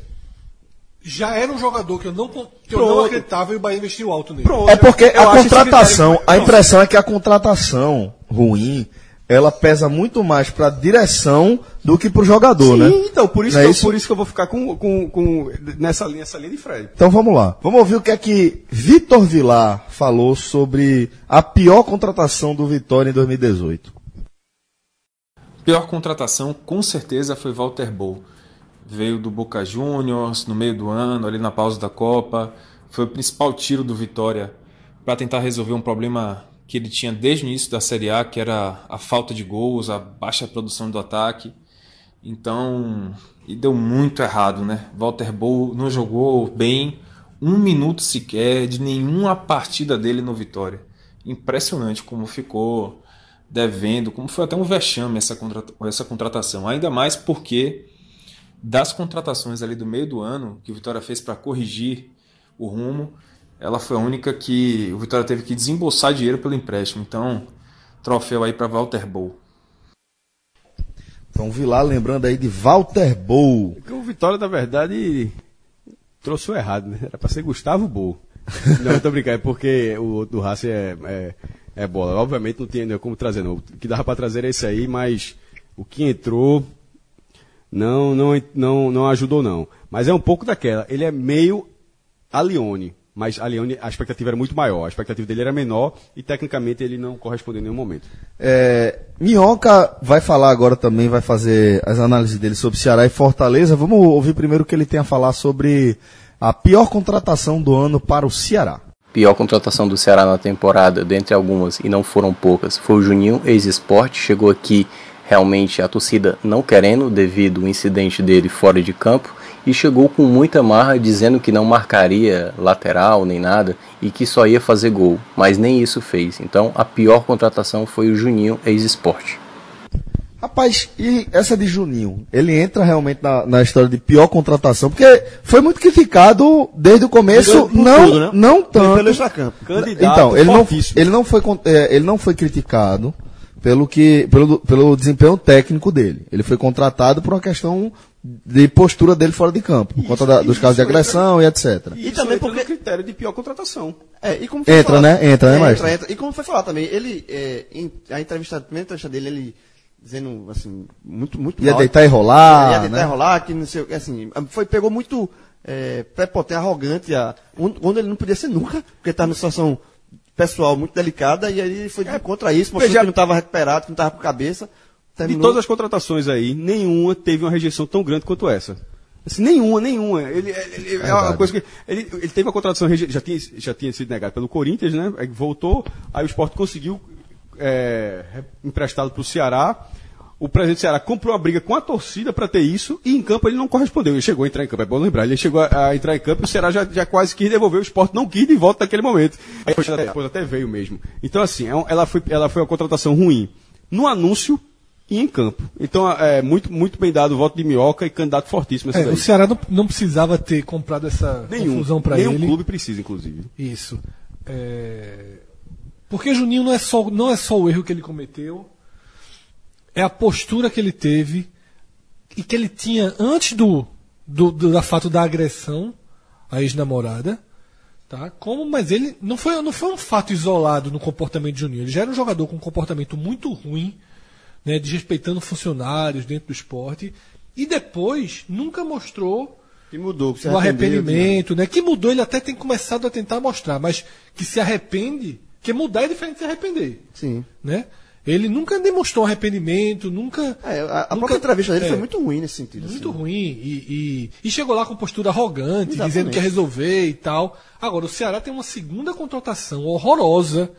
Já era um jogador que eu não, que eu não acreditava e o Bahia investiu alto nele. Pronto. É porque Eu a contratação, critério- a impressão é que a contratação ruim, ela pesa muito mais para a direção do que para o jogador, Sim, né? então, por isso, Não é que eu, isso? por isso que eu vou ficar com, com, com- nessa, linha, essa linha de Fred. Então vamos lá. Vamos ouvir o que é que Vitor Vilar falou sobre a pior contratação do Vitória em 2018. Pior contratação, com certeza, foi Walter Bol. Veio do Boca Juniors no meio do ano, ali na pausa da Copa. Foi o principal tiro do Vitória para tentar resolver um problema que ele tinha desde o início da Série A, que era a falta de gols, a baixa produção do ataque. Então, e deu muito errado, né? Walter Bol não jogou bem um minuto sequer de nenhuma partida dele no Vitória. Impressionante como ficou devendo, como foi até um vexame essa, contrata- essa contratação. Ainda mais porque das contratações ali do meio do ano que o Vitória fez para corrigir o rumo, ela foi a única que o Vitória teve que desembolsar dinheiro pelo empréstimo. Então, troféu aí para Walter Bol. Então Vilar lembrando aí de Walter Bol. Porque o Vitória, na verdade, trouxe o errado, né? Era para ser Gustavo Bol. *laughs* Não, eu tô brincando, é porque o outro do Racing é, é, é bola. Obviamente não tinha como trazer, não. O que dava para trazer é esse aí, mas o que entrou não, não, não, não ajudou, não. Mas é um pouco daquela. Ele é meio a Lione. Mas a Lione, a expectativa era muito maior. A expectativa dele era menor e tecnicamente ele não correspondeu em nenhum momento. É, Minhoca vai falar agora também, vai fazer as análises dele sobre Ceará e Fortaleza. Vamos ouvir primeiro o que ele tem a falar sobre a pior contratação do ano para o Ceará. Pior contratação do Ceará na temporada, dentre algumas, e não foram poucas, foi o Juninho, ex-esporte. Chegou aqui realmente a torcida não querendo, devido ao incidente dele fora de campo, e chegou com muita marra dizendo que não marcaria lateral nem nada e que só ia fazer gol, mas nem isso fez. Então a pior contratação foi o Juninho, ex-esporte. Rapaz, e essa de Juninho? Ele entra realmente na, na história de pior contratação, porque foi muito criticado desde o começo, não, tudo, né? não tanto. Pelo extracampo. Candidato Então, ele não, ele não foi, é, ele não foi criticado pelo que, pelo, pelo desempenho técnico dele. Ele foi contratado por uma questão de postura dele fora de campo, por conta da- dos casos de agressão e etc. E, E também porque critério de pior contratação. É, e como foi Entra, falar- né? Entra, né, É, maestro? entra. E como foi falar também, ele, é, em, a entrevista, a primeira entrevista dele, ele dizendo, assim, muito, muito Ia mal. deitar e rolar, Ia deitar né? e rolar, que não sei assim, foi, pegou muito é, prepotente, arrogante, a, onde, ele não podia ser nunca, porque estava numa situação pessoal muito delicada, e aí ele foi contra isso, mostrou que não estava recuperado, que não estava com cabeça. De terminou- todas as contratações aí, nenhuma teve uma rejeição tão grande quanto essa. Assim, nenhuma, nenhuma. Ele, ele- é uma coisa que. Ele, ele teve uma contratação, já tinha, já tinha sido negado pelo Corinthians, né? Aí voltou, aí o Sport conseguiu é, re- emprestá-lo para o Ceará. O presidente do Ceará comprou uma briga com a torcida para ter isso e em campo ele não correspondeu. Ele chegou a entrar em campo, é bom lembrar. Ele chegou a, a entrar em campo e o Ceará já, já quase quis devolver, o Sport não quis de volta naquele momento. Aí depois, depois até veio mesmo. Então, assim, é ela, foi, ela foi uma contratação ruim no anúncio e em campo. Então, é muito, muito bem dado o voto de Minhoca e candidato fortíssimo. É, o Ceará não, não precisava ter comprado essa Nenhum, confusão para nenhum ele. clube precisa, inclusive. Isso. É, Porque Juninho não é, só, não é só o erro que ele cometeu, é a postura que ele teve e que ele tinha antes do, do, do da fato da agressão à ex-namorada. Tá? Como, mas ele não foi, não foi um fato isolado no comportamento de Juninho. Ele já era um jogador com um comportamento muito ruim, né, desrespeitando funcionários dentro do esporte, e depois nunca mostrou Que mudou, que o arrependimento, né? Que mudou, ele até tem começado a tentar mostrar, mas que se arrepende, que mudar é diferente de se arrepender, Sim. né? Ele nunca demonstrou arrependimento, nunca. É, a, a nunca- própria entrevista dele é, foi muito ruim nesse sentido. muito assim. ruim e, e, e chegou lá com postura arrogante, Exatamente. dizendo que ia resolver e tal. Agora, o Ceará tem uma segunda contratação horrorosa,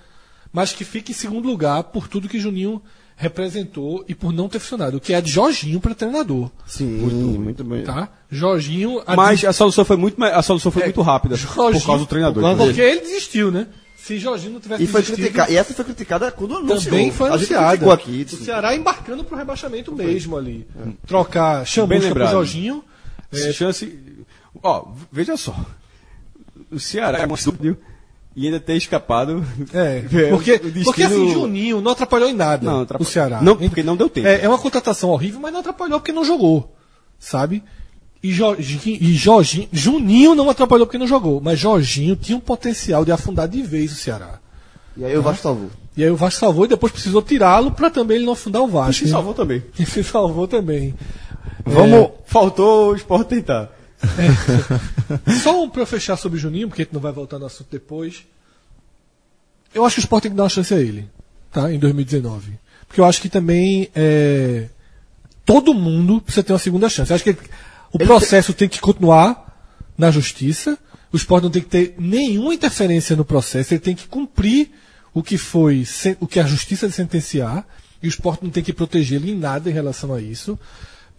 mas que fica em segundo lugar por tudo que Juninho representou e por não ter funcionado, que é de Jorginho para treinador. Sim, muito, bem. Tá? Jorginho. a Mas a solução foi muito, a solução foi É, muito rápida. Jorginho- por causa do treinador. por Porque ele desistiu, né? Se Jorginho não tivesse E, foi desistido, criticada, e essa foi criticada quando anunciou. também foi anunciada. aqui. O Ceará embarcando pro rebaixamento mesmo ali. Trocar Bem Chamusca pro lembrado. Jorginho. É, Chance. Ó, veja só. O Ceará é e ainda ter escapado. É, *laughs* É, porque, o destino- porque assim, Juninho não atrapalhou em nada Não, o atrapalhou. Ceará. Não, porque não deu tempo. É, é uma contratação horrível, mas não atrapalhou porque não jogou. Sabe? E, Jorginho, e Jorginho, Juninho não atrapalhou porque não jogou, mas Jorginho tinha um potencial de afundar de vez o Ceará. E aí o Vasco salvou. E aí o Vasco salvou e depois precisou tirá-lo para também ele não afundar o E Vasco. se salvou também. *laughs* E se salvou também. Vamos. Faltou o Sport tentar. Só um pra eu fechar sobre o Juninho, porque a gente não vai voltar no assunto depois. Eu acho que o Sport tem que dar uma chance a ele, tá? Em 2019. Porque eu acho que também é, todo mundo precisa ter uma segunda chance. Eu acho que o processo tem que continuar na justiça. O Sport não tem que ter nenhuma interferência no processo. Ele tem que cumprir o que foi, o que a justiça sentenciar. E o Sport não tem que protegê-lo em nada em relação a isso.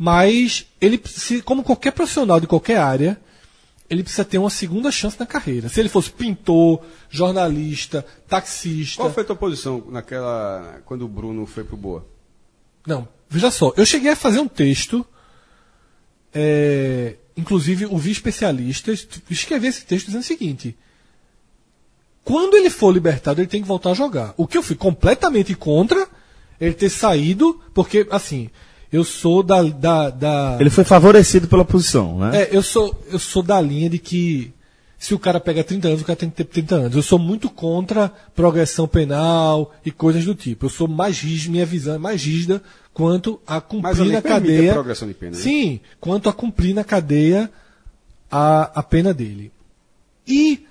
Mas ele, se, como qualquer profissional de qualquer área, ele precisa ter uma segunda chance na carreira. Se ele fosse pintor, jornalista, taxista. Qual foi a tua posição naquela. quando o Bruno foi pro Boa? Não, veja só, eu cheguei a fazer um texto, é, inclusive ouvi especialistas escrever esse texto dizendo o seguinte: quando ele for libertado, ele tem que voltar a jogar. O que eu fui completamente contra ele ter saído, porque assim, eu sou da, da, da Ele foi favorecido pela posição, né? é, eu sou, eu sou da linha de que se o cara pega 30 anos, o cara tem que ter 30 anos. Eu sou muito contra progressão penal e coisas do tipo. Eu sou mais rígido, minha visão é mais rígida quanto a Mas a cumprir lei na cadeia. progressão de pena, né? Sim, quanto a cumprir na cadeia a, a pena dele. E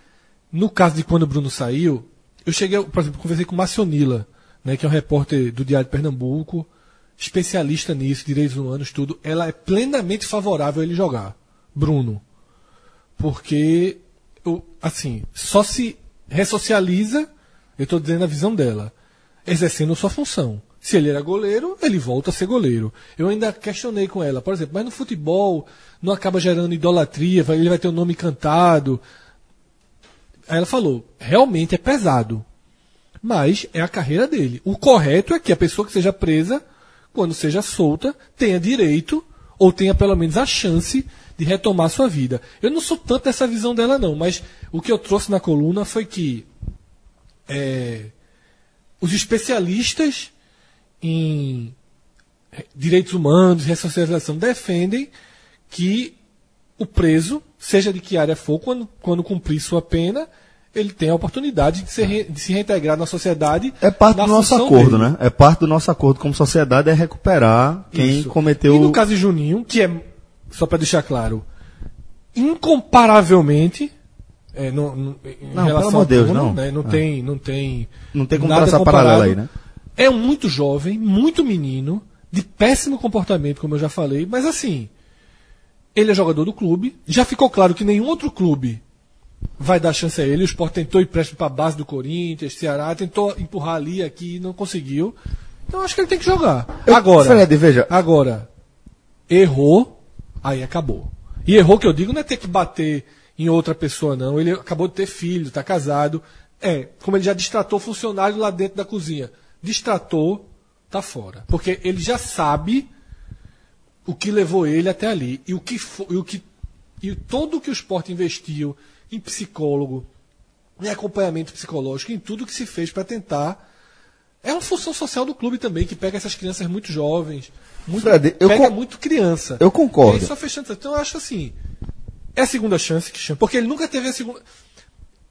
no caso de quando o Bruno saiu, eu cheguei, por exemplo, conversei com o Macionila, né, que é um repórter do Diário de Pernambuco, especialista nisso, direitos humanos, tudo. Ela é plenamente favorável a ele jogar, Bruno. Porque, eu, assim, só se ressocializa, eu estou dizendo a visão dela, exercendo sua função. Se ele era goleiro, ele volta a ser goleiro. Eu ainda questionei com ela, por exemplo, mas no futebol não acaba gerando idolatria, ele vai ter o nome cantado. Aí ela falou, realmente é pesado. Mas é a carreira dele. O correto é que a pessoa que seja presa quando seja solta, tenha direito, ou tenha pelo menos a chance de retomar sua vida. Eu não sou tanto dessa visão dela, não, mas o que eu trouxe na coluna foi que é, os especialistas em direitos humanos, ressocialização, defendem que o preso, seja de que área for, quando, quando cumprir sua pena, ele tem a oportunidade de se, re- de se reintegrar na sociedade. É parte do nosso acordo, dele. né? É parte do nosso acordo como sociedade é recuperar quem Isso. cometeu. E no caso de Juninho, que é, só para deixar claro, incomparavelmente. É, no, no, em Não, relação pelo amor de Deus, não. né, não, É. tem, não tem. Não tem como traçar paralelo aí, né? É um muito jovem, muito menino, de péssimo comportamento, como eu já falei, mas assim. Ele é jogador do clube. Já ficou claro que nenhum outro clube vai dar chance a ele. O Sport tentou empréstimo para a base do Corinthians, Ceará, tentou empurrar ali e aqui, não conseguiu. Então acho que ele tem que jogar. Eu- Agora. Fred, veja. Agora, errou, aí acabou. E errou que eu digo não é ter que bater em outra pessoa, não. Ele acabou de ter filho, está casado. É, como ele já distratou funcionário lá dentro da cozinha. Distratou, tá fora. Porque ele já sabe o que levou ele até ali. E o que e o que e todo o que o esporte investiu em psicólogo, em acompanhamento psicológico, em tudo que se fez para tentar. É uma função social do clube também, que pega essas crianças muito jovens. Muito, Fred, eu pega con- muito criança. Eu concordo. E aí só fechando. Então eu acho assim. É a segunda chance que chama. Porque ele nunca teve a segunda.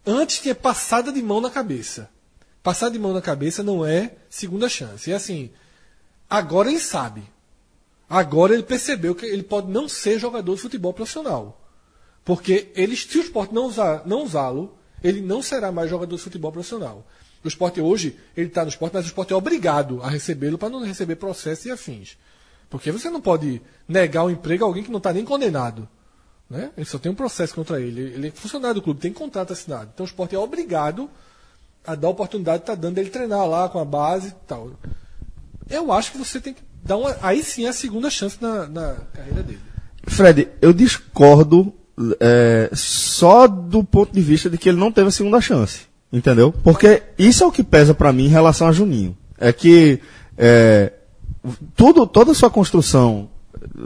Antes tinha passada de mão na cabeça. Passada de mão na cabeça não é segunda chance. É assim. Agora ele sabe. Agora ele percebeu que ele pode não ser jogador de futebol profissional. Porque ele, se o esporte não usar, não usá-lo, ele não será mais jogador de futebol profissional. O esporte hoje, ele está no esporte, mas o esporte é obrigado a recebê-lo para não receber processo e afins. Porque você não pode negar o emprego a alguém que não está nem condenado. Né? Ele só tem um processo contra ele. Ele é funcionário do clube, tem contrato assinado. Então o esporte é obrigado a dar a oportunidade de estar dando ele treinar lá com a base e tal. Eu acho que você tem que dar uma. Aí sim é a segunda chance na, na carreira dele. Fred, eu discordo é, só do ponto de vista de que ele não teve a segunda chance. Entendeu? Porque isso é o que pesa pra mim em relação a Juninho. É que é, tudo, toda a sua construção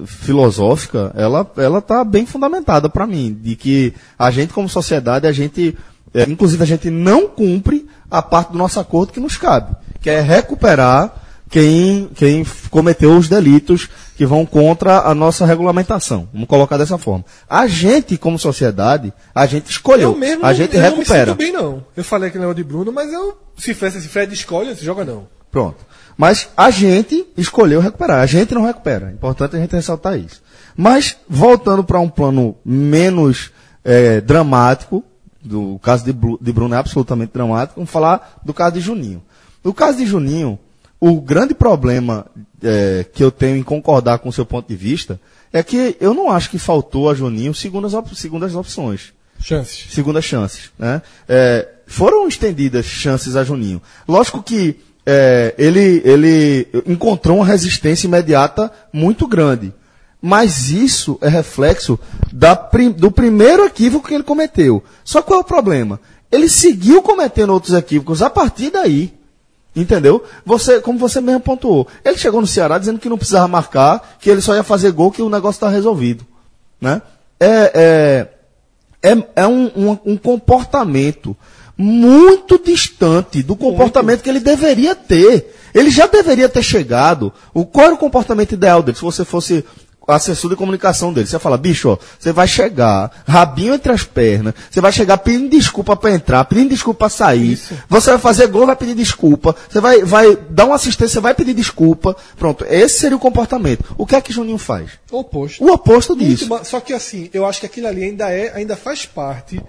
filosófica, ela, ela tá bem fundamentada pra mim. De que a gente, como sociedade, a gente, é, inclusive a gente não cumpre a parte do nosso acordo que nos cabe. Que é recuperar quem, quem cometeu os delitos que vão contra a nossa regulamentação. Vamos colocar dessa forma. A gente, como sociedade, a gente escolheu. Eu mesmo a gente eu recupera. não me sinto bem, não. Eu falei que não é de Bruno, mas eu. Se fosse se Fred escolhe, se joga não. Pronto. Mas a gente escolheu recuperar. A gente não recupera. É importante a gente ressaltar isso. Mas, voltando para um plano menos eh, dramático, do caso de, de Bruno é absolutamente dramático, vamos falar do caso de Juninho. No caso de Juninho, o grande problema eh, que eu tenho em concordar com o seu ponto de vista é que eu não acho que faltou a Juninho segundas, op segundas opções Chances. segundas chances. Né? É, foram estendidas chances a Juninho. Lógico que é, ele, ele encontrou uma resistência imediata muito grande. Mas isso é reflexo da do primeiro equívoco que ele cometeu. Só qual é o problema? Ele seguiu cometendo outros equívocos a partir daí. Entendeu? Você, como você mesmo pontuou. Ele chegou no Ceará dizendo que não precisava marcar, que ele só ia fazer gol, que o negócio está resolvido. Né? É, é, é, é um, um, um comportamento muito distante do comportamento que ele deveria ter. Ele já deveria ter chegado. O, qual era o comportamento ideal dele? Se você fosse assessor de comunicação dele, você fala, bicho, ó, você vai chegar, rabinho entre as pernas, você vai chegar pedindo desculpa para entrar, pedindo desculpa para sair, você vai fazer gol, vai pedir desculpa, você vai, vai dar uma assistência, vai pedir desculpa. Pronto, esse seria o comportamento. O que é que Juninho faz? O oposto. O oposto Muito disso. ba- Só que assim, eu acho que aquilo ali ainda é, ainda faz parte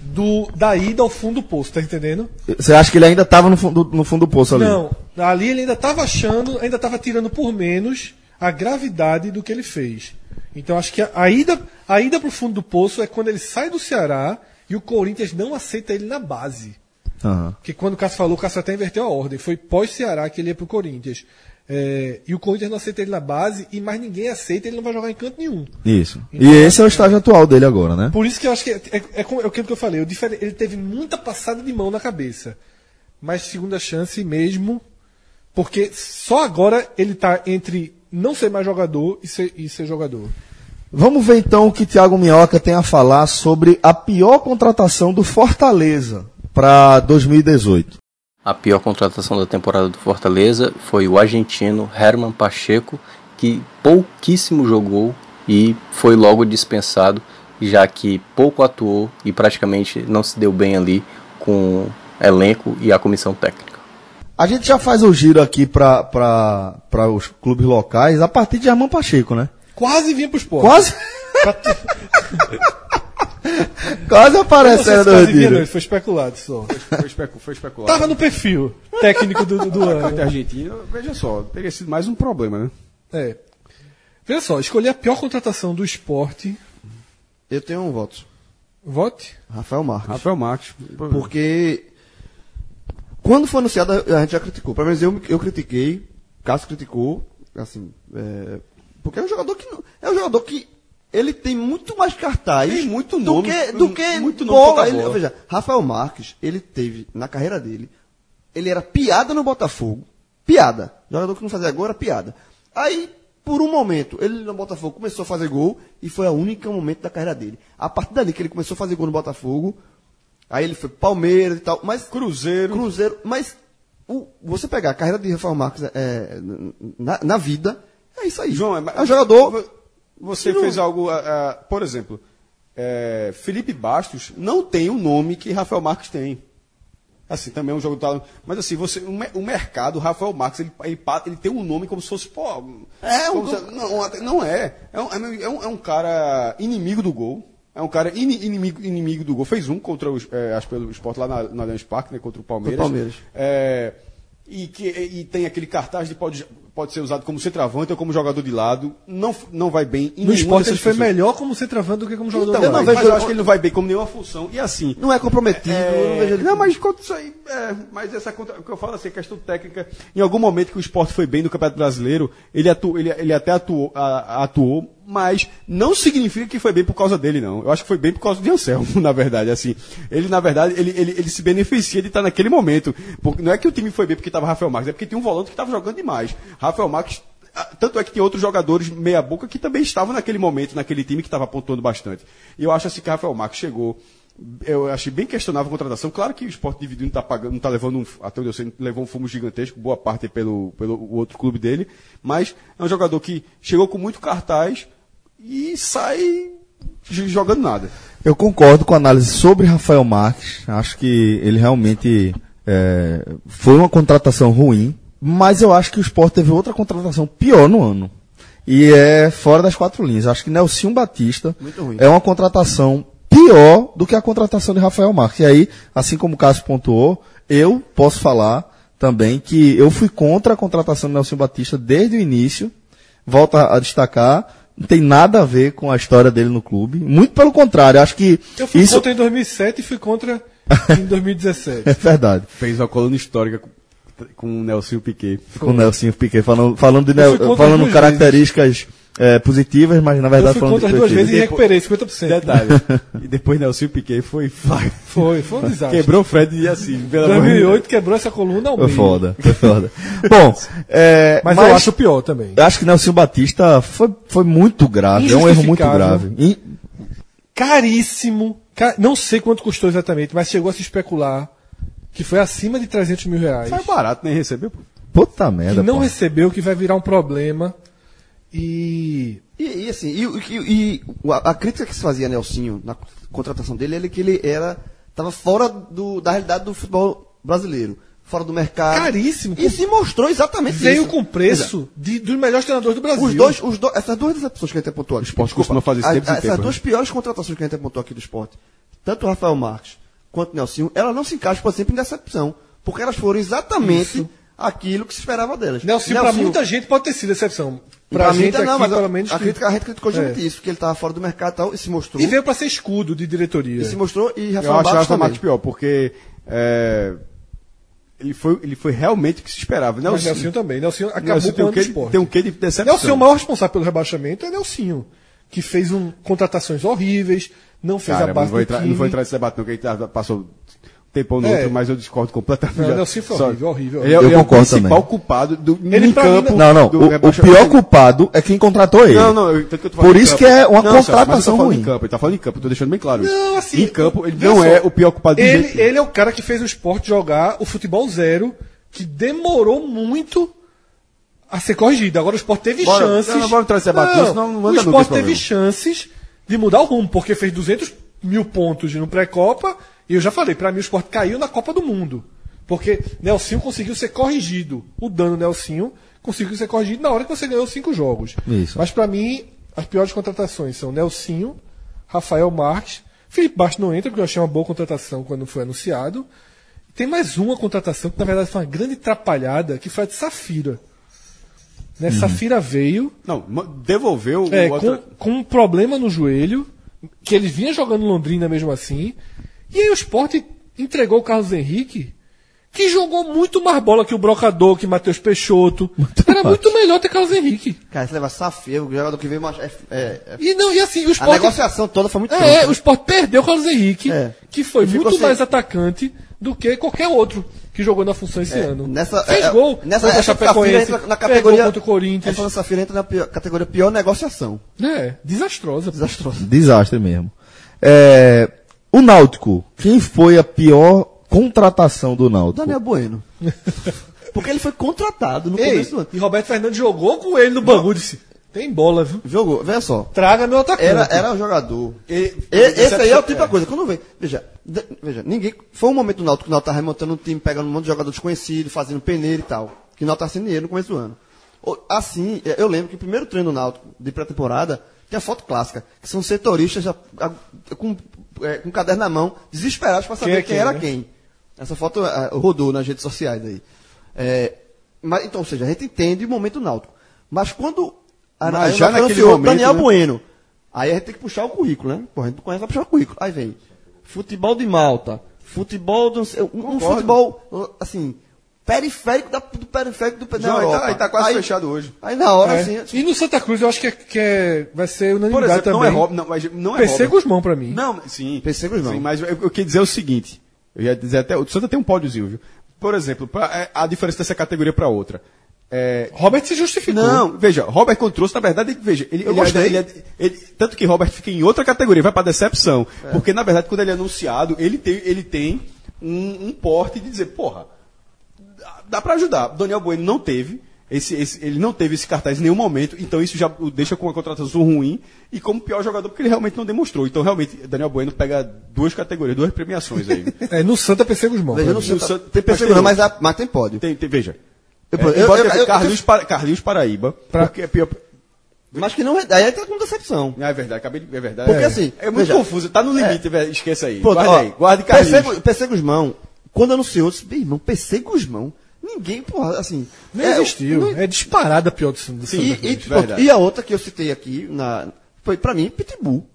do da ida ao fundo do poço, tá entendendo? Você acha que ele ainda estava no fundo, no fundo do poço ali? Não, ali ele ainda estava achando, ainda estava tirando por menos a gravidade do que ele fez. Então acho que a, a ida, a ida pro fundo do poço é quando ele sai do Ceará e o Corinthians não aceita ele na base. Aham. Porque quando o Cássio falou, o Cássio até inverteu a ordem. Foi pós-Ceará que ele ia pro Corinthians. É, e o Corinthians não aceita ele na base e mais ninguém aceita, ele não vai jogar em canto nenhum. Isso. Então, e esse é o estágio atual dele agora, né? Por isso que eu acho que é, é, é é aquilo que eu falei. o ele teve muita passada de mão na cabeça. Mas segunda chance mesmo, Porque só agora ele tá entre não ser mais jogador e ser, e ser jogador. Vamos ver então o que Thiago Minhoca tem a falar sobre a pior contratação do Fortaleza para 2018. A pior contratação da temporada do Fortaleza foi o argentino Herman Pacheco, que pouquíssimo jogou e foi logo dispensado, já que pouco atuou e praticamente não se deu bem ali com o elenco e a comissão técnica. A gente já faz o giro aqui para os clubes locais a partir de Herman Pacheco, né? Quase vinha pro esporte. Quase, *laughs* quase aparecendo no quase vinha, não, retiro. foi especulado só. Foi, especu foi especulado. Tava no perfil técnico do, do, *laughs* ano. argentina, veja só, teria sido mais um problema, né? É. Veja só, escolher a pior contratação do esporte. Eu tenho um voto. Vote. Rafael Marques. Rafael Marques. Porque quando foi anunciado, a gente já criticou. Pelo menos eu, eu critiquei, Cássio criticou, assim, é, porque é um jogador que não- é um jogador que ele tem muito mais cartaz Tem muito do nome, que do que muito bola. Ele- veja, Rafael Marques, ele teve na carreira dele, ele era piada no Botafogo, piada. Jogador que não fazia gol era piada. Aí por um momento, ele no Botafogo começou a fazer gol e foi o único momento da carreira dele. A partir dali que ele começou a fazer gol no Botafogo, aí ele foi Palmeiras e tal, mas Cruzeiro. Cruzeiro, mas o- você pegar a carreira de Rafael Marques é, na, na vida, é isso aí. João, é um jogador. Você não- fez algo, por exemplo, é, Felipe Bastos não tem o nome que Rafael Marques tem. Assim, também é um jogo talento. Mas assim, você, o, me- o mercado, o Rafael Marques, ele, ele, ele tem um nome como se fosse, pô. É, um se- não, não é. É um, é um- é um cara inimigo do gol. É um cara ini- inimigo, inimigo do gol. Fez um contra os, é, acho pelo esporte lá na, na Allianz Parque, né, contra o Palmeiras. Contra o Palmeiras. É, e, que, e tem aquele cartaz de pode, pode ser usado como centroavante ou como jogador de lado. Não, não vai bem em No esporte ele foi melhor como centroavante do que como jogador Então, de eu não lado. vejo, mas eu acho que ele não vai bem como nenhuma função. E assim. Não é comprometido, eu não ele. Não, mas quanto isso aí. É, mas essa o que eu falo assim, questão técnica. Em algum momento que o esporte foi bem no Campeonato Brasileiro, ele, atu, ele, ele até atuou, a- atuou, mas não significa que foi bem por causa dele, não. Eu acho que foi bem por causa de Anselmo, *laughs* na verdade. Assim, ele, na verdade, ele, ele, ele se beneficia de estar naquele momento. Porque, não é que o time foi bem porque estava Rafael Marques, é porque tinha um volante que estava jogando demais. Rafael Marques. ah, Tanto é que tem outros jogadores meia-boca que também estavam naquele momento, naquele time que estava pontuando bastante. E eu acho assim que Rafael Marques chegou. Eu achei bem questionável a contratação. Claro que o esporte dividido não está pagando, não está levando um, até onde eu sei, levou um fumo gigantesco, boa parte pelo, pelo outro clube dele. Mas é um jogador que chegou com muito cartaz e sai jogando nada. Eu concordo com a análise sobre Rafael Marques. Acho que ele realmente é, foi uma contratação ruim, mas eu acho que o Sport teve outra contratação pior no ano. E é fora das quatro linhas. Acho que Nelson Batista é uma contratação pior do que a contratação de Rafael Marques. E aí, assim como o Cássio pontuou, eu posso falar também que eu fui contra a contratação de Nelson Batista desde o início. Volto a destacar, não tem nada a ver com a história dele no clube. Muito pelo contrário, acho que Eu fui isso contra em 2007 e fui contra em *laughs* 2017. é verdade. Fez uma coluna histórica com, com o Nelson Piquet. Com o Nelson Piquet falando, falando, de falando características é, positivas, mas na Eu verdade fui falando contra as de duas vezes e recuperei 50%. Detalhe. e depois Nelson Piquet foi. Foi, foi um desastre. Quebrou o Fred e assim, Deus. 2008 quebrou essa coluna ao Foi meio. foda, foi foda. *laughs* Bom, é, Mas, eu acho pior também. eu acho que Nelson Batista foi, foi muito grave, é um erro muito grave. In- Caríssimo. Ca- Não sei quanto custou exatamente, mas chegou a se especular que foi acima de 300 mil reais. Sai barato, nem recebeu. Puta Que merda. não pô. recebeu, que vai virar um problema. E. E, e assim, e, e- e a, a crítica que se fazia a Nelsinho na contratação dele era que ele era estava fora do- da realidade do futebol brasileiro, fora do mercado. Caríssimo. E se mostrou exatamente Veio isso. com preço de, dos melhores treinadores do Brasil. Os dois, os dois, essas duas decepções que a gente apontou aqui. esporte costuma fazer isso tempo Essas tempo, duas né? piores contratações que a gente apontou aqui do esporte, tanto o Rafael Marques quanto o Nelsinho, elas não se encaixam, por exemplo, em decepção. Porque elas foram exatamente aquilo que se esperava delas. Nelson, pra muita gente, pode ter sido exceção. Pra, Pra, mim, gente tá- aqui, não, mas a- pelo menos. a, que- crítica, a gente criticou justamente É. isso, que ele estava fora do mercado e tal, e se mostrou. E veio pra ser escudo de diretoria. E se mostrou, e Eu Rafael acho o Marques Rafael. Marques pior, porque é, ele, foi, ele foi realmente o que se esperava. Nelson, Nelsinho também. Nelsinho acabou Nelson com tem um quê, tem um quê de decepção. Nelsinho, o maior responsável pelo rebaixamento é Nelsinho. Que fez um, contratações horríveis, não fez Cara, a base não vou, entrar, não vou entrar nesse debate, não, que a gente passou tempão no É. outro, mas eu discordo completamente. Não, Já- o Nelson foi só- horrível, horrível, Ele é, horrível. ele é Eu o concordo principal também. culpado do Ele mim campo. Não, não. do O, o pior culpado é quem contratou ele. Não, não, eu, que eu Por isso que é uma Não, eu contratação ruim. em campo, ele tá falando em campo, eu tô deixando bem claro isso. Não, assim, em campo, ele não só, é o pior culpado de Ele, ele é o cara que fez o esporte jogar o futebol zero, que demorou muito a ser corrigido. Agora o esporte teve Bora, chances. não, não vamos entrar nesse debate, Não, não- não o esporte teve problema. chances de mudar o rumo, porque fez 200 mil pontos no pré-copa. E eu já falei, pra mim o esporte caiu na Copa do Mundo. Porque Nelsinho conseguiu ser corrigido. O dano Nelsinho conseguiu ser corrigido na hora que você ganhou cinco jogos. Isso. Mas pra mim, as piores contratações são Nelsinho, Rafael Marques. Felipe Bastos não entra, porque eu achei uma boa contratação quando foi anunciado. Tem mais uma contratação que, na verdade, foi uma grande atrapalhada, que foi a de Safira. Né? Safira veio Não, devolveu é, o outro... com, com um problema no joelho, que ele vinha jogando Londrina mesmo assim. E aí o Sport entregou o Carlos Henrique, que jogou muito mais bola que o Brocador, que Matheus Peixoto. Era mais. muito melhor ter Carlos Henrique. Cara, você leva Safio, o jogador que veio mais. É, é, é- E, não, e assim, o a Sport. negociação toda foi muito É, pronta. o Sport perdeu o Carlos Henrique, É. que foi muito sem- mais atacante do que qualquer outro que jogou na função esse ano. Nessa, Fez é, gol, nessa contra a Chapecoense, entra na fez categoria. gol contra o Corinthians. Essa Safira entra na pior- categoria pior negociação. É, desastrosa. Desastrosa. Desastre mesmo. É, o Náutico, quem foi a pior contratação do Náutico? Daniel Bueno. *laughs* Porque ele foi contratado no Ei, começo do ano. e Roberto Fernandes jogou com ele no bangu e disse: tem bola, viu? Jogou, veja só. Traga meu atacante. Era, era o jogador. E- E- esse aí é o é. tipo da coisa. Quando vem. Veja, de- veja, ninguém. Foi um momento do Náutico que o Náutico tava remontando um time, pegando um monte de jogador desconhecido, fazendo peneira e tal. Que o Náutico tava sem dinheiro no começo do ano. Assim, é, eu lembro que o primeiro treino do Náutico de pré-temporada tem a foto clássica, que são setoristas já, a- com, é, com o caderno na mão, desesperados para saber Quem é quem, quem, era né? quem. Essa foto ah, rodou nas redes sociais aí. É, mas, então, ou seja, a gente entende o momento Náutico. Mas quando a, Mas já naquele momento, Daniel né? Bueno. Aí a gente tem que puxar o currículo, né? Pô, a gente não conhece, vai puxar o currículo. Aí vem futebol de Malta, futebol do, um, um futebol, assim, periférico da- do periférico do Não, aí tá- Europa. aí tá quase fechado hoje. Aí na hora, É. assim, E no Santa Cruz eu acho que, é, que é- vai ser Por unanimidade exemplo, também. não é Rob, não, mas não é PC Robert. Guzmão pra mim. Não, sim. PC Guzmão. Sim, mas eu, eu queria dizer o seguinte. Eu ia dizer até. O Santa tem um pódiozinho, viu? Por exemplo, pra- é, a diferença dessa categoria para outra. É, Robert se justificou. não, veja, Robert quando trouxe, na verdade, ele- veja, ele, ele, é- gostei. ele é- ele- tanto que Robert fica em outra categoria, vai para decepção. Porque, na verdade, quando ele é anunciado, ele tem, ele tem um, um porte de dizer, porra, dá, para ajudar. Daniel Bueno não teve. Esse, esse- ele não teve esse cartaz em nenhum momento, então isso já o deixa com uma contratação ruim e como pior jogador, porque ele realmente não demonstrou. Então, realmente, Daniel Bueno pega duas categorias, duas premiações aí. *laughs* É, no Santa PC Guzmão. veja, sei, no tá- Santa- tem mas PC mas, há- mas tem pódio. tem, tem- veja. Eu- É, eu- Carlinhos, Para- Carlinhos Paraíba, Pra- porque é pior. Mas que não, aí entra com decepção. Ah, é verdade, acabei de. É verdade. Porque é, assim, É muito veja, confuso, tá no limite, velho, esqueça aí. Pronto, guarda ó, aí, guarde PC, Carlinhos. Gu- PC Guzmão, quando anunciou, eu disse, "Bem, irmão, PC Guzmão, ninguém, porra, assim... Não é, existiu. não- É disparada a pior do, do Santa E, Cruz. e, pronto, e a outra que eu citei aqui, na, foi pra mim, Pitbull.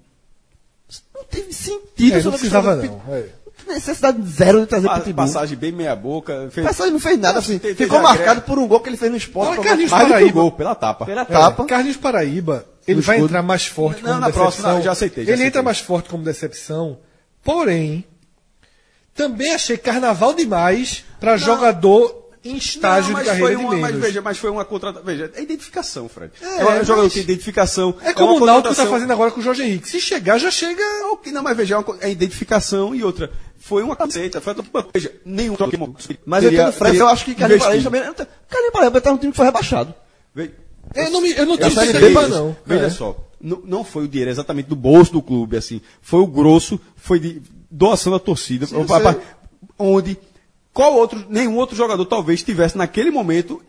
Não teve sentido. É, não precisava do não. é. Necessidade zero de trazer Pa- Pitbull. Passagem bem meia boca. Fez, Passagem não fez nada, assim. Tem- ficou marcado por um gol que ele fez no esporte. Olha, Carlinhos Paraíba. gol, pela tapa. pela É, tapa. Carlinhos Paraíba, ele vai escudo. entrar mais forte Não, como na decepção. próxima, não, já aceitei, já ele entra aceitei. mais forte como decepção. Porém, também achei carnaval demais para jogador estágio Não, de mas carreira foi de uma, mas veja, mas foi uma contratação. Veja, é identificação, Fred. É, É, jogador mas- tem identificação. É como uma o Náutico está fazendo agora com o Jorge Henrique. Se chegar, já chega. Ok, Não, mas veja, é, uma é identificação e outra. Foi uma camiseta. Foi uma, veja, nenhum troca Mas eu entendo o Fred, eu acho que Carlinhos também... Carlinhos Paraíba tá num time que foi rebaixado. Eu não, me, eu não Eu tenho certeza, não. Veja É. só, não, não foi o dinheiro exatamente do bolso do clube, assim. Foi o grosso, foi de doação da torcida. Sim, eu onde qual outro, nenhum outro jogador talvez tivesse naquele momento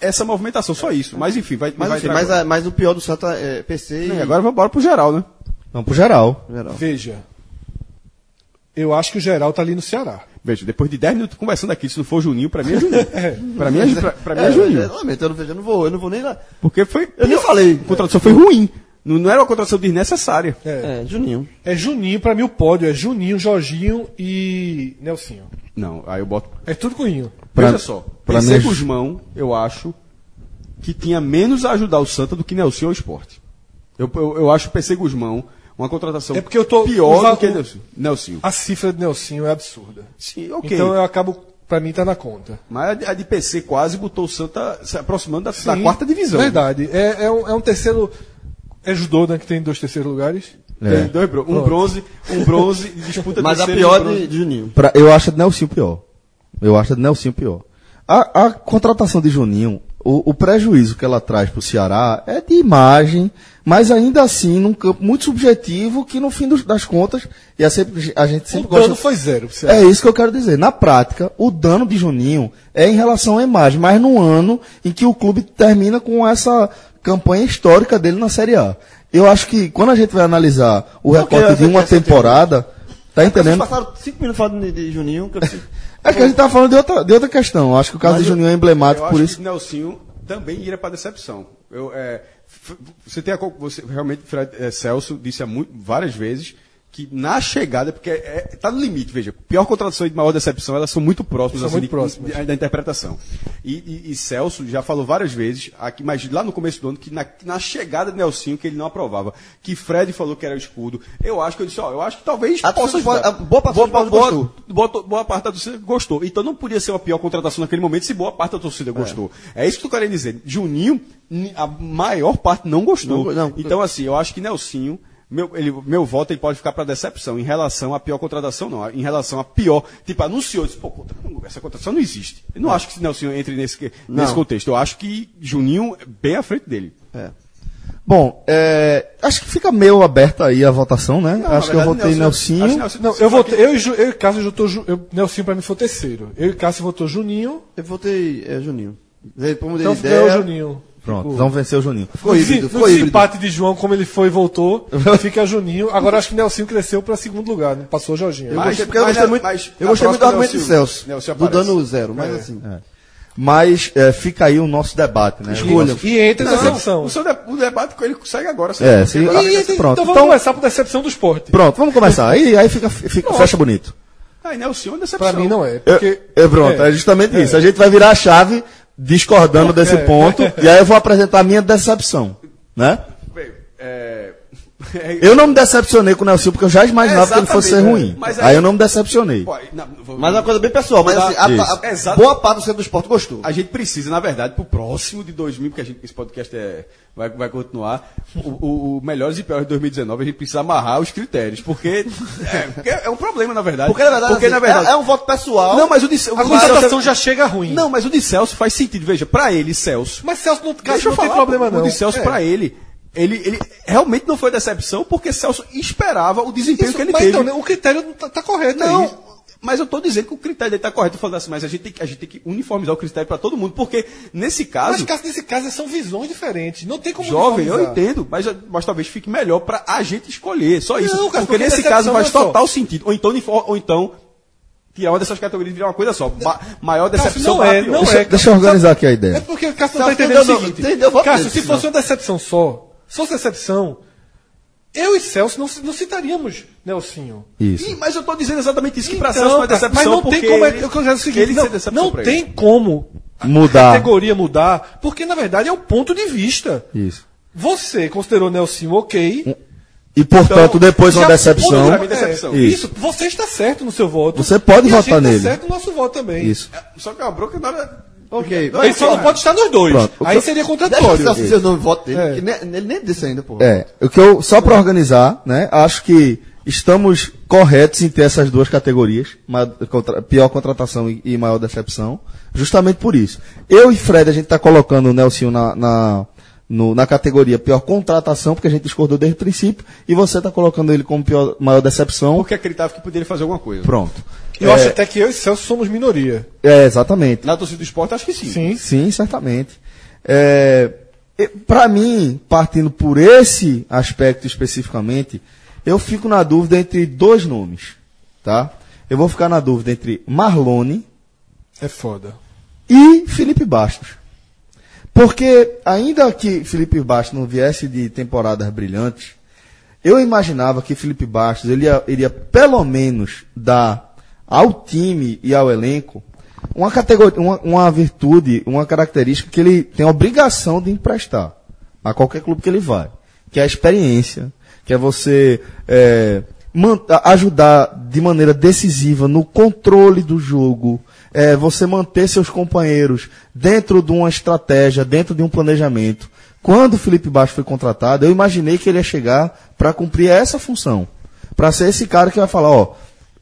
essa movimentação, só isso. Mas enfim, vai, Mas, vai enfim, mas, a- mas o pior do Santa é PC e... Agora vamos embora pro geral, né? Vamos pro geral. Geral. Veja. Eu acho que o geral tá ali no Ceará. Veja, depois de 10 minutos conversando aqui, se não for Juninho, pra mim é Juninho. *laughs* pra mim é, pra, pra mim é, É, Juninho. eu, lamento, eu não, vejo, eu não vou, eu não vou nem lá. Porque foi. Eu nem falei. A contratação foi ruim. Não, não era uma contratação desnecessária. É. É, Juninho. É Juninho, pra mim o pódio é Juninho, Jorginho e Nelsinho. Não, aí eu boto. É tudo Cunhinho. Pra- Veja só, pra PC mim- Guzmão, eu acho que tinha menos a ajudar o Santa do que Nelson ao esporte. Eu, eu, eu acho o PC Guzmão uma contratação É porque eu tô- pior o va- do que o- Nelson. Nelsinho. A cifra de Nelsinho é absurda. Sim, ok. Então eu acabo, pra mim, tá na conta. Mas a de- PC quase botou o Santa se aproximando da, da Sim, quarta divisão. Verdade. É, é, um, é um terceiro. É judô, né? Que tem dois terceiros lugares. Tem dois um Pronto. bronze, um bronze e disputa *laughs* Mas a pior de, de Juninho. Pra- eu acho a de Nelsinho pior. Eu acho a de Nelsinho pior. A, a contratação de Juninho, o, o prejuízo que ela traz para o Ceará é de imagem, mas ainda assim num campo muito subjetivo que no fim dos- das contas, e é sempre, a gente O sempre dano gosta... foi zero. pro É Ceará. isso que eu quero dizer. Na prática, o dano de Juninho é em relação à imagem, mas no ano em que o clube termina com essa campanha histórica dele na Série A. Eu acho que quando a gente vai analisar o recorte de uma temporada, tá Vocês entendendo? passaram cinco minutos falando de, de Juninho. Que *laughs* É que a gente tá falando de outra, de outra questão. Eu acho que o caso Mas de eu- Juninho é Eu emblemático acho por isso. que Nelsinho também iria para decepção. Eu, é, você tem a, você realmente Fred, é, Celso disse há muito, várias vezes que na chegada, porque é, tá no limite, veja, pior contratação e maior decepção, elas são muito próximas, São assim, muito de- próximas. de- da interpretação. E, e- e Celso já falou várias vezes, aqui, mas lá no começo do ano, que na, na chegada de Nelsinho, que ele não aprovava, que Fred falou que era o escudo, eu acho que eu disse, ó, eu acho que talvez A possa torcida a boa parte boa, do Paulo boa, gostou. boa, boa parte da torcida gostou. Então não podia ser uma pior contratação naquele momento se boa parte da torcida gostou. É isso que tu querendo dizer. Juninho, ni- a maior parte não gostou. Não, não. então, assim, eu acho que Nelsinho, meu, ele, meu voto ele pode ficar para decepção. Em relação à pior contratação, não. Em relação à pior, tipo, anunciou, disse, pô, contra- essa contratação não existe. Eu não acho que Nelsinho entre nesse, nesse contexto. Eu acho que Juninho é bem à frente dele. Bom, é, acho que fica meio aberta aí a votação, né? Não, acho que eu verdade, votei Nelsinho. acho que Nelsinho- Não, eu votei. Eu e, Ju, eu e Cássio votou. Eu, Nelsinho pra mim foi o terceiro. Eu e Cássio votou Juninho. eu votei é, Juninho. Então de ganhou o ideia. Juninho. Pronto, então venceu o Juninho. Ficou no híbrido, ficou híbrido. desempate de João, como ele foi e voltou, *laughs* fica Juninho. Agora acho que Nelsinho cresceu pra segundo lugar, né? passou o Jorginho. Eu Mas- gostei, porque eu mas- gostei muito, mas eu gostei muito do próxima argumento de Nelsinho- Celso. Nelsinho do dano zero, mas É. assim. Mas é, fica aí o nosso debate, né? Escolha. E entra Não, decepção. o, seu de- o debate com ele segue agora. É, se- ele- Ah, E, e- pronto. Então vamos Então- começar por decepção do esporte. Pronto, vamos começar. Aí, aí fica, fica- fecha bonito. Aí Nelson é uma decepção. Pra mim não é. Eu, Porque, é, pronto, é, justamente isso. A gente vai virar a chave discordando desse ponto, e aí eu vou apresentar a minha decepção, né? Bem, é... Eu não me decepcionei com o Nelson porque eu já imaginava que ele fosse ser ruim. é. Mas aí, aí- eu não me decepcionei. Pô, não, vou- Mas é uma coisa bem pessoal, mas assim, a- a, a boa parte do centro do esporte gostou. A gente precisa, na verdade, pro próximo de 2000, porque a gente, esse podcast é, vai, vai continuar, o, o, o Melhores e Piores de 2019, a gente precisa amarrar os critérios, porque é, porque é um problema, na verdade. Porque na verdade, Porque, assim, na verdade é, é um voto pessoal. Não, mas o de a contratação já chega ruim. Não, mas o de Celso faz sentido. Veja, pra ele, Celso. Mas Celso não, Deixa não falar, tem problema não. O de Celso, É. pra ele, ele, ele realmente não foi decepção, porque Celso esperava o desempenho Isso, que ele mas teve. então, o critério não tá, correto aí. Não, mas eu tô dizendo que o critério dele tá correto. Eu falando assim, mas a gente tem, que- a gente tem que uniformizar o critério para todo mundo, porque nesse Mas, caso, Cássio, nesse caso, são visões diferentes. Não tem como jovem, eu entendo, mas, mas talvez fique melhor para a gente escolher. Só isso. Não, cara, porque porque nesse caso faz não é só. total sentido. Ou então, ou então tirar uma dessas categorias e virar uma coisa só. Ba- maior Cássio, decepção não para é, não Deixa, é. deixa eu organizar aqui a É ideia. porque o Cássio não tá Cássio entendendo o entendeu, seguinte. não, entendeu o Cássio, se fosse uma decepção só, se fosse decepção, eu e Celso não, não citaríamos Nelsinho. Isso. Ih, mas eu tô dizendo exatamente isso, que para Então, Celso foi decepção. mas não tem como. é- ele- Eu quero dizer o seguinte: não, decepção não tem ele. como a Mudar. categoria mudar, porque na verdade é o ponto de vista. Isso. Você considerou Nelsinho ok. E portanto, depois uma decepção. mim, decepção. É, Isso. isso. Você está certo no seu voto. Você pode e a votar gente nele. Tá certo no nosso voto também. Isso. Só que é uma bronca na Ok. Ele só não pode estar nos dois. Pronto. Aí seria Deixa contraditório. Dizer o nome voto dele, É. que nem- ele nem disse ainda, pô. É, o que eu, só para organizar, né, acho que estamos corretos em ter essas duas categorias, contra- pior contratação e, e maior decepção, justamente por isso. Eu e Fred, a gente está colocando o Nelson na, na, no- na categoria pior contratação, porque a gente discordou desde o princípio, e você está colocando ele como pior, maior decepção. Porque acreditava que poderia fazer alguma coisa. Pronto. Eu acho até que eu e Celso somos minoria. É, exatamente. Na torcida do esporte, acho que sim. Sim. Sim, certamente. É, para mim, partindo por esse aspecto especificamente, eu fico na dúvida entre dois nomes, tá? Eu vou ficar na dúvida entre Marlone É foda. e Felipe Bastos. Porque, ainda que Felipe Bastos não viesse de temporadas brilhantes, eu imaginava que Felipe Bastos ele ia, iria pelo menos dar ao time e ao elenco uma categoria, uma, uma virtude, uma característica que ele tem a obrigação de emprestar a qualquer clube que ele vai, que é a experiência, que é você é, ajudar de maneira decisiva no controle do jogo, é, você manter seus companheiros dentro de uma estratégia, dentro de um planejamento. Quando o Felipe Baixo foi contratado, eu imaginei que ele ia chegar para cumprir essa função. Para ser esse cara que vai falar, ó,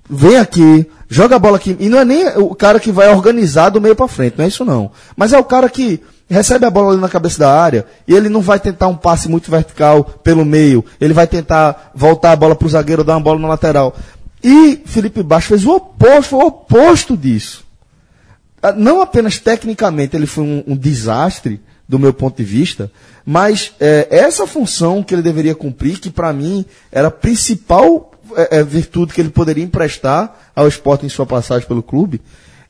vem aqui, joga a bola aqui. E não é nem o cara que vai organizar do meio para frente, não é isso não. Mas é o cara que recebe a bola ali na cabeça da área e ele não vai tentar um passe muito vertical pelo meio, ele vai tentar voltar a bola para o zagueiro, dar uma bola na lateral. E Felipe Baixo fez o oposto, o oposto disso. Ah, Não apenas tecnicamente ele foi um, um desastre, do meu ponto de vista, mas é, essa função que ele deveria cumprir, que para mim era a principal é, é, virtude que ele poderia emprestar ao esporte em sua passagem pelo clube,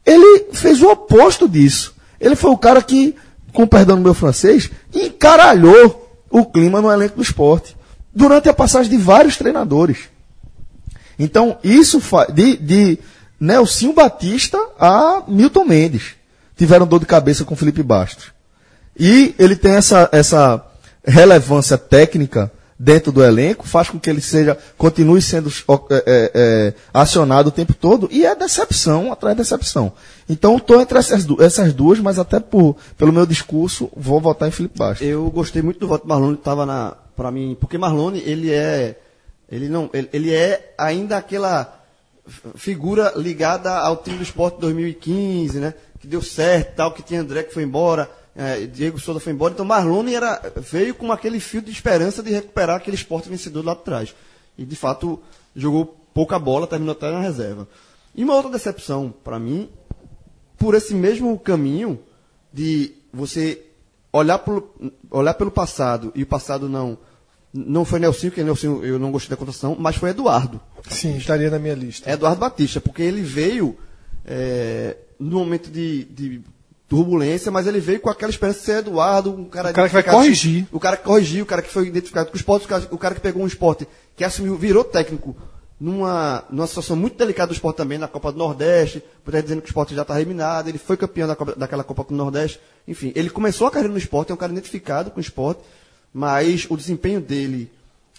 ele fez o oposto disso. Ele foi o cara que, com perdão do meu francês, encaralhou o clima no elenco do esporte. Durante a passagem de vários treinadores. Então, isso fa- de, de Nelsinho Batista a Milton Mendes. Tiveram dor de cabeça com Felipe Bastos. E ele tem essa, essa relevância técnica dentro do elenco, faz com que ele seja, continue sendo é, é, é, acionado o tempo todo, e é decepção atrás de decepção. Então estou entre essas, essas duas, mas até por, pelo meu discurso, vou votar em Felipe Bastos. Eu gostei muito do voto do Marlone, tava na para mim, porque Marlone, ele é ele não, ele, ele é ainda aquela figura ligada ao time do Esporte 2015, né? Que deu certo, tal, que tinha André que foi embora, eh, Diego Souza foi embora, então Marlone era veio com aquele fio de esperança de recuperar aquele Esporte vencedor lá atrás. E de fato jogou pouca bola, terminou até na reserva. E uma outra decepção para mim por esse mesmo caminho de você olhar pelo, olhar pelo passado e o passado não não foi Nelson, porque Nelson eu não gostei da contratação, mas foi Eduardo. Sim, estaria na minha lista. Eduardo Batista, porque ele veio é, no momento de, de turbulência, mas ele veio com aquela esperança de ser Eduardo, um cara, O cara que vai corrigir. O cara que corrigiu, o cara que foi identificado com o esporte, o cara, que pegou um esporte, que assumiu, virou técnico numa, numa situação muito delicada do esporte também, na Copa do Nordeste, por aí dizendo que o esporte já está eliminado, ele foi campeão da Copa- daquela Copa do Nordeste, enfim, ele começou a carreira no esporte, é um cara identificado com o esporte, mas o desempenho dele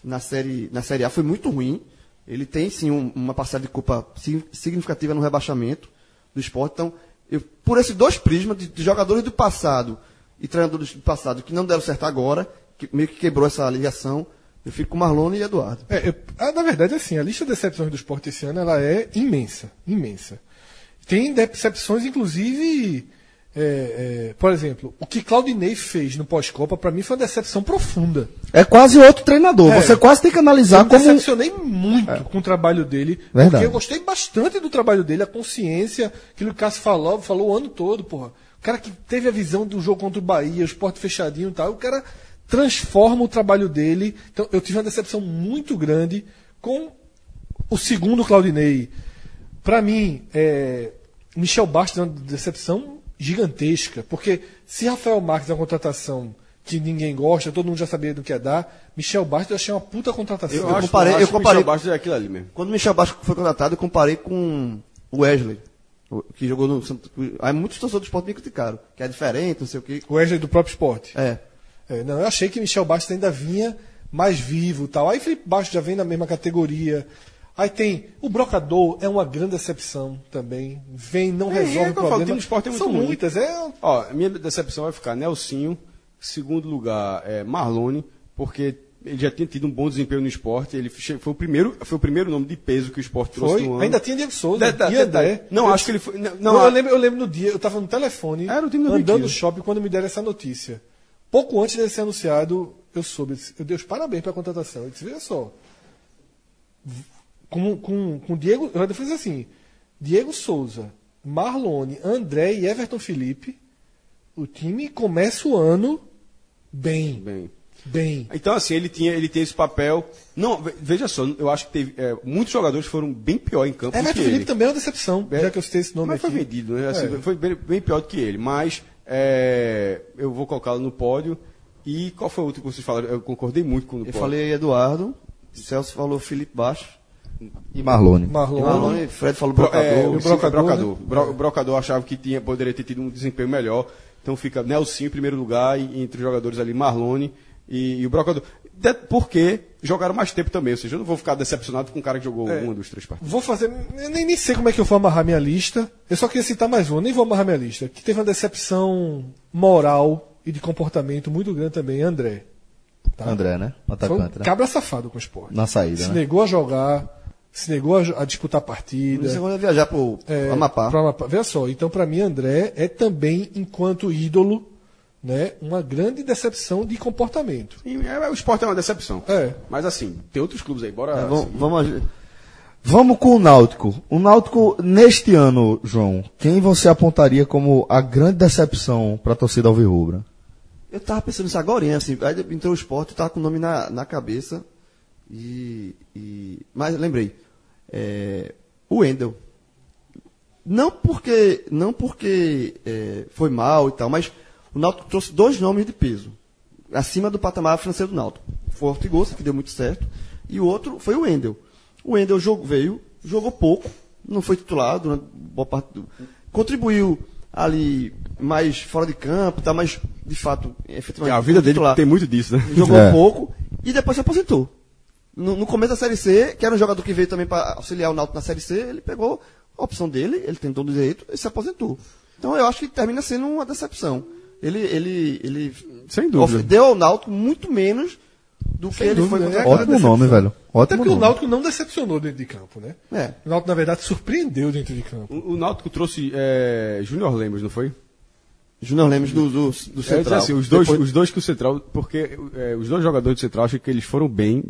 na série, na série A foi muito ruim. Ele tem sim um- uma parcela de culpa sig- significativa no rebaixamento do esporte. Então, eu, por esses dois prismas de, de jogadores do passado e treinadores do passado que não deram certo agora, que meio que quebrou essa ligação, eu fico com Marlone e Eduardo. É, eu- ah, na verdade, assim, a lista de decepções do esporte esse ano ela é imensa, imensa. Tem decepções, inclusive, é, é, por exemplo, o que Claudinei fez no pós-copa, para mim foi uma decepção profunda. É quase outro treinador. É. Você quase tem que analisar Eu me como. decepcionei muito com o trabalho dele, Verdade. porque eu gostei bastante do trabalho dele, a consciência, aquilo que o Cássio falou, falou o ano todo, porra. O cara que teve a visão do jogo contra o Bahia, o esporte fechadinho e tal, o cara transforma o trabalho dele. Então, eu tive uma decepção muito grande com o segundo Claudinei. Para mim, é, Michel Bastos é uma decepção gigantesca, porque se Rafael Marques é uma contratação que ninguém gosta, todo mundo já sabia do que ia dar, Michel Bastos eu achei uma puta contratação. Eu comparei- eu acho que o comparei- Michel Bastos é aquilo ali mesmo. Quando o Michel Basco foi contratado, eu comparei com o Wesley, que jogou no Aí muitos torcedores do esporte me criticaram, que é diferente, não sei o quê. O Wesley do próprio esporte. É. É, não, eu achei que Michel Bastos ainda vinha mais vivo e tal. Aí Felipe Bastos já vem na mesma categoria. Aí tem o Brocador, é uma grande decepção também. Vem, não É, resolve é o eu falo, o problema. time do esporte é muito São ruim. muitas, é. Ó, a minha decepção vai ficar Nelsinho, segundo lugar é Marlone, porque ele já tinha tido um bom desempenho no esporte, ele foi o primeiro, foi o primeiro nome de peso que o esporte trouxe Foi. no ano. Ainda tinha Diego Souza. E André. detalhe. Não, Eu- acho que ele foi. Não, Não, eu, lembro, eu lembro no dia, eu estava no telefone, Era o time do andando 2015. no shopping, quando me deram essa notícia. Pouco antes dele ser anunciado, eu soube. Eu dei os parabéns pela contratação. Eu disse, veja só. Com, com, com Diego, eu ainda fiz assim: Diego Souza, Marlone, André e Everton Felipe. O time começa o ano bem. Bem. Bem. Então, assim, ele tinha, ele tem esse papel. Não, ve- veja só, eu acho que teve, é, muitos jogadores foram bem pior em campo do Everton que Felipe ele. também é uma decepção, É, já que eu citei esse nome Mas foi aqui. vendido, né? Assim, É. Foi bem, bem pior do que ele. Mas é, eu vou colocá-lo no pódio. E qual foi o outro que vocês falaram? Eu concordei muito com o Eu pódio. falei Eduardo, Celso falou Felipe Bastos, E Marlone. e Marlone. Marlone, Fred falou Bro- Brocador. é, o brocador, Brocador, brocador. Bro- O brocador achava que tinha, poderia ter tido um desempenho melhor. Então fica Nelson em primeiro lugar e entre os jogadores ali Marlone, e, e o Brocador. De- Porque jogaram mais tempo também, ou seja, eu não vou ficar decepcionado com um cara que jogou É. uma, duas, três partidas. Vou fazer. Eu nem, nem sei como é que eu vou amarrar minha lista. Eu só queria citar mais uma, nem vou amarrar minha lista. Que teve uma decepção moral e de comportamento muito grande também, André. Tá? André, né? Foi um Atacante, né? cabra safado com o esporte. Na saída, Se né? negou a jogar, se negou a, a disputar a partida. Você vai viajar pro É, Amapá. Amapá. Veja só, então para mim André é também, enquanto ídolo, né, uma grande decepção de comportamento. E, é, o esporte é uma decepção. É. Mas assim, tem outros clubes aí, bora. É, vamos, vamos Vamos com o Náutico. O Náutico, neste ano, João, quem você apontaria como a grande decepção para a torcida alvirrubra? Eu tava pensando nisso agora, assim, aí entrou o esporte, tava com o nome na, na cabeça. E, e- Mas lembrei. É, o Wendel. Não porque, não porque é, foi mal e tal, mas o Náutico trouxe dois nomes de peso. Acima do patamar financeiro do Náutico. Foi o Ortigosa, que deu muito certo, e o outro foi o Wendel. O Wendel jogou, veio, jogou pouco, não foi titular durante boa parte do... Contribuiu ali mais fora de campo, tá, mas de fato, efetivamente. a vida dele titular. tem muito disso, né? Jogou É. pouco e depois se aposentou. No, no começo da Série C, que era um jogador que veio também para auxiliar o Náutico na Série C, ele pegou a opção dele, ele tem todo o direito e se aposentou. Então eu acho que termina sendo uma decepção. Ele, ele, ele Sem dúvida. deu ao Náutico muito menos do que Sem ele foi dúvida, contra é. Ótimo decepção. nome, velho. Até Ótimo porque o. Náutico não decepcionou dentro de campo, né? É. O Náutico, na verdade, surpreendeu dentro de campo. O, o Náutico trouxe é, Júnior Lemos, não foi? Júnior Lemos do, do, do É, Central. assim, os dois, Depois- os dois que o Central, porque é, os dois jogadores do Central, achei que eles foram bem,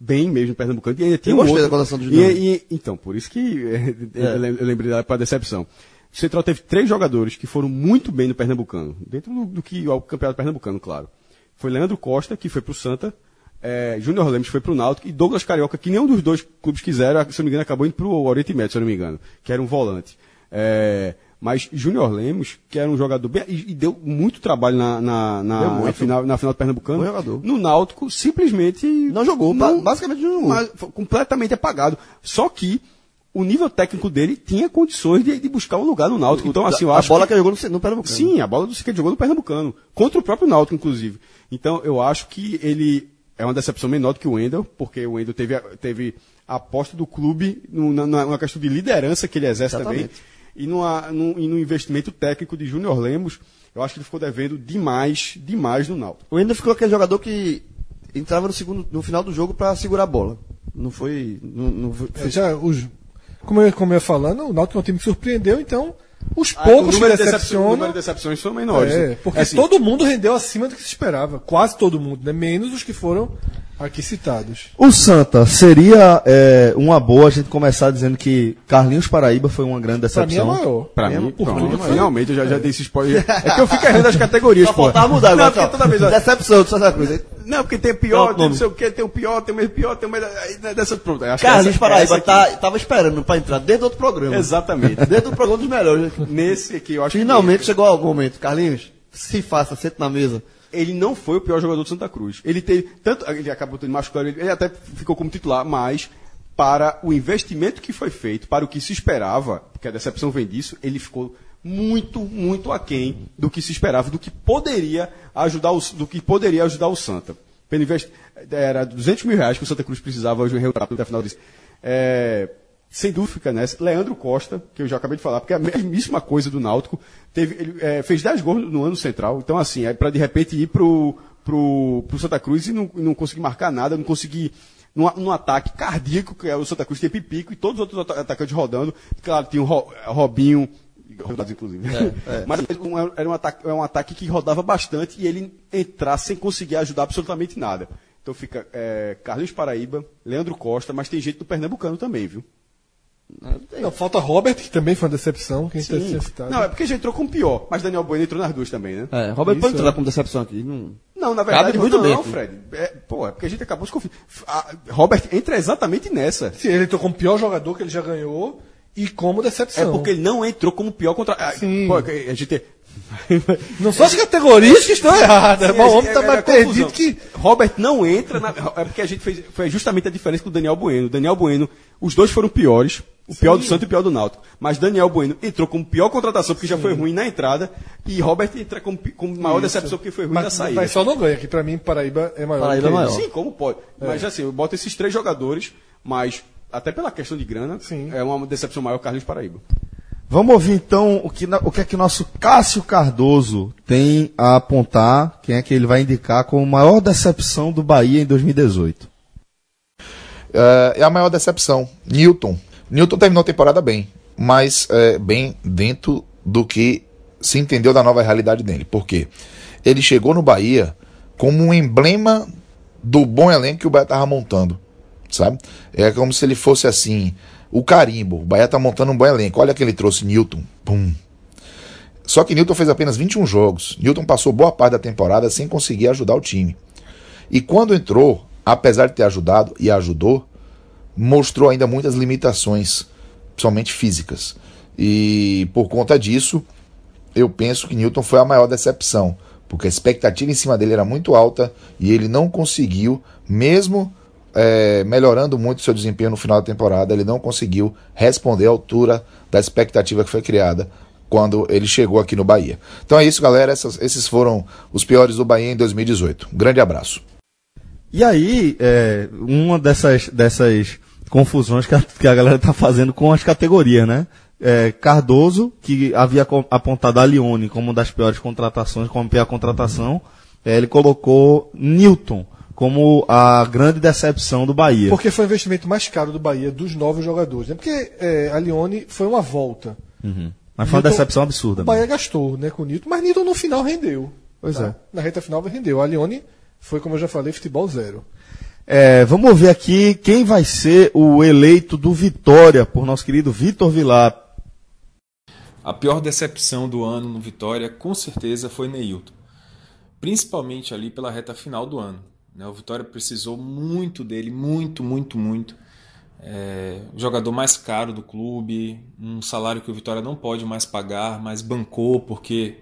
bem mesmo no Pernambucano. E ainda tinha um gostei outro, da contratação do e, Júnior. e- Então, por isso que é, É. eu lem- eu lembrei da decepção. O Central teve três jogadores que foram muito bem no Pernambucano, dentro do, do que é o campeonato pernambucano, claro. Foi Leandro Costa, que foi pro Santa, é, Júnior Lemos foi pro Náutico, e Douglas Carioca, que nenhum dos dois clubes quiseram, se eu não me engano, acabou indo pro Oriente Médio, se eu não me engano, que era um volante. É, mas Júnior Lemos, que era um jogador bem, e, e deu muito trabalho na, na, na- Deu na muito. final, na final do Pernambucano. No Náutico, simplesmente. Não jogou, ba- basicamente não jogou. mas foi completamente apagado. Só que o nível técnico dele tinha condições de, de buscar um lugar no Náutico. Então, assim, eu a acho. bola que... que ele jogou no, no Pernambucano. Sim, a bola do que ele jogou no Pernambucano. Contra o próprio Náutico, inclusive. Então, eu acho que ele é uma decepção menor do que o Wendel, porque o Wendel teve, a- teve a aposta do clube no- na, na- numa questão de liderança que ele exerce Exatamente. também. E, numa, num- e no investimento técnico de Júnior Lemos, eu acho que ele ficou devendo demais, demais no Náutico. O Wendel ficou aquele jogador que entrava no, segundo, no final do jogo para segurar a bola. Não foi. Não, não foi- É, já, os, como, eu, como eu ia falando, o Náutico é um time que surpreendeu, então os Ah, poucos o que número de decepções- o decepcionam... número de decepções são menores. É, né? porque É assim, todo mundo rendeu acima do que se esperava. Quase todo mundo, né? Menos os que foram aqui citados. O Santa, seria é, uma boa a gente começar dizendo que Carlinhos Paraíba foi uma grande Pra mim é decepção. maior. Pra Mesmo mim, por finalmente eu já, já dei esse spoiler. *laughs* É que eu fico errando as categorias, Só pô. faltava mudar Não, agora. porque só. toda vez. Decepção do Santa Cruz. hein? Não, porque tem Não, pior, tem não sei o que, tem o pior, tem o mais pior, tem o aí, né, Dessa, pronto, acho que Carlinhos essa- Paraíba essa aqui. tá, tava esperando pra entrar dentro do outro programa. Exatamente. Dentro do programa dos melhores. Nesse aqui, eu acho Finalmente chegou ao momento. Carlinhos, se faça, sente na mesa. Ele não foi o pior jogador do Santa Cruz. Ele teve. Tanto, ele acabou tendo machucado, ele, ele até ficou como titular, mas para o investimento que foi feito, para o que se esperava, porque a decepção vem disso, ele ficou muito, muito aquém do que se esperava, do que poderia ajudar o, do que poderia ajudar o Santa. Era 200 mil reais que o Santa Cruz precisava hoje no até final disso. É, sem dúvida fica nessa. Leandro Costa, que eu já acabei de falar, porque é a mesmíssima coisa do Náutico, teve, ele é, fez 10 gols no ano central. Então, assim, é para de repente ir pro, pro, pro Santa Cruz e não, não conseguir marcar nada, não conseguir. Num, num ataque cardíaco, que é o Santa Cruz tem Pipico e todos os outros ata- atacantes rodando. Claro, tinha o Ro- Robinho, rodados inclusive. *laughs* Mas um- era um ataque, é um ataque que rodava bastante e ele entrar sem conseguir ajudar absolutamente nada. Então fica é, Carlos Paraíba, Leandro Costa, mas tem gente do Pernambucano também, viu? Não, falta Robert, que também foi uma decepção, que a gente tinha citado. Não, é porque já entrou como pior, mas Daniel Bueno entrou nas duas também, né? É, Robert Isso, pode entrar é. como decepção aqui. Não... Não, na verdade, Cabe muito não, bem, não. Fred. É, pô, é porque a gente acabou se confundindo. A- Robert entra exatamente nessa. Sim, ele entrou como pior jogador que ele já ganhou e como É decepção. porque ele não entrou como pior contra. Sim. Pô, a gente *laughs* Não são as categorias que estão erradas, mas o homem tá É- é mais confusão. perdido que. Robert não entra na, é porque a gente fez foi justamente a diferença com o Daniel Bueno. Daniel Bueno, os dois foram piores, o pior do Santos e o pior do Náutico. Mas Daniel Bueno entrou como pior contratação porque já foi ruim na entrada e Robert entra como, como maior decepção porque foi ruim na Mas, saída. mas só não ganha, que pra mim Paraíba é maior. Paraíba é maior. isso. Sim, como pode. Mas assim, eu boto esses três jogadores, mas até pela questão de grana, Sim. é uma decepção maior o Carlos Paraíba. Vamos ouvir então o que, o que é que o nosso Cássio Cardoso tem a apontar, quem é que ele vai indicar como maior decepção do Bahia em 2018. É, é a maior decepção. Newton. Newton terminou a temporada bem, mas é, bem dentro do que se entendeu da nova realidade dele. Por quê? Ele chegou no Bahia como um emblema do bom elenco que o Bahia estava montando, sabe? É como se ele fosse assim, o carimbo. O Bahia está montando um bom elenco. Olha que ele trouxe Newton. Pum. Só que Newton fez apenas 21 jogos. Newton passou boa parte da temporada sem conseguir ajudar o time. E quando entrou, apesar de ter ajudado e ajudou, mostrou ainda muitas limitações, principalmente físicas. E por conta disso, eu penso que Newton foi a maior decepção, porque a expectativa em cima dele era muito alta e ele não conseguiu, mesmo eh, melhorando muito seu desempenho no final da temporada, ele não conseguiu responder à altura da expectativa que foi criada quando ele chegou aqui no Bahia. Então é isso, galera. Essas- esses foram os piores do Bahia em 2018. Um grande abraço. E aí, é, uma dessas, dessas confusões que a, que a galera tá fazendo com as categorias, né? É, Cardoso, que havia apontado a Lione como uma das piores contratações, como pior contratação, é, ele colocou Newton como a grande decepção do Bahia. Porque foi o investimento mais caro do Bahia dos novos jogadores. Né? Porque é, a Lione foi uma volta. Mas foi uma Newton- decepção absurda. O Bahia mesmo. gastou né, com o Newton, mas Newton no final rendeu. Pois tá? é. Na reta final rendeu. A Lione foi, como eu já falei, futebol zero. É, vamos ver aqui quem vai ser o eleito do Vitória, por nosso querido Vitor Vilar. A pior decepção do ano no Vitória, com certeza, foi Neilton. Principalmente ali pela reta final do ano. Né? O Vitória precisou muito dele, muito, muito, muito. É, o jogador mais caro do clube, um salário que o Vitória não pode mais pagar, mas bancou porque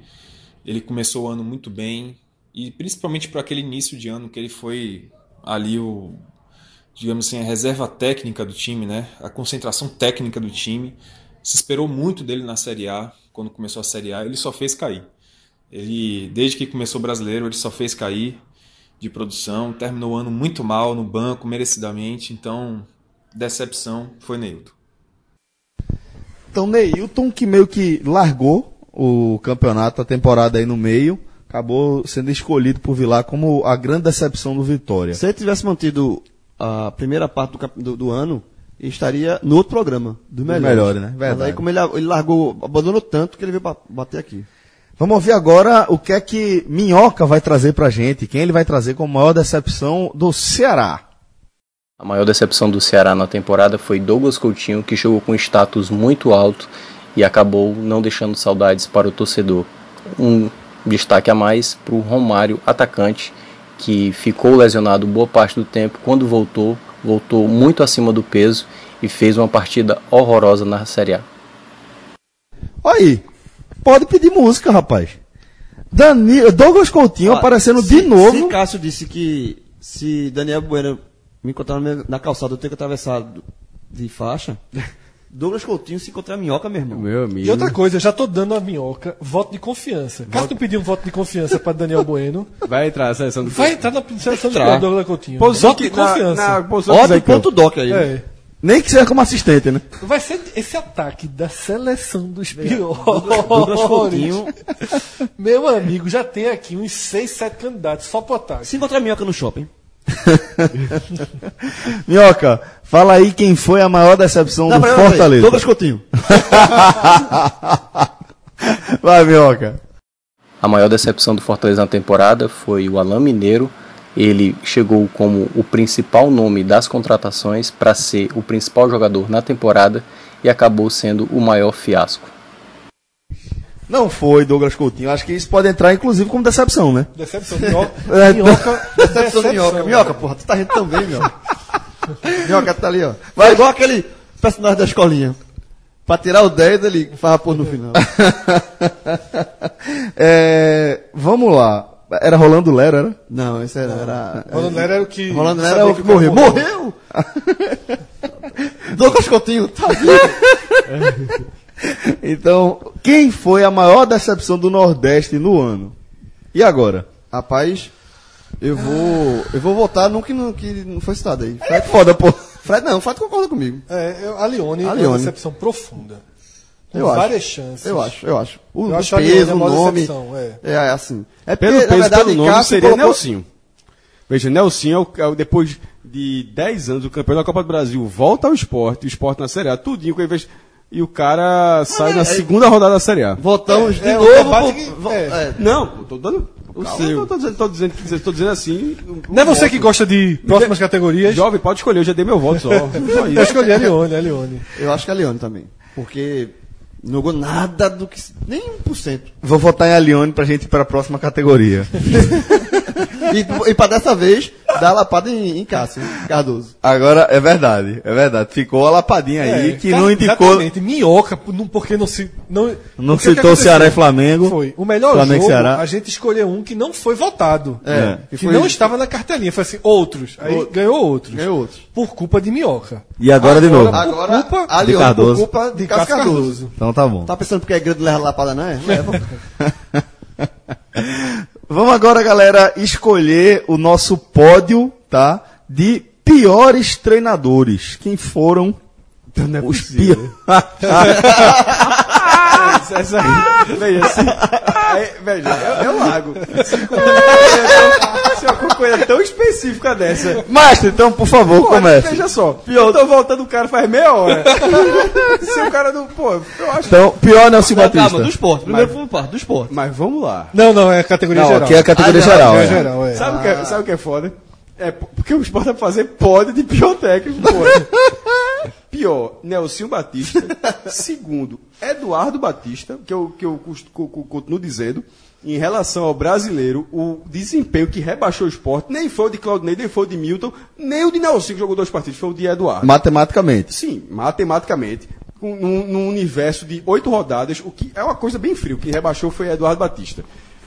ele começou o ano muito bem. E principalmente para aquele início de ano que ele foi ali o, digamos assim, a reserva técnica do time, né? A concentração técnica do time. Se esperou muito dele na Série A, quando começou a Série A, ele só fez cair. Ele, desde que começou o brasileiro, ele só fez cair de produção, terminou o ano muito mal no banco, merecidamente, então decepção foi Neilton. Então, Neilton, que meio que largou o campeonato, a temporada aí no meio, acabou sendo escolhido por Vilar como a grande decepção do Vitória. Se ele tivesse mantido a primeira parte do, do, do ano, ele estaria no outro programa, do melhor. melhores, né? Mas Verdade. aí, como ele, ele largou, abandonou tanto que ele veio ba- bater aqui. Vamos ouvir agora o que é que Minhoca vai trazer pra gente, quem ele vai trazer como maior decepção do Ceará. A maior decepção do Ceará na temporada foi Douglas Coutinho, que chegou com status muito alto e acabou não deixando saudades para o torcedor. Um destaque a mais para o Romário, atacante, que ficou lesionado boa parte do tempo. Quando voltou, voltou muito acima do peso e fez uma partida horrorosa na Série A. Olha aí, pode pedir música, rapaz. Dani, Douglas Coutinho Ó, aparecendo se- de novo. Se Cássio disse que se Daniel Bueno me encontrar na- na calçada, eu tenho que atravessar de faixa. *laughs* Douglas Coutinho se encontrar minhoca, meu irmão. Meu amigo. E outra coisa, eu já tô dando a minhoca voto de confiança. Caso tu pedir um voto de confiança para Daniel Bueno, Vai entrar a seleção do vai entrar na seleção do. Douglas Coutinho. Posição voto de na- confiança. na Zé Campo. ponto doc aí. É. Nem que seja como assistente, né? Vai ser esse ataque da seleção dos piores. *laughs* Meu amigo, já tem aqui uns 6, 7 candidatos só pro ataque. Se encontrar minhoca no shopping. *laughs* Minhoca, fala aí quem foi a maior decepção do peraí, peraí. Fortaleza. Douglas Coutinho. *laughs* Vai, Minhoca. A maior decepção do Fortaleza na temporada foi o Alain Mineiro. Ele chegou como o principal nome das contratações para ser o principal jogador na temporada e acabou sendo o maior fiasco. Não foi Douglas Coutinho. Acho que isso pode entrar, inclusive, como decepção, né? Decepção. Minhoca. *laughs* É, minhoca Decepção de minhoca. Minhoca, porra, tu tá rindo também, minhoca. *laughs* minhoca tá ali, ó. Vai igual aquele personagem da escolinha. Pra tirar o 10, ele faz pôr no final. *laughs* É, vamos lá. Era Rolando Lero, era? Não, esse era. era Rolando Lero era o que. Rolando Lero era o que cara morreu. Morreu! *laughs* Douglas Coutinho, tá vivo. *laughs* Então, quem foi a maior decepção do Nordeste no ano? E agora? Rapaz, eu vou. Eu vou votar num que não, que não foi citado aí. É foda, pô. Fred, não, o Fred concorda comigo. É, eu- a Leone A é uma Leone. decepção profunda. Eu acho. várias chances. Eu acho, eu acho. O, Eu o acho peso, o nome. decepção, é. É, assim. É Pelo porque, na peso, verdade, pelo nome, Cássio seria colocou- Nelsinho. Veja, Nelsinho é o, é o- depois de 10 anos, o campeão da Copa do Brasil volta ao esporte, o esporte na Série A, tudinho com a E o cara sai na segunda rodada da Série A. Votamos de é, novo. pro- que- é. é. Não, eu tô dando. O Calma, seu. eu tô dizendo, tô dizendo, tô dizendo assim. Não é você que gosta de próximas categorias? Jovem, pode escolher, eu já dei meu voto só. *laughs* só Eu escolhi a Leone, a Leone. Eu acho que é a Leone também. Porque não jogou nada do que. Nem 1%. Vou votar em Alione pra gente ir pra próxima categoria. *laughs* E, e pra dessa vez, dar a lapada em, em Cássio? Cardoso. Agora, é verdade, é verdade. Ficou a lapadinha aí, É, que ca- não indicou, Exatamente, minhoca, por- não- porque não se. Não, não o citou? Ceará e Flamengo. Foi. O melhor Flamengo jogo, Ceará. a gente escolheu um que não foi votado. É. Que, Que foi- não estava na cartelinha. Foi assim, outros. Aí Outro. ganhou outros. Ganhou outros. Por culpa de minhoca. E agora, de novo. Agora, culpa a de Leone Cardoso. por culpa de, De Cássio Cássio Cardoso. Cardoso. Então tá bom. Tá pensando porque é grande leva lapada, não é? Leva. *laughs* Vamos agora, galera, escolher o nosso pódio, tá? De piores treinadores. Quem foram Não é os piores? *laughs* Essa- essa aí, veja, assim, aí, veja, eu, eu largo. Se uma coisa- se uma coisa tão específica dessa. Mestre, então, por favor, Pô, comece. Veja só, eu tô voltando o cara faz meia hora. Se o cara não. Pô, eu acho. Então, pior Não, Batista. calma, do esporte. Primeiro vamos parte, do esporte. Mas vamos lá. Não, não, é a categoria Não, geral. aqui é a categoria Ah, geral. É é. geral, é. Sabe, o que é, sabe o que é foda? É porque o esporte vai fazer pódio de pior técnico, pô. *laughs* Pior, Nelson Batista. *laughs* Segundo, Eduardo Batista, que eu, que eu continuo dizendo. Em relação ao brasileiro, o desempenho que rebaixou o esporte nem foi o de Claudinei, nem foi o de Milton, nem o de Nelson, que jogou dois partidos, foi o de Eduardo. Matematicamente. Sim, matematicamente, num, num universo de oito rodadas, o que é uma coisa bem frio. Quem rebaixou foi Eduardo Batista.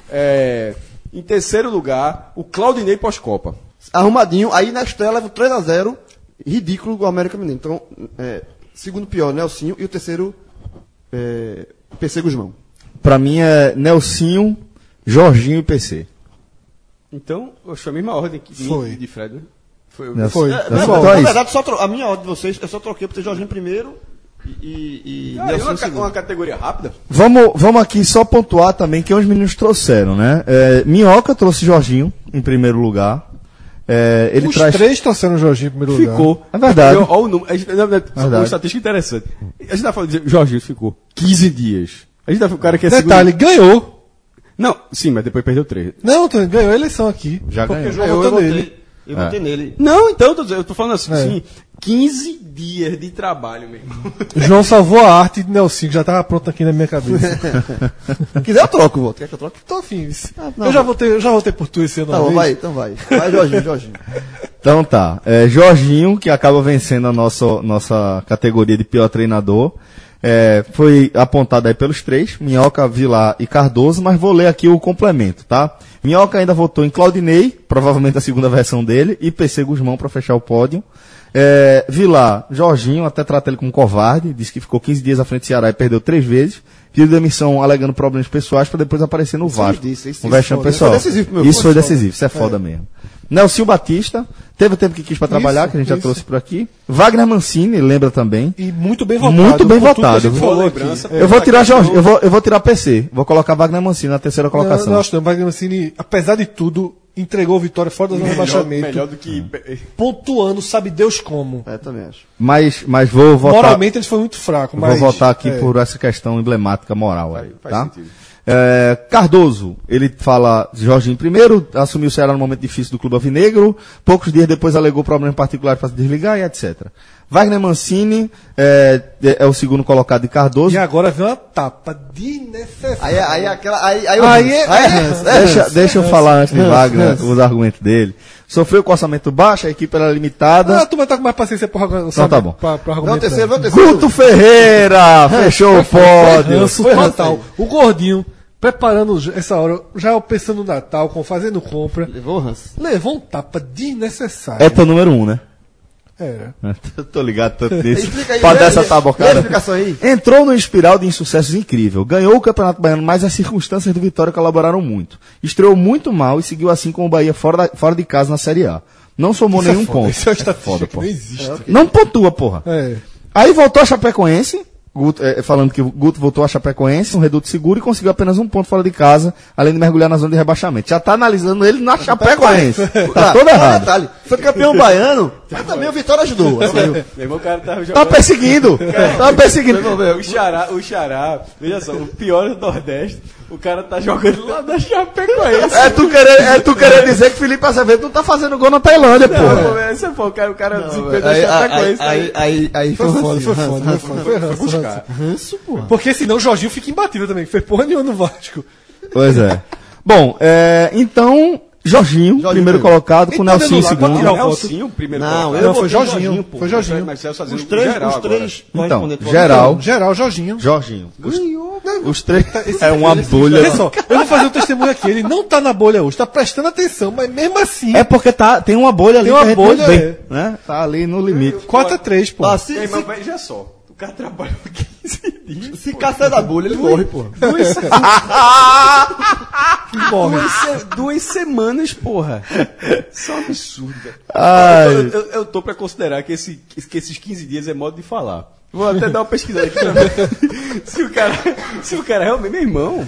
É, em terceiro lugar, o Claudinei pós-Copa. Arrumadinho, aí na estreia leva o 3x0, ridículo o América Mineiro. Então, é, segundo pior, Nelsinho, e o terceiro, é, PC Guzmão. Pra mim é Nelsinho, Jorginho e PC. Então, eu foi a mesma ordem que Foi. de Fred, né? Foi. Nelson. Foi. É, Então, na, então na é isso. verdade, só tro- a minha ordem de vocês, eu só troquei por ter Jorginho primeiro e, e, e Ah, Nelsinho uma, uma categoria rápida? Vamos, vamos aqui só pontuar também que os meninos trouxeram, né? É, Minhoca trouxe Jorginho em primeiro lugar. É, ele Os traz. três trouxeram o Jorginho em primeiro lugar. Ficou. É verdade. Olha o número. Verdade. Uma estatística interessante. A gente tá falando de Jorginho ficou 15 dias. A gente tá o cara que é Detalhe, segundo- ganhou. Não, sim, mas depois perdeu três. Não, Antônio, ganhou a eleição aqui. Já porque ganhou. o João votou nele. Eu É. votei nele. Não, então, eu tô, dizendo- eu tô falando assim, É. assim, 15 dias de trabalho, meu irmão. *laughs* João salvou a arte de Nelson, que já estava pronto aqui na minha cabeça. *laughs* Se quiser, eu troco o voto. Quer que eu troque? Tô afim. não, eu, já votei, eu já votei por tu esse ano. Tá bom, vai, então vai. Vai, Jorginho, Jorginho. Então tá. É, Jorginho, que acaba vencendo a nossa, nossa categoria de pior treinador. É, foi apontado aí pelos três, Minhoca, Vilar e Cardoso, mas vou ler aqui o complemento, tá? Minhoca ainda votou em Claudinei, provavelmente a segunda versão dele, e PC Guzmão para fechar o pódio. É, Vilar, Jorginho, até trata ele como covarde, disse que ficou 15 dias à frente do Ceará e perdeu três vezes. Pediu demissão alegando problemas pessoais para depois aparecer no Vasco. disse, isso- um isso pessoal. Foi decisivo meu Isso foi foi decisivo, isso é foda mesmo. Nelson Batista, teve o tempo que quis para trabalhar, que a gente já isso. trouxe por aqui. Wagner Mancini, lembra também. E muito bem votado. Muito bem votado. lembrança. Eu vou tirar Jorge, eu vou, eu vou tirar PC. Vou colocar Wagner Mancini na terceira colocação. não acho não. Wagner Mancini, apesar de tudo, entregou vitória fora da zona de rebaixamento. melhor do que. Pontuando, sabe Deus como. É, também acho. Mas, mas vou votar. Moralmente ele foi muito fraco. Vou Mas, votar aqui é. por essa questão emblemática moral aí, faz tá? sentido. É, Cardoso, ele fala Jorginho primeiro, assumiu o Ceará no momento difícil do Clube Alvinegro, poucos dias depois alegou problemas particulares para se desligar e etc. Wagner Mancini é, é o segundo colocado de Cardoso. E agora vem uma tapa desnecessária. Aí, aí, aquela, aí, aí, Aí é- aí é é Deixa, deixa eu falar antes de Wagner os argumentos dele. Sofreu com orçamento baixo, a equipe era limitada. Ah, a turma tá com mais paciência pra, Então tá bom. pra, pra Vamos argumentar. terceiro, vamos terceiro. Guto Ferreira fechou o pódio. Ranço Foi total. ranço O gordinho, preparando essa hora, já pensando no Natal, com, fazendo compra, Levou o Hans. levou um tapa desnecessário. É teu número um, né? Era. *laughs* Eu tô ligado tanto *laughs* nisso. Explica aí, Pra lê- dar essa tabocada. aí. Entrou numa espiral de insucessos incrível. Ganhou o Campeonato Baiano, mas as circunstâncias do Vitória colaboraram muito. Estreou muito mal e seguiu assim com o Bahia fora, da- fora de casa na Série A. Não somou nenhum ponto. Isso é estatística foda, pô. não existe. Não pontua, porra. É. Aí voltou a Chapecoense, Guto, eh, falando que o Guto voltou a Chapecoense, um reduto seguro e conseguiu apenas um ponto fora de casa, além de mergulhar na zona de rebaixamento. Já tá analisando ele na Chapecoense. *laughs* Tá todo errado. detalhe, foi campeão baiano, mas também o Vitória ajudou. assim, Meu cara tava Tá jogando. perseguindo. Tá perseguindo. Meu o Xará, o Xará, veja só, o pior do Nordeste, o cara tá jogando lá da Chapecoense. É tu querer, é tu querer dizer que Felipe Azevedo não tá fazendo gol na Tailândia, Não, porra. pô, esse foi o cara, o cara desempenho da Aí, aí, Chapecoense. aí, aí, aí Foi foi foda, foi foda, foi ranço, foda. Foi ranço, ranço. Porra. Porque senão o Jorginho fica imbatível também. Fez porra nenhuma no Vasco. Pois é. Bom, é, então, Jorginho, primeiro colocado, com o Então, Nelson segundo. tirar o Não, voto. sim, o primeiro Não, colocado. eu Não, foi botei Jorginho. pô. Foi Jorginho. Mas fazendo Os três, geral os três Então, correspondentes. geral, Geral, Jorginho. Jorginho. Os, os três é uma bolha. Olha só, eu vou fazer um testemunho aqui. Ele não tá na bolha hoje, tá prestando atenção, mas mesmo assim. É porque tá, tem uma bolha ali Tem uma que a gente bolha, é. né? Tá ali no limite. 4x3, pô. Ah, se, Ei, se, mas veja só, o cara trabalhou 15 dias. se caçar da bolha, ele morre, pô. *laughs* Duas, morre. duas, se- duas semanas, porra. Isso é um absurdo. velho. Ai. Eu, eu, eu tô pra considerar que, esse, que esses 15 dias é modo de falar. Vou até dar uma pesquisada aqui pra ver *laughs* se o cara, se o cara realmente, meu irmão,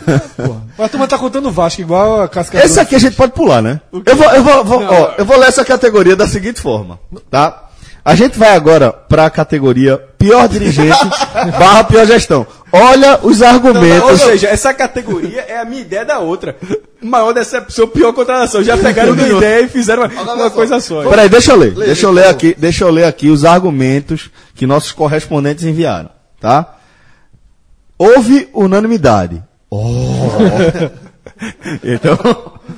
Mas a turma tá contando o Vasco, igual a casca Esse aqui a gente pode pular, né? Eu vou, eu vou, vou- ó, eu vou ler essa categoria da seguinte forma, tá? A gente vai agora pra categoria pior dirigente *laughs* barra pior gestão. Olha os Ou argumentos. seja, essa categoria é a minha ideia da outra. Maior decepção, pior contratação. Já pegaram uma ideia e fizeram uma, uma coisa só. Peraí, deixa eu ler. deixa eu ler aqui, deixa eu ler aqui os argumentos que nossos correspondentes enviaram, tá? Houve unanimidade. *laughs* então,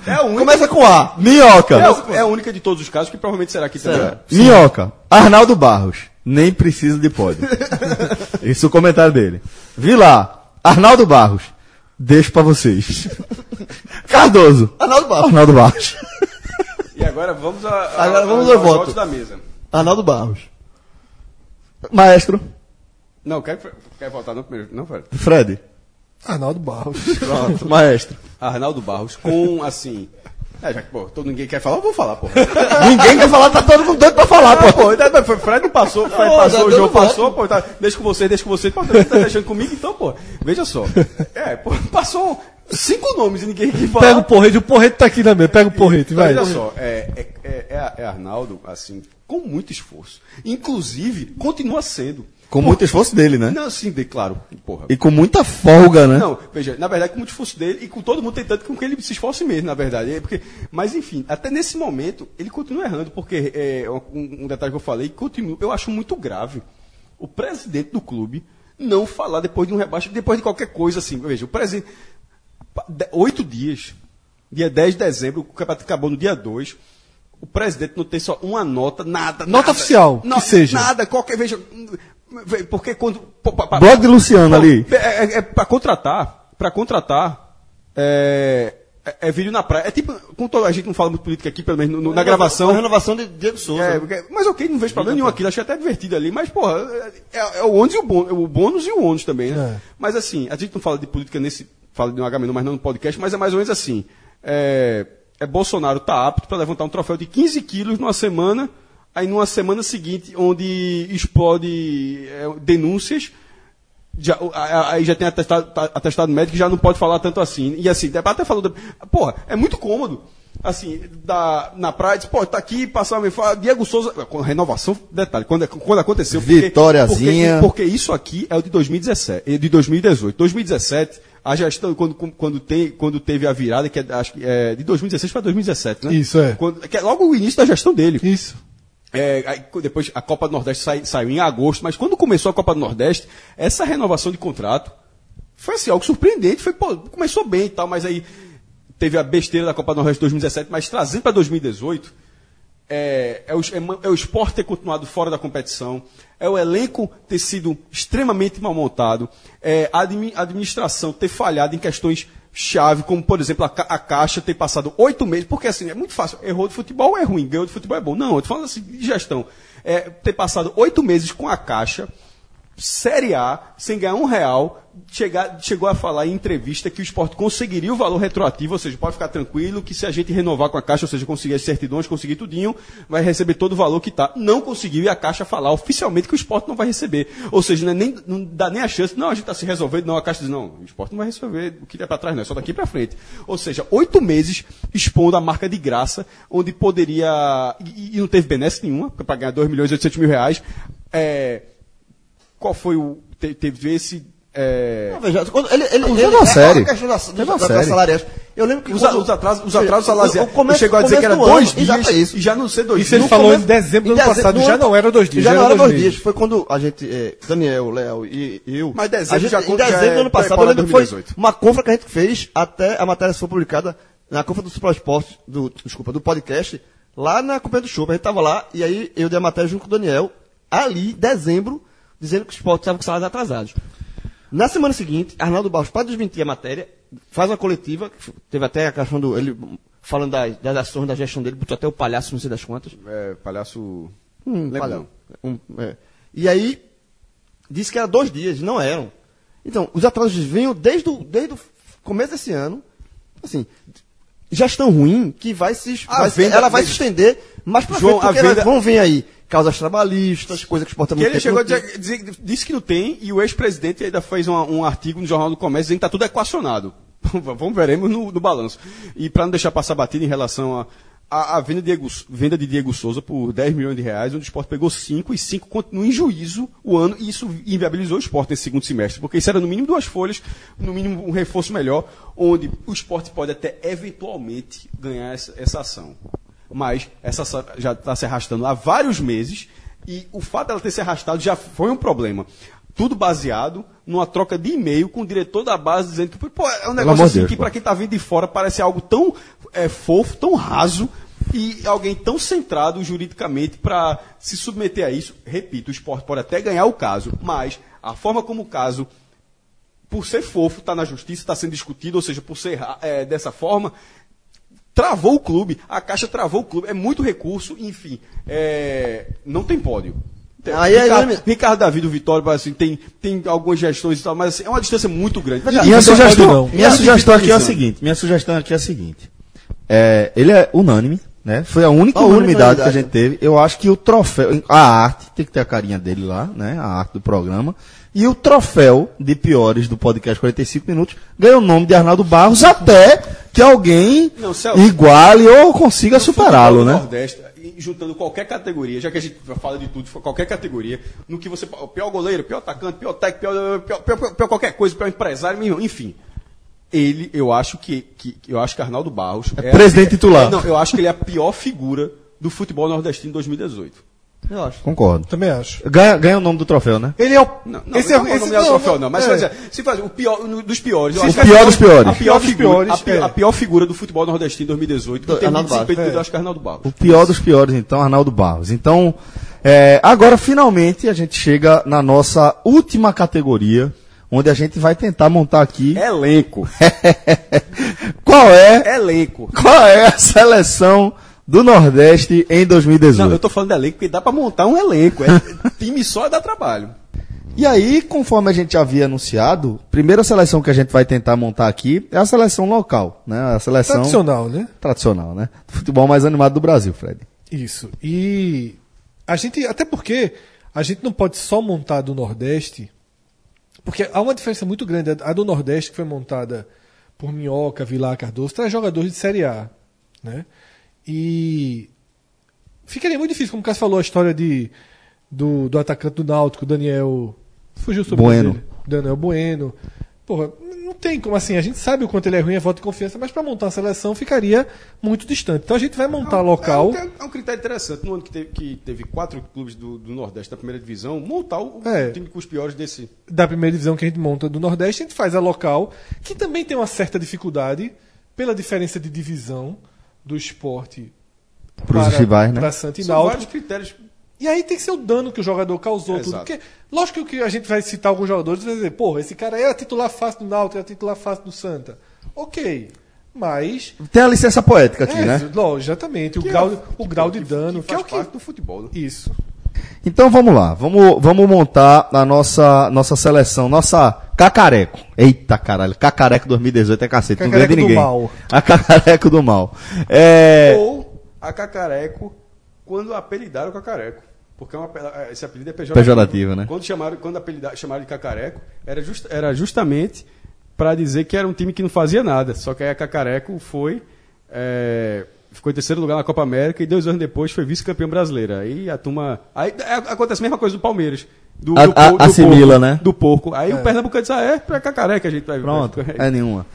É a única, Começa com A. Minhoca. é, a- é a única de todos os casos que provavelmente será aqui também. Minhoca. Arnaldo Barros. Nem precisa de pódio. *laughs* Esse é o comentário dele. Vilar. Arnaldo Barros. Deixo pra vocês. *laughs* Cardoso. Arnaldo Barros. Arnaldo Barros. E agora vamos a, a, Agora vamos aos ao voto. votos da mesa. Arnaldo Barros. Maestro. Não, quer, quer votar no primeiro? Não, velho. Fred. Arnaldo Barros. *laughs* Pronto. Maestro. Arnaldo Barros com, assim... É, já que, pô, todo ninguém quer falar, eu vou falar, pô. *laughs* Ninguém quer falar, tá todo mundo doido pra falar, Ah, pô. pô, então, mas foi- Fred passou, Fred passou, o João passou, pô, tá, deixa com você, deixa com você, pô, também tá deixando comigo, então, pô, veja só. É, pô, passou cinco nomes e ninguém quis falar. Pega o porrete, o porrete tá aqui na mesa. Pega o porrete, vai. Olha só, é, é, é, é- é Arnaldo, assim, com muito esforço. Inclusive, continua sendo. Com muito esforço dele, né? Não, sim, de, claro, porra. E com muita folga, né? Não, veja, na verdade, com muito esforço dele e com todo mundo tentando com que ele se esforce mesmo, na verdade. É porque, mas, enfim, até nesse momento, ele continua errando, porque é, um, um detalhe que eu falei, continua, eu acho muito grave o presidente do clube não falar depois de um rebaixo, depois de qualquer coisa assim. Veja, o presidente. Oito dias, dia 10 de dezembro, o campeonato acabou no dia 2. O presidente não tem só uma nota, nada. Nota nada. oficial, que seja. Nada, qualquer. Veja. Porque quando. pa- Blog de Luciano ali. é, é, é para contratar, para contratar, é, é, é vídeo na praia. É tipo, com toda, a gente não fala muito política aqui, pelo menos no- na gravação. A renovação de Diego Souza. É, mas ok, não vejo problema nenhum aqui, achei até divertido ali, mas, porra, é, é o ônus e o bônus, o bônus e o ônus também, né? É. Mas assim, a gente não fala de política nesse, fala de um HM, mas não no podcast, mas é mais ou menos assim. É, é Bolsonaro tá apto para levantar um troféu de 15 quilos numa semana, aí numa semana seguinte, onde explode é, denúncias, já, aí já tem atestado, tá- atestado médico já não pode falar tanto assim. E assim, até falou. Porra, é muito cômodo. Assim, da, na praia, diz, pô, tá aqui, passar me fala, Diego Souza, com renovação, detalhe, quando, quando aconteceu. porque- Vitóriazinha. Porque, porque isso aqui é o de 2017, é de 2018. 2017, a gestão, quando, quando, tem, quando teve a virada, que é, acho que é de 2016 para 2017, né? Isso, é. Quando, que é logo o início da gestão dele. Isso. É, depois a Copa do Nordeste sai- saiu em agosto, mas quando começou a Copa do Nordeste, essa renovação de contrato foi assim, algo surpreendente. Foi, pô, começou bem e tal, mas aí teve a besteira da Copa do Nordeste de 2017, mas trazendo para 2018, é, é, o, é é o esporte ter continuado fora da competição, é o elenco ter sido extremamente mal montado, é a administração ter falhado em questões chave, como por exemplo a, Ca- a Caixa ter passado oito meses, porque assim, é muito fácil, errou de futebol é ruim, ganhou de futebol é bom. Não, eu tô falando assim de gestão. É, ter passado oito meses com a Caixa, Série A, sem ganhar um real, chegar, chegou a falar em entrevista que o esporte conseguiria o valor retroativo, ou seja, pode ficar tranquilo que se a gente renovar com a Caixa, ou seja, conseguir as certidões, conseguir tudinho, vai receber todo o valor que está. Não conseguiu e a Caixa falar oficialmente que o esporte não vai receber. Ou seja, não, é nem, não dá nem a chance, não, a gente está se resolvendo, não, a Caixa diz, não, o esporte não vai resolver o que é para trás, não, é só daqui para frente. Ou seja, oito meses expondo a marca de graça, onde poderia, e, e não teve benesse nenhuma, para ganhar 2 milhões e 800 mil reais, é, qual foi o. te- Teve esse. é, Não, veja, quando ele, ele, ele, uma é, série. a questão da, Teve uma da, da, série. salariais. Eu lembro que os, quando- os atrasos, os atrasos salariais. começo- chegou a dizer que era dois ano, dias é isso. e já não ser dois Isso ele dias. falou começo- em dezembro do ano passado, do já não era dois dias, Já, já não era dois dois dias. Foi quando a gente, é, Daniel, Léo e eu. Mas dezembro a gente, já em dezembro é do ano passado, eu lembro que foi 2018. uma confra que a gente fez até a matéria foi publicada na confra do Super Esporte, do, desculpa, do podcast, lá na Companhia do Show. A gente tava lá e aí eu dei a matéria junto com o Daniel, ali, dezembro, dizendo que o esporte estava com salários atrasados. Na semana seguinte, Arnaldo Barros, para desmentir a matéria, faz uma coletiva, teve até a questão do. ele falando das, das ações da gestão dele, botou até o palhaço, não sei das quantas. É, palhaço. Hum, palha- não. um, é. E aí, disse que era dois dias, não eram. Então, os atrasos vinham desde o, desde o começo desse ano, assim, gestão ruim que vai se, vai venda- ela vai se estender mais João, frente, porque a venda- vão vir aí causas trabalhistas, coisas que o esporte há Que ele chegou a dizer, dizer- disse que não tem, e o ex-presidente ainda fez uma- um artigo no Jornal do Comércio dizendo que está tudo equacionado. *laughs* Vamos veremos no, no balanço. E para não deixar passar batida em relação a, a, a venda, de Diego, venda de Diego Souza por 10 milhões de reais, onde o esporte pegou 5 e 5 continua em juízo o ano, e isso inviabilizou o esporte nesse segundo semestre, porque isso era no mínimo duas folhas, no mínimo um reforço melhor, onde o esporte pode até eventualmente ganhar essa, essa ação. Mas essa já está se arrastando há vários meses e o fato dela ter se arrastado já foi um problema. Tudo baseado numa troca de e-mail com o diretor da base dizendo que pô, é um negócio assim Deus, que para quem está vindo de fora parece algo tão é, fofo, tão raso e alguém tão centrado juridicamente para se submeter a isso. Repito, o esporte pode até ganhar o caso, mas a forma como o caso por ser fofo, está na justiça, está sendo discutido, ou seja, por ser é, dessa forma, travou o clube, a Caixa travou o clube, é muito recurso, enfim, é, não tem pódio. Aí é Ricardo, Ricardo Davi do Vitória, assim, tem, tem algumas gestões e tal, mas assim, é uma distância muito grande. Minha sugestão, não. minha sugestão aqui é a seguinte, minha sugestão aqui é a seguinte. É, ele é unânime, né? Foi a única A unanimidade que a gente teve. Eu acho que o troféu, a arte, tem que ter a carinha dele lá, né? A arte do programa. E o troféu de piores do podcast 45 minutos ganha o nome de Arnaldo Barros até que alguém Não, Celso, iguale ou consiga superá-lo, né? Nordeste, juntando qualquer categoria, já que a gente fala de tudo, qualquer categoria, no que você. o Pior goleiro, pior atacante, pior técnico, pior, pior, pior- pior qualquer coisa, pior empresário, enfim. Ele, eu acho que, que eu acho que Arnaldo Barros é, presidente titular. é, não, eu acho que ele é a pior figura do futebol nordestino em 2018. Eu acho. Concordo. Também acho. Ganha, ganha o nome do troféu, né? Ele é o. Não, não, esse não, é, não, esse, não é o troféu, não. Mas é. se faz o pior um dos piores. Se acho O pior a- dos piores. A pior, figura, piores, a, pior, é. a pior figura do futebol nordestino em 2018, que tem Arnaldo desempenho, Barros, eu é. acho que é Arnaldo Barros. O pior dos piores, então, Arnaldo Barros. Então, é, agora finalmente a gente chega na nossa última categoria, onde a gente vai tentar montar aqui Elenco. *laughs* qual é, Elenco. qual é a seleção do Nordeste em 2018. Não, eu tô falando de elenco porque dá pra montar um elenco. É, *laughs* time só dá trabalho. E aí, conforme a gente havia anunciado, a primeira seleção que a gente vai tentar montar aqui é a seleção local, né? A seleção Tradicional, né? tradicional, né? Do futebol mais animado do Brasil, Fred. Isso. E a gente, até porque a gente não pode só montar do Nordeste, porque há uma diferença muito grande. A do Nordeste, que foi montada por Minhoca, Vilar, Cardoso, traz jogadores de Série A. Né? E ficaria muito difícil, como o Cássio falou, a história de, do, do atacante do Náutico, Daniel. Fugiu sobre Bueno. dele. Daniel Bueno. Porra, não tem como assim. A gente sabe o quanto ele é ruim, é voto de confiança, mas para montar a seleção ficaria muito distante. Então a gente vai montar local. É um, é um critério interessante. No ano que teve, que teve quatro clubes do, do Nordeste da primeira divisão, montar o, o É. time com os piores desse. da primeira divisão que a gente monta do Nordeste, a gente faz a local, que também tem uma certa dificuldade pela diferença de divisão do esporte Pros para, rivais, né? para Santa e São Náutico. vários critérios. E aí tem que ser o dano que o jogador causou, É, tudo. exato. Porque, lógico que a gente vai citar alguns jogadores e vai dizer, porra, esse cara era titular fácil do Náutico, era titular fácil do Santa. Ok. Mas. Tem a licença poética aqui, é, né? lógico, exatamente. O Que é grau, o o grau de que- dano, que que, é o faz que. parte do futebol. né? Isso. Então vamos lá, vamos, vamos montar a nossa, nossa seleção, nossa Cacareco. Eita caralho, Cacareco 2018 é cacete, não ganha de Cacareco do ninguém. mal. A Cacareco do mal. É, Ou a Cacareco, quando apelidaram o Cacareco. Porque é uma, esse apelido é pejorativo. Pejorativo, né? Quando, chamaram, quando apelida- chamaram de Cacareco, era, just, era justamente para dizer que era um time que não fazia nada. Só que aí a Cacareco foi. é, ficou em terceiro lugar na Copa América e dois anos depois foi vice-campeão brasileira. Aí a turma. Aí é, acontece a mesma coisa do Palmeiras. Do, A- do a- do assimila, porco, né? Do porco. Aí o Pernambucano diz: ah, é, é Cacareco a gente vai pronto, vai- *laughs* é nenhuma.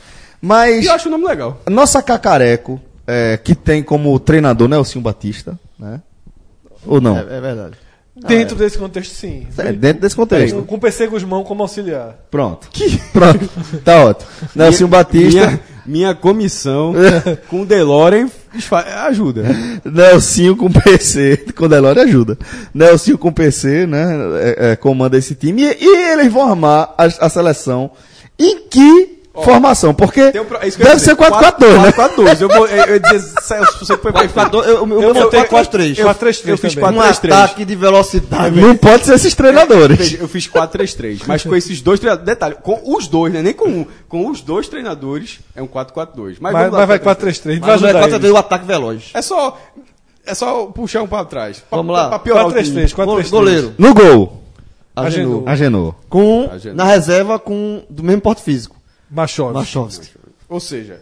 Mas E eu acho o nome legal. nossa Cacareco, é, que tem como treinador Nelson Batista, né? Ou não? É, é verdade. Dentro desse contexto, sim. É, dentro desse contexto. Com, com o PC Guzmão como auxiliar. Pronto. Pronto. Tá ótimo. Nelson Batista. Minha, minha comissão com o DeLorean desfa- ajuda. Nelsinho com PC, com Delore ajuda. Nelsinho com PC, né, é, é, comanda esse time. E, e eles vão armar a, a seleção em que formação? Porque um pro- é deve ser 4-4-2, né? 4-4-2. Eu, vou- eu, eu ia dizer, Celso, você foi perfeito. Eu, eu, eu, botei botei 4-3. eu- 4-3-3 eu fiz também. Um 4-3-3. ataque de velocidade. Não pode ser esses treinadores. Eu fiz 4-3-3, mas com esses dois treinadores. Detalhe, com os dois, né? Nem com um. Com os dois treinadores é um 4-4-2. Mas, Mas, vamos lá, mas vai 4-3-3. 4-3-3. Vai Mas não é ajudar 4-3, eles. o ataque veloz. É só. É só puxar um pra trás. Pra- Vamos lá. Pra piorar o time. 4-3-3, 4-3-3. Goleiro. No gol, Agenor. Agenor. Com, Agenor. na reserva com do mesmo porte físico. Machado. Machovski. Ou seja,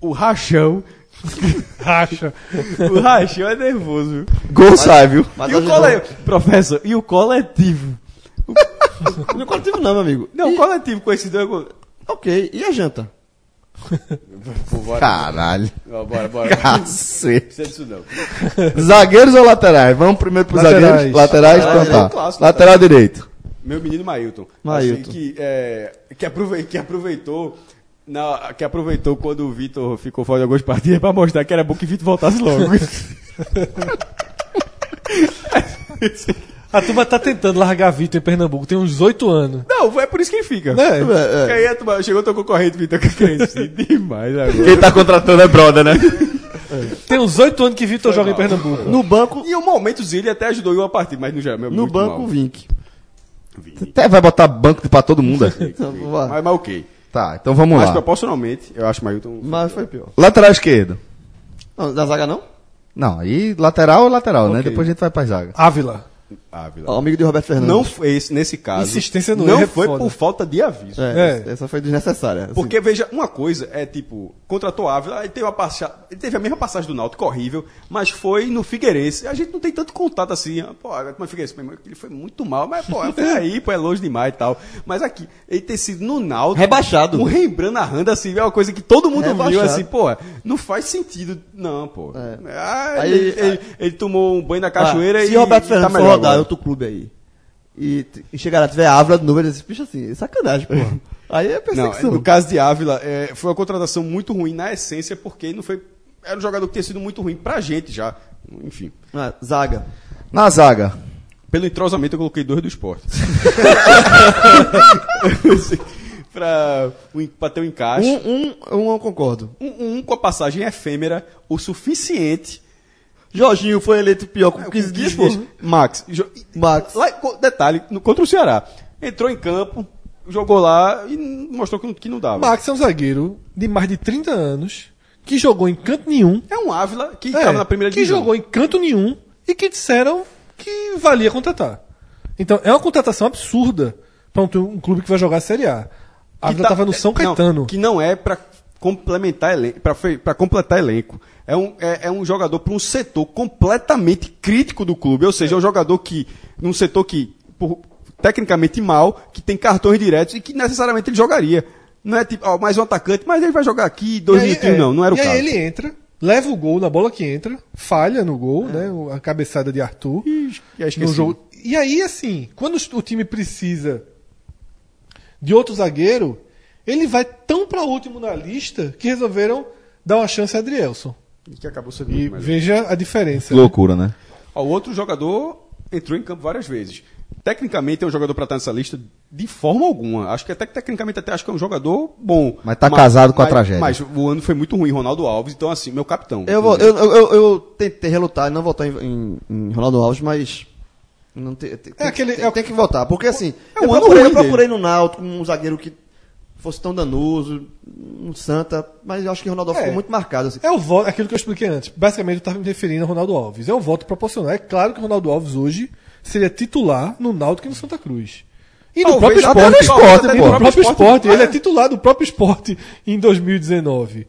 o rachão. *laughs* Racha. O rachão é nervoso. viu? Gol sai, viu? Mas E o coletivo. Professor, e o coletivo? Não é coletivo não, meu amigo. Não, E- o coletivo com esses dois. Ok, e a janta? Pô, bora. Caralho. Ó, bora, bora. Cacete. Precisa disso não. Zagueiros ou laterais? Vamos primeiro pros Laterais. zagueiros. Laterais, Laterais, então é um tá. clássico, Lateral direito. Meu menino Mailton. Mailton. Achei que, é, que, aprove- que aproveitou. Na, que aproveitou quando o Vitor ficou fora de algumas partidas pra mostrar que era bom que o Vitor voltasse logo. *laughs* A turma tá tentando largar Vitor em Pernambuco. Tem uns 8 anos. Não, é por isso que ele fica. É. Porque aí a turma, chegou teu concorrente, Vitor, que eu cresci *laughs* demais agora. Quem tá contratando é brother, né? *laughs* Tem uns 8 anos que Vitor joga em Pernambuco. No banco, E um momento ele até ajudou em uma partida, mas no geral, meu no muito banco mal. o Vink. Até vai botar banco pra todo mundo. aqui. *laughs* Mas, mas ok. Tá, então vamos Mas lá. proporcionalmente, eu acho Mailton. Mas foi pior. Lateral esquerdo. Não, da zaga não? Não, aí lateral é lateral, né? Ok. Depois a gente vai pra zaga. Ávila. Ávila. Ó, amigo de Roberto Fernandes. Não foi esse, nesse caso. Insistência no não é foi foda. por falta de aviso. É, É. essa foi desnecessária. assim. Porque, veja, uma coisa é tipo, contratou Ávila, aí teve, uma passa... ele teve a mesma passagem do Náutico, horrível, mas foi no Figueirense. A gente não tem tanto contato assim. ah, Pô, mas Figueirense, ele foi muito mal, mas, pô, foi *laughs* aí, pô, é longe demais e tal. Mas aqui, ele ter sido no Náutico. Rebaixado. Um Rembrandt narrando assim, é uma coisa que todo mundo viu Rebaixado. assim, pô, não faz sentido. Não, pô. É. Ah, Aí- ele, ele- ele tomou um banho na Ah, cachoeira e. Se Roberto e Fernandes for rodar em agora. Outro clube aí, e, e chegar lá, tiver Ávila de novo, ele diz, bicho assim, sacanagem, pô. *laughs* Aí é Não, perseguição. no caso de Ávila, é, foi uma contratação muito ruim na essência, porque não foi. Era um jogador que tinha sido muito ruim pra gente já. Enfim. Ah, zaga. Na zaga. Pelo entrosamento, eu coloquei dois do esporte. *laughs* pra, um- pra ter um encaixe. Um, um, um eu concordo. Um, um com a passagem efêmera o suficiente. Jorginho foi eleito pior com 15 dias, pô. Max. jo- Max. Lá, detalhe, no- contra o Ceará. Entrou em campo, jogou lá e mostrou que não, que não dava. Max é um zagueiro de mais de 30 anos que jogou em canto nenhum. É um Ávila que É, estava na primeira que divisão. jogou em canto nenhum e que disseram que valia contratar. Então é uma contratação absurda para um, um clube que vai jogar a Série A. A Ávila tá- estava no São não, Caetano. que não é para complementar elenco, para completar elenco. É um, é, é um jogador para um setor completamente crítico do clube. Ou seja, é um jogador que, num setor que, por- tecnicamente mal, que tem cartões diretos e que necessariamente ele jogaria. Não é tipo, ó, mais um atacante, mas ele vai jogar aqui E aí, 2021, é, não, não era o e caso. aí ele entra, leva o gol na bola que entra, falha no gol, né? o- A cabeçada de Arthur. Esqueci. no jogo. E aí, assim, quando o time precisa de outro zagueiro, ele vai tão para último na lista que resolveram dar uma chance a Adrielson. E que acabou sendo E veja a diferença. Que loucura, né? O outro jogador entrou em campo várias vezes. Tecnicamente é um jogador para estar nessa lista de forma alguma. Acho que até que tecnicamente até acho que é um jogador bom. Mas tá casado com a mas- tragédia. Mas o ano foi muito ruim, Ronaldo Alves. Então assim, meu capitão. Eu, vou, eu, eu, eu, eu tentei relutar e não votar em, em, em Ronaldo Alves, mas. Não tem, tem, É aquele- tem, é tem que votar. Porque assim, é um eu, ano procurei, ruim eu procurei no Náutico um zagueiro que fosse tão danoso, um Santa, mas eu acho que o Ronaldo É. ficou muito marcado. Assim. É o voto, aquilo que eu expliquei antes. Basicamente, eu estava me referindo a Ronaldo Alves. É um voto proporcional. É claro que o Ronaldo Alves hoje seria titular no Náutico e no Santa Cruz. E no Talvez próprio esporte. no próprio esporte, Ele é é. titular do próprio esporte em 2019.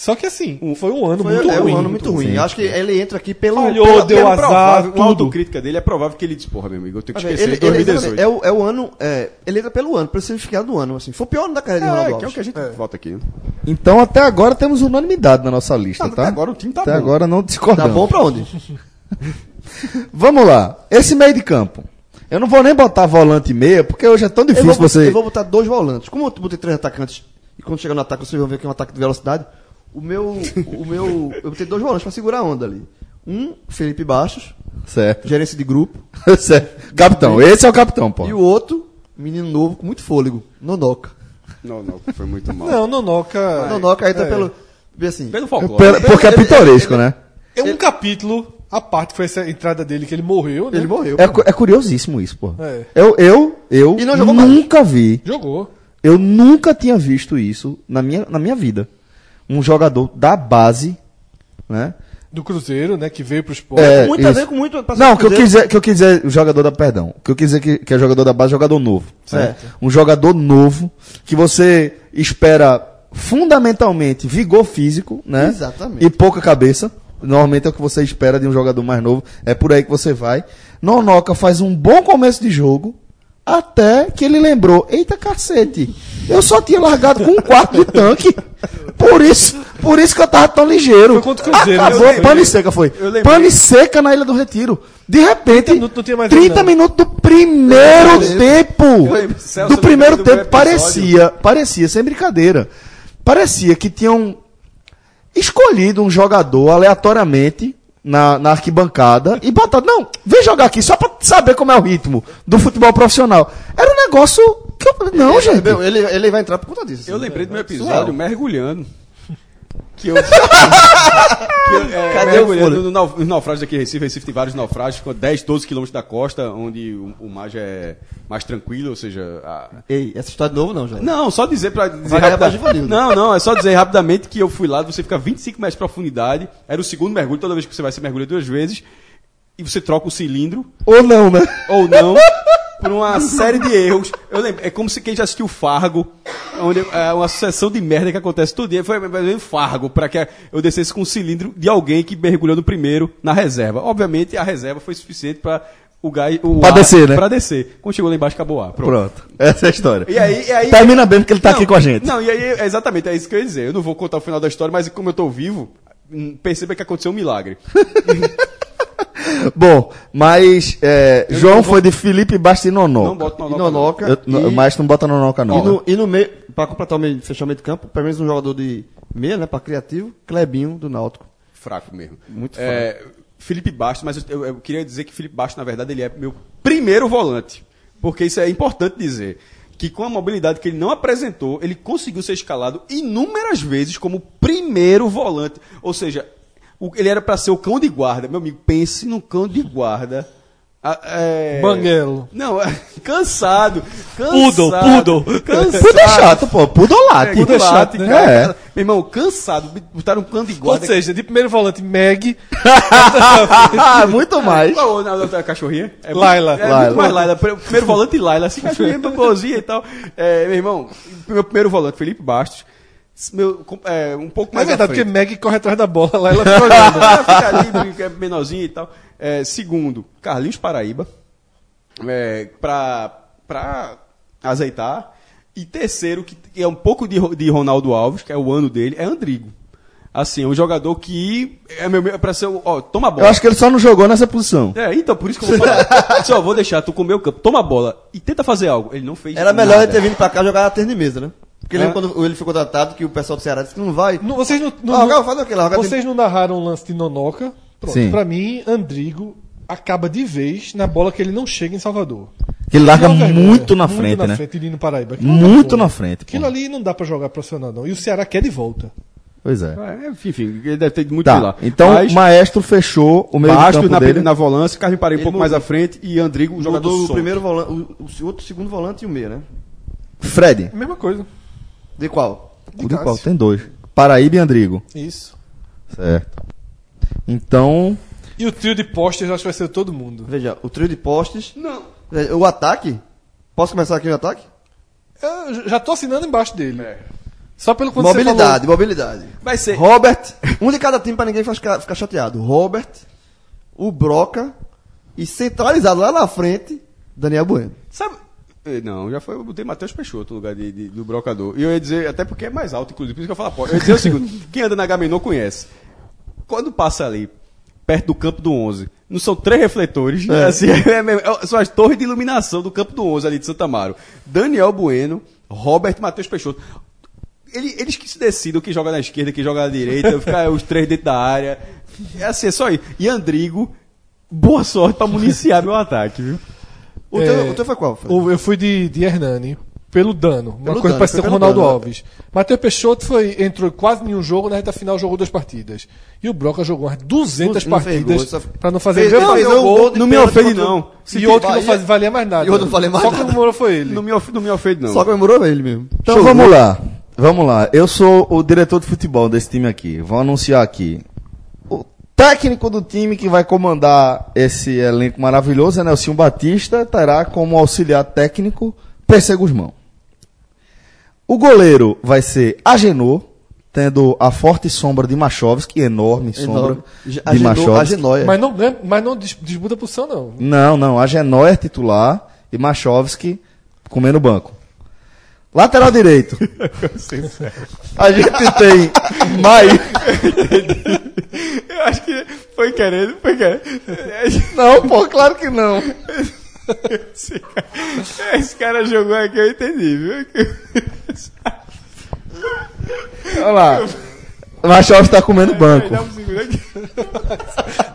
Só que assim, foi um ano Foi, muito é ruim. um ano muito ruim. Eu acho que ele entra aqui pelo. Falhou, pela- deu pela- azar, provável, tudo. uma autocrítica dele é provável que ele disse, porra, meu amigo, eu tenho que esquecer ele, de ele- 2018. é, o, é o ano. É, ele entra pelo ano, pelo significado do ano. Assim. Foi o pior ano da carreira de Ronaldo É, que é o que a gente volta aqui. Então, até agora temos unanimidade na nossa lista, Não, tá? até agora o time tá Até bom. agora não discordamos. Tá bom pra onde? *laughs* Vamos lá. Esse meio de campo. Eu não vou nem botar volante e meia, porque hoje é tão Eu difícil vou, você. eu vou botar dois volantes. Como eu botei três atacantes, e quando chegar no ataque vocês vão ver que é um ataque de velocidade, o meu. o meu eu botei dois volantes pra segurar a onda ali. Um, Felipe Baixos, Certo. gerência de grupo, *laughs* certo. Capitão, esse é o capitão, pô. e o outro, menino novo com muito fôlego, Nonoca. Não, foi muito mal. Não, Nonoca. Nonoca entra é. pelo. Vê assim. Pelo folclore. Pela- porque é ele- pitoresco, ele- né? É um capítulo à parte, foi essa entrada dele que ele morreu, né? Ele morreu. É, é curiosíssimo isso, pô. É. Eu, eu, eu E não jogou mais. nunca vi, Jogou. eu nunca tinha visto isso na minha, na minha vida. Um jogador da base, né? Do Cruzeiro, né? Que veio pro esporte. É, muito a isso. ver com muito. Não, o que eu Cruzeiro. quis dizer, que eu quis dizer, o jogador da, perdão, o que eu quis dizer que, que é jogador da base, jogador novo. né? Certo. Um jogador novo, que você espera fundamentalmente vigor físico, né? Exatamente. E pouca cabeça. Normalmente é o que você espera de um jogador mais novo. É por aí que você vai. Nonoca faz um bom começo de jogo. Até que ele lembrou, eita cacete, eu só tinha largado com um quarto de tanque. Por isso, por isso que eu tava tão ligeiro. Foi contra o Cruzeiro, Acabou, eu pane seca foi. Pane seca na Ilha do Retiro. De repente, 30 minutos não tinha mais 30 ele, não. minutos do primeiro tempo. lembro, Do primeiro do tempo, parecia, parecia, sem brincadeira, parecia que tinham escolhido um jogador aleatoriamente na, na arquibancada e botado, não, vem jogar aqui só pra saber como é o ritmo do futebol profissional. Era um negócio que eu, não, Ele- gente. Ele, ele vai entrar por conta disso. Eu assim. lembrei do meu episódio mergulhando. Que eu. *laughs* que eu é, Cadê o no nau- nos naufrágios aqui em Recife. Recife tem vários naufrágios, ficam 10, 12 quilômetros da costa, onde o, o mar já é mais tranquilo, ou seja. a- Ei, essa história de novo não, já. Não, só dizer pra dizer rapida-. Não, não, é só dizer rapidamente que eu fui lá, você fica 25 metros de profundidade, era o segundo mergulho, toda vez que você vai, você mergulha duas vezes, e você troca o cilindro, Ou não, né? ou não, *laughs* por uma *laughs* série de erros. Eu lembro, é como se quem já assistiu Fargo, onde é uma sucessão de merda que acontece todo dia, foi menos Fargo, para que eu descesse com o cilindro de alguém que mergulhou no primeiro na reserva. Obviamente, a reserva foi suficiente para o gás. O Pra ar- descer, né? Pra descer. Quando chegou lá embaixo, acabou o ar. Pronto. Pronto. Essa é a história. E aí, e aí Termina bem porque ele tá Não, aqui com a gente. Não, e aí, exatamente, é isso que eu ia dizer. Eu não vou contar o final da história, mas como eu tô vivo, hum, perceba que aconteceu um milagre. *laughs* *laughs* Bom, mas é, João foi de Felipe Bastos e Nonoca. Não E no Nonoca. Eu- no- e- Mas não bota Nonoca, não. E no, e no meio, pra completar o meio, fechar o meio de campo, pelo menos um jogador de meia, né, pra criativo, Clebinho do Náutico. Fraco mesmo. Muito É, Felipe Bastos, mas eu, eu- eu queria dizer que Felipe Bastos, na verdade, ele é meu primeiro volante. Porque isso é importante dizer. Que com a mobilidade que ele não apresentou, ele conseguiu ser escalado inúmeras vezes como primeiro volante. Ou seja, o- ele era para ser o cão de guarda. Meu amigo, pense no cão de guarda. Ah, é... Banguelo. Não, é, *laughs* cansado. Cansado, poodle. Cansado. Puta é chato, pô. Pudolate. Poodle é chato, né? cara. É. Meu irmão, cansado. Botaram um cão de Ou guarda. seja, de primeiro volante, Meg. Ah, *laughs* muito mais. Qual a outra cachorrinha? É Laila. muito- É Laila. muito mais Laila. Pr- Primeiro volante Laila, assim, cachorrinha boazinha e tal. É, meu irmão, meu primeiro volante, Felipe Bastos. Meu, com- é, um pouco É mais verdade, à porque. Meg corre atrás da bola lá, ela fica *laughs* olhando. Ah, fica ali, brinca, é menorzinho e tal. É, segundo, Carlinhos Paraíba. É, pra, pra azeitar. E terceiro, que é um pouco de, de Ronaldo Alves, que é o ano dele, é Andrigo. Assim, é um jogador que é meu, é pra ser, ó, toma a bola. Eu acho que ele só não jogou nessa posição. É, então, por isso que eu vou falar. Só, vou deixar tu comer o campo, toma a bola e tenta fazer algo. Ele não fez Era melhor nada. ele ter vindo pra cá jogar tênis de mesa, né? Porque lembra quando ele foi contratado que o pessoal do Ceará disse que não vai? Não, vocês não, não- Ah, faz aquilo, larga vocês não narraram o lance de Nonoca? Pronto. Sim. Pra mim, Andrigo acaba de vez na bola que ele não chega em Salvador. Que ele larga é vergonha. muito na frente, muito na né? frente de Nino Paraíba. Aquilo é Muito na frente. pô. Aquilo ali não dá pra jogar profissional, não. E o Ceará quer de volta. Pois é. É, enfim, ele deve ter muito de Tá, lá. então Mas, Maestro fechou o meio de Basto campo na, dele. na volância, Parei um pouco mudou. mais à frente e Andrigo, o jogador Mudou o solto. primeiro volante, o, o outro segundo volante e o meia, né? Fred. É mesma coisa. De qual? De De qual? Tem dois. Paraíba e Andrigo. Isso. Certo. Então, E o trio de postes eu acho que vai ser todo mundo. Veja, o trio de postes. Não. O ataque. Posso começar aqui no ataque? Eu já tô assinando embaixo dele. Só pelo quanto mobilidade, mobilidade. Vai ser. Robert, um de cada time pra ninguém ficar, ficar chateado. Robert, o Broca e centralizado lá na frente, Daniel Bueno. Sabe? Eh, Não, já foi. Eu botei Matheus Peixoto no lugar de, de- do brocador. E eu ia dizer, até porque é mais alto, inclusive, por isso que eu falo aposta. Eu ia dizer o seguinte: *laughs* quem anda na Gamenon conhece. Quando passa ali, perto do campo do 11, não são três refletores, né? Assim, *laughs* é é- são as torres de iluminação do campo do 11 ali de Santa Amaro. Daniel Bueno, Robert Matheus Peixoto. Ele- eles que se decidam quem joga na esquerda, quem joga na direita, *laughs* ficar os três dentro da área. É assim, é só isso. E Andrigo, boa sorte pra municiar meu ataque, viu? O, É, teu, o teu foi qual? Fred? Eu fui de, de Hernani. Pelo dano. Uma Pelo coisa dano, parecida com o Ronaldo dano. Alves. Matheus Peixoto foi, entrou quase nenhum jogo, na reta final jogou duas partidas. E o Broca jogou umas 200 Não partidas só- pra não fazer Fez- gol. não, fez um gol Não me ofende, não. E outro que não faz, valia mais nada. E outro não valia mais Só nada. comemorou foi ele. Não me, of, não me ofende, não. Só comemorou ele mesmo. então Show. vamos lá. Vamos lá. Eu sou o diretor de futebol desse time aqui. Vou anunciar aqui. Técnico do time que vai comandar esse elenco maravilhoso é Nelson Batista. Terá como auxiliar técnico PC Guzmão. O goleiro vai ser Agenor, tendo a forte sombra de Machovski, enorme sombra Enorme. de Machovski. Agenóia. Mas não, mas não dis- disputa a posição, não. Não, não. Agenor é titular e Machovski comendo banco. Lateral direito. A gente tem Mai. Eu acho que foi querendo, foi querendo. Não, pô, claro que não. Esse cara, esse cara jogou aqui, eu entendi, viu? Olha lá. Machovski tá comendo banco.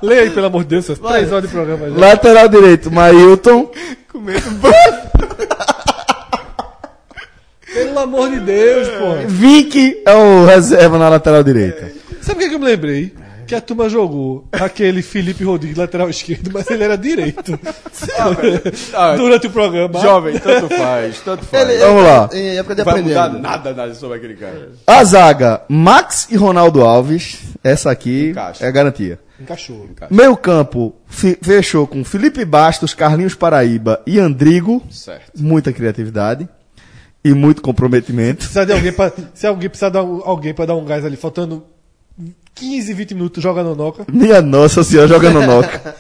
Leia aí, pelo amor de Deus, essas três horas de programa já. Lateral direito, Mailton. Comendo banco. Pelo amor de Deus, pô. Vick é o reserva na lateral direita. Sabe o que, que eu me lembrei? Que a turma jogou aquele Felipe Rodrigues, lateral esquerdo, mas ele era direito. Ah, Durante o programa. Jovem, tanto faz, tanto faz. Ele, Vamos lá. Em época de Vai aprender. mudar nada, nada sobre aquele cara. A zaga, Max e Ronaldo Alves. Essa aqui Encaixa. é garantia. Encaixou. Meio campo, fechou com Felipe Bastos, Carlinhos Paraíba e Andrigo. Certo. Muita criatividade e muito comprometimento. Precisa de alguém pra, se alguém precisar de al- alguém pra dar um gás ali, faltando 15, 20 minutos, joga no Noca. Minha nossa senhora, jogando noca.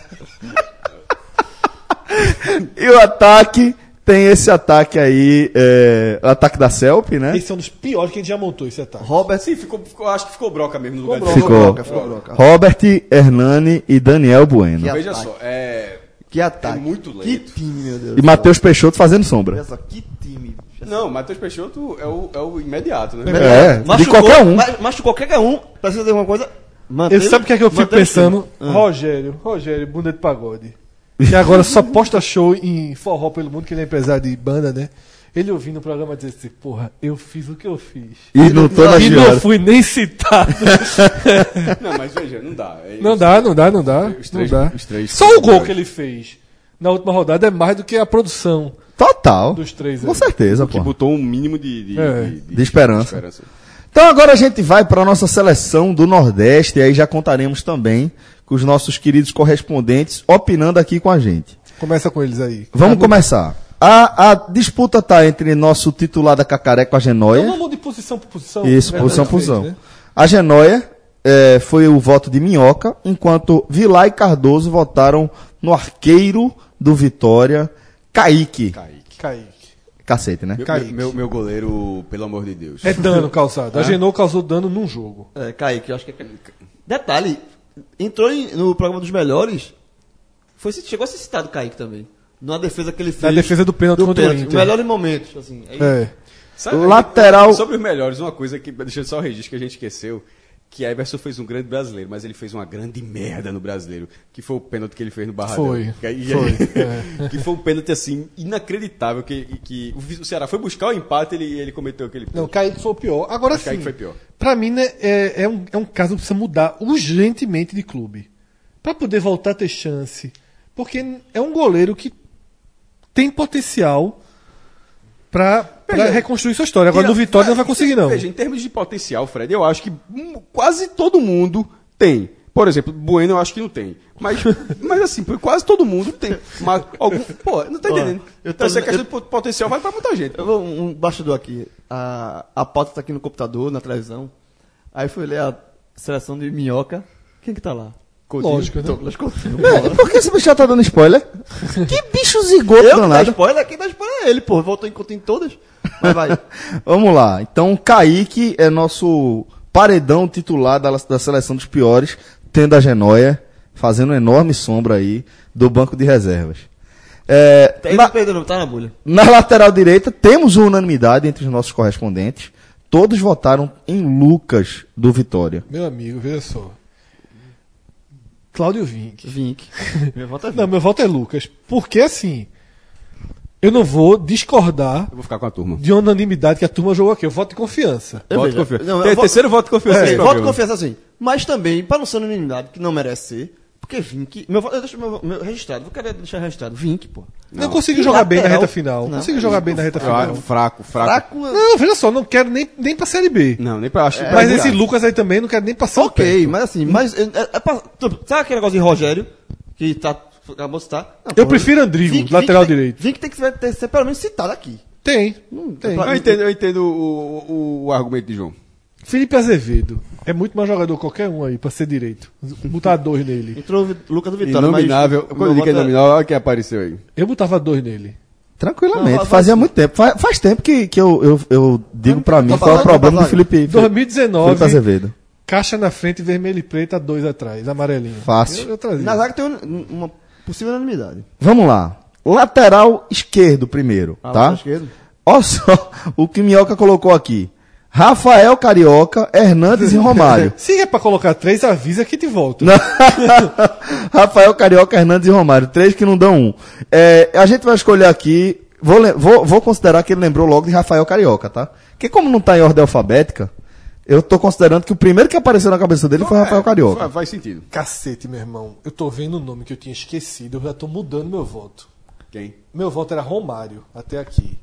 e o ataque, tem esse ataque aí, é, o ataque da Celp, né? Esse é um dos piores que a gente já montou, esse ataque. Robert Sim, ficou, ficou- acho que ficou broca mesmo no lugar Ficou dele. Ficou. Broca, ficou Broca. Robert, Hernani e Daniel Bueno. Que Veja ataque. só, é. Que ataque. É muito Que lento. time, meu Deus. E Matheus Peixoto fazendo sombra. Olha só, que time. Não, Matheus Peixoto é o, é o imediato, né? É, de qualquer um. Mas, mas qualquer um, precisa de alguma coisa. Eu sabe o que é que eu fico pensando? firme. Rogério, Rogério, bunda de pagode. *laughs* Que agora só posta show em forró pelo mundo, que ele é empresário de banda, né? Ele ouvindo o programa dizer assim, porra, eu fiz o que eu fiz. E não tô na E não fui nem citado. *laughs* Não, mas veja, não dá. É- não dá, não dá, não dá. Os Não três- dá. os três- Só o gol que ele fez na última rodada é mais do que a produção Total. dos três. Com aí. certeza, Que pô. botou um mínimo de, de, É. De esperança. Então agora a gente vai para a nossa seleção do Nordeste e aí já contaremos também com os nossos queridos correspondentes opinando aqui com a gente. Começa com eles aí. Vamos começar. A, a disputa tá entre nosso titular da Cacaré com a Genóia. Então vamos de posição por posição. Isso, né, posição por posição. né? A Genóia eh, foi o voto de Minhoca, enquanto Vilar e Cardoso votaram no arqueiro do Vitória, Kaique. Kaique. Kaique. Cacete, né? Meu, Kaique. meu, meu goleiro, pelo amor de Deus. É dano causado. A Genoa causou dano num jogo. É, Kaique, eu acho que é Kaique. Detalhe, entrou em- no programa dos melhores. Foi, chegou a ser citado Kaique também. Numa defesa que ele fez. Na defesa do pênalti do contra o pênalti. Inter. Melhores momentos. Assim, aí, É. Sabe, Lateral. Sobre os melhores, uma coisa que. Deixa eu só o registro que a gente esqueceu. Que Everson fez um grande brasileiro, mas ele fez uma grande merda no brasileiro. Que foi o pênalti que ele fez no Barradão. Foi, Que, aí- foi, *laughs* que foi um pênalti assim, inacreditável. Que, que o Ceará foi buscar o empate e ele, ele cometeu aquele Não, Kaique foi o pior. Agora sim. Kaique foi pior. Pra mim, né, é, é, um, é um caso que precisa mudar urgentemente de clube. Pra poder voltar a ter chance. Porque é um goleiro que tem potencial pra, pra Veja, reconstruir sua história. Agora Tira- no Vitória não vai conseguir, não. Veja, em termos de potencial, Fred, eu acho que hum, quase todo mundo tem. Por exemplo, Bueno eu acho que não tem. Mas, *laughs* mas assim, quase todo mundo tem. Mas, algum, pô, não tá entendendo. eu então, tô- essa questão de pot- potencial vai pra muita gente. Eu vou um bastidor aqui. A, a pauta tá aqui no computador, na televisão. Aí fui ler a seleção de minhoca. Quem que tá lá? Lógico, né? Douglas Coutinho. *laughs* Por que esse bicho já tá dando spoiler? *laughs* que bicho zigoto Eu danado. spoiler? Quem dá spoiler é ele, pô. Voltou em Coutinho em todas. Mas vai. *laughs* Vamos lá. Então, Kaique é nosso paredão titular da, da seleção dos piores, tendo a Genóia, fazendo enorme sombra aí do banco de reservas. É, Ele na, não perdeu, não, tá na bolha. na lateral direita, temos unanimidade entre os nossos correspondentes. Todos votaram em Lucas do Vitória. Meu amigo, veja só. Cláudio Vinck. Vink. *laughs* Minha volta é Vink. Não, meu voto é Lucas. Porque assim, eu não vou discordar Eu vou ficar com a turma. de unanimidade que a turma jogou aqui. Eu voto de confiança. Eu Voto de confiança. Não, eu Tem- vou- Terceiro voto de confiança. É, voto de confiança assim. Mas também, para não ser unanimidade, que não merece ser, porque Vink. Meu, eu deixo meu, meu registrado, vou querer deixar registrado. Vink, pô. Não, conseguiu jogar bem na lateral- reta final. Não. conseguiu jogar bem na reta Eu final. fraco, fraco. Fraco. Não, veja só, não quero nem, nem pra Série B. Não, nem pra acho. mas esse Lucas aí também não quero nem passar o Ok, perto. mas assim, mas é, é, é pra- sabe aquele negócio de Rogério que tá acabou de citar? Não, Eu prefiro Andrigo, lateral direito. Vink tem que ser, ter- ser pelo menos citado aqui. Tem, tem. Eu entendo, eu entendo o, o, o argumento de João. Felipe Azevedo. É muito mais jogador que qualquer um aí pra ser direito. Botar dois nele. Entrou o Lucas do Vitória, Inominável. mas Quando eu meu digo que é inominável, olha quem apareceu aí. Eu botava dois nele. Tranquilamente, Não, fazia vai- muito tempo. Faz, faz tempo que, que eu, eu, eu digo pra mim Tá qual é o fazendo, problema tá do Felipe, Felipe, 2019, Felipe Azevedo. caixa na frente, vermelho e preta, dois atrás, amarelinho. Fácil. Eu, eu. Na zaga tem um- uma possível unanimidade. Vamos lá. Lateral esquerdo primeiro, Ah, tá? lateral esquerdo. Olha só *laughs* o que Minhoca colocou aqui. Rafael Carioca, Hernandes e Romário. *laughs* Se é pra colocar três, avisa que te volta. *laughs* Rafael Carioca, Hernandes e Romário. Três que não dão um. É, a gente vai escolher aqui. Vou, vou, vou considerar que ele lembrou logo de Rafael Carioca, tá? Porque como não tá em ordem alfabética, eu tô considerando que o primeiro que apareceu na cabeça dele foi Rafael Carioca. Faz, faz sentido. Cacete, meu irmão. Eu tô vendo o nome que eu tinha esquecido, eu já tô mudando meu voto. Quem? Meu voto era Romário, até aqui.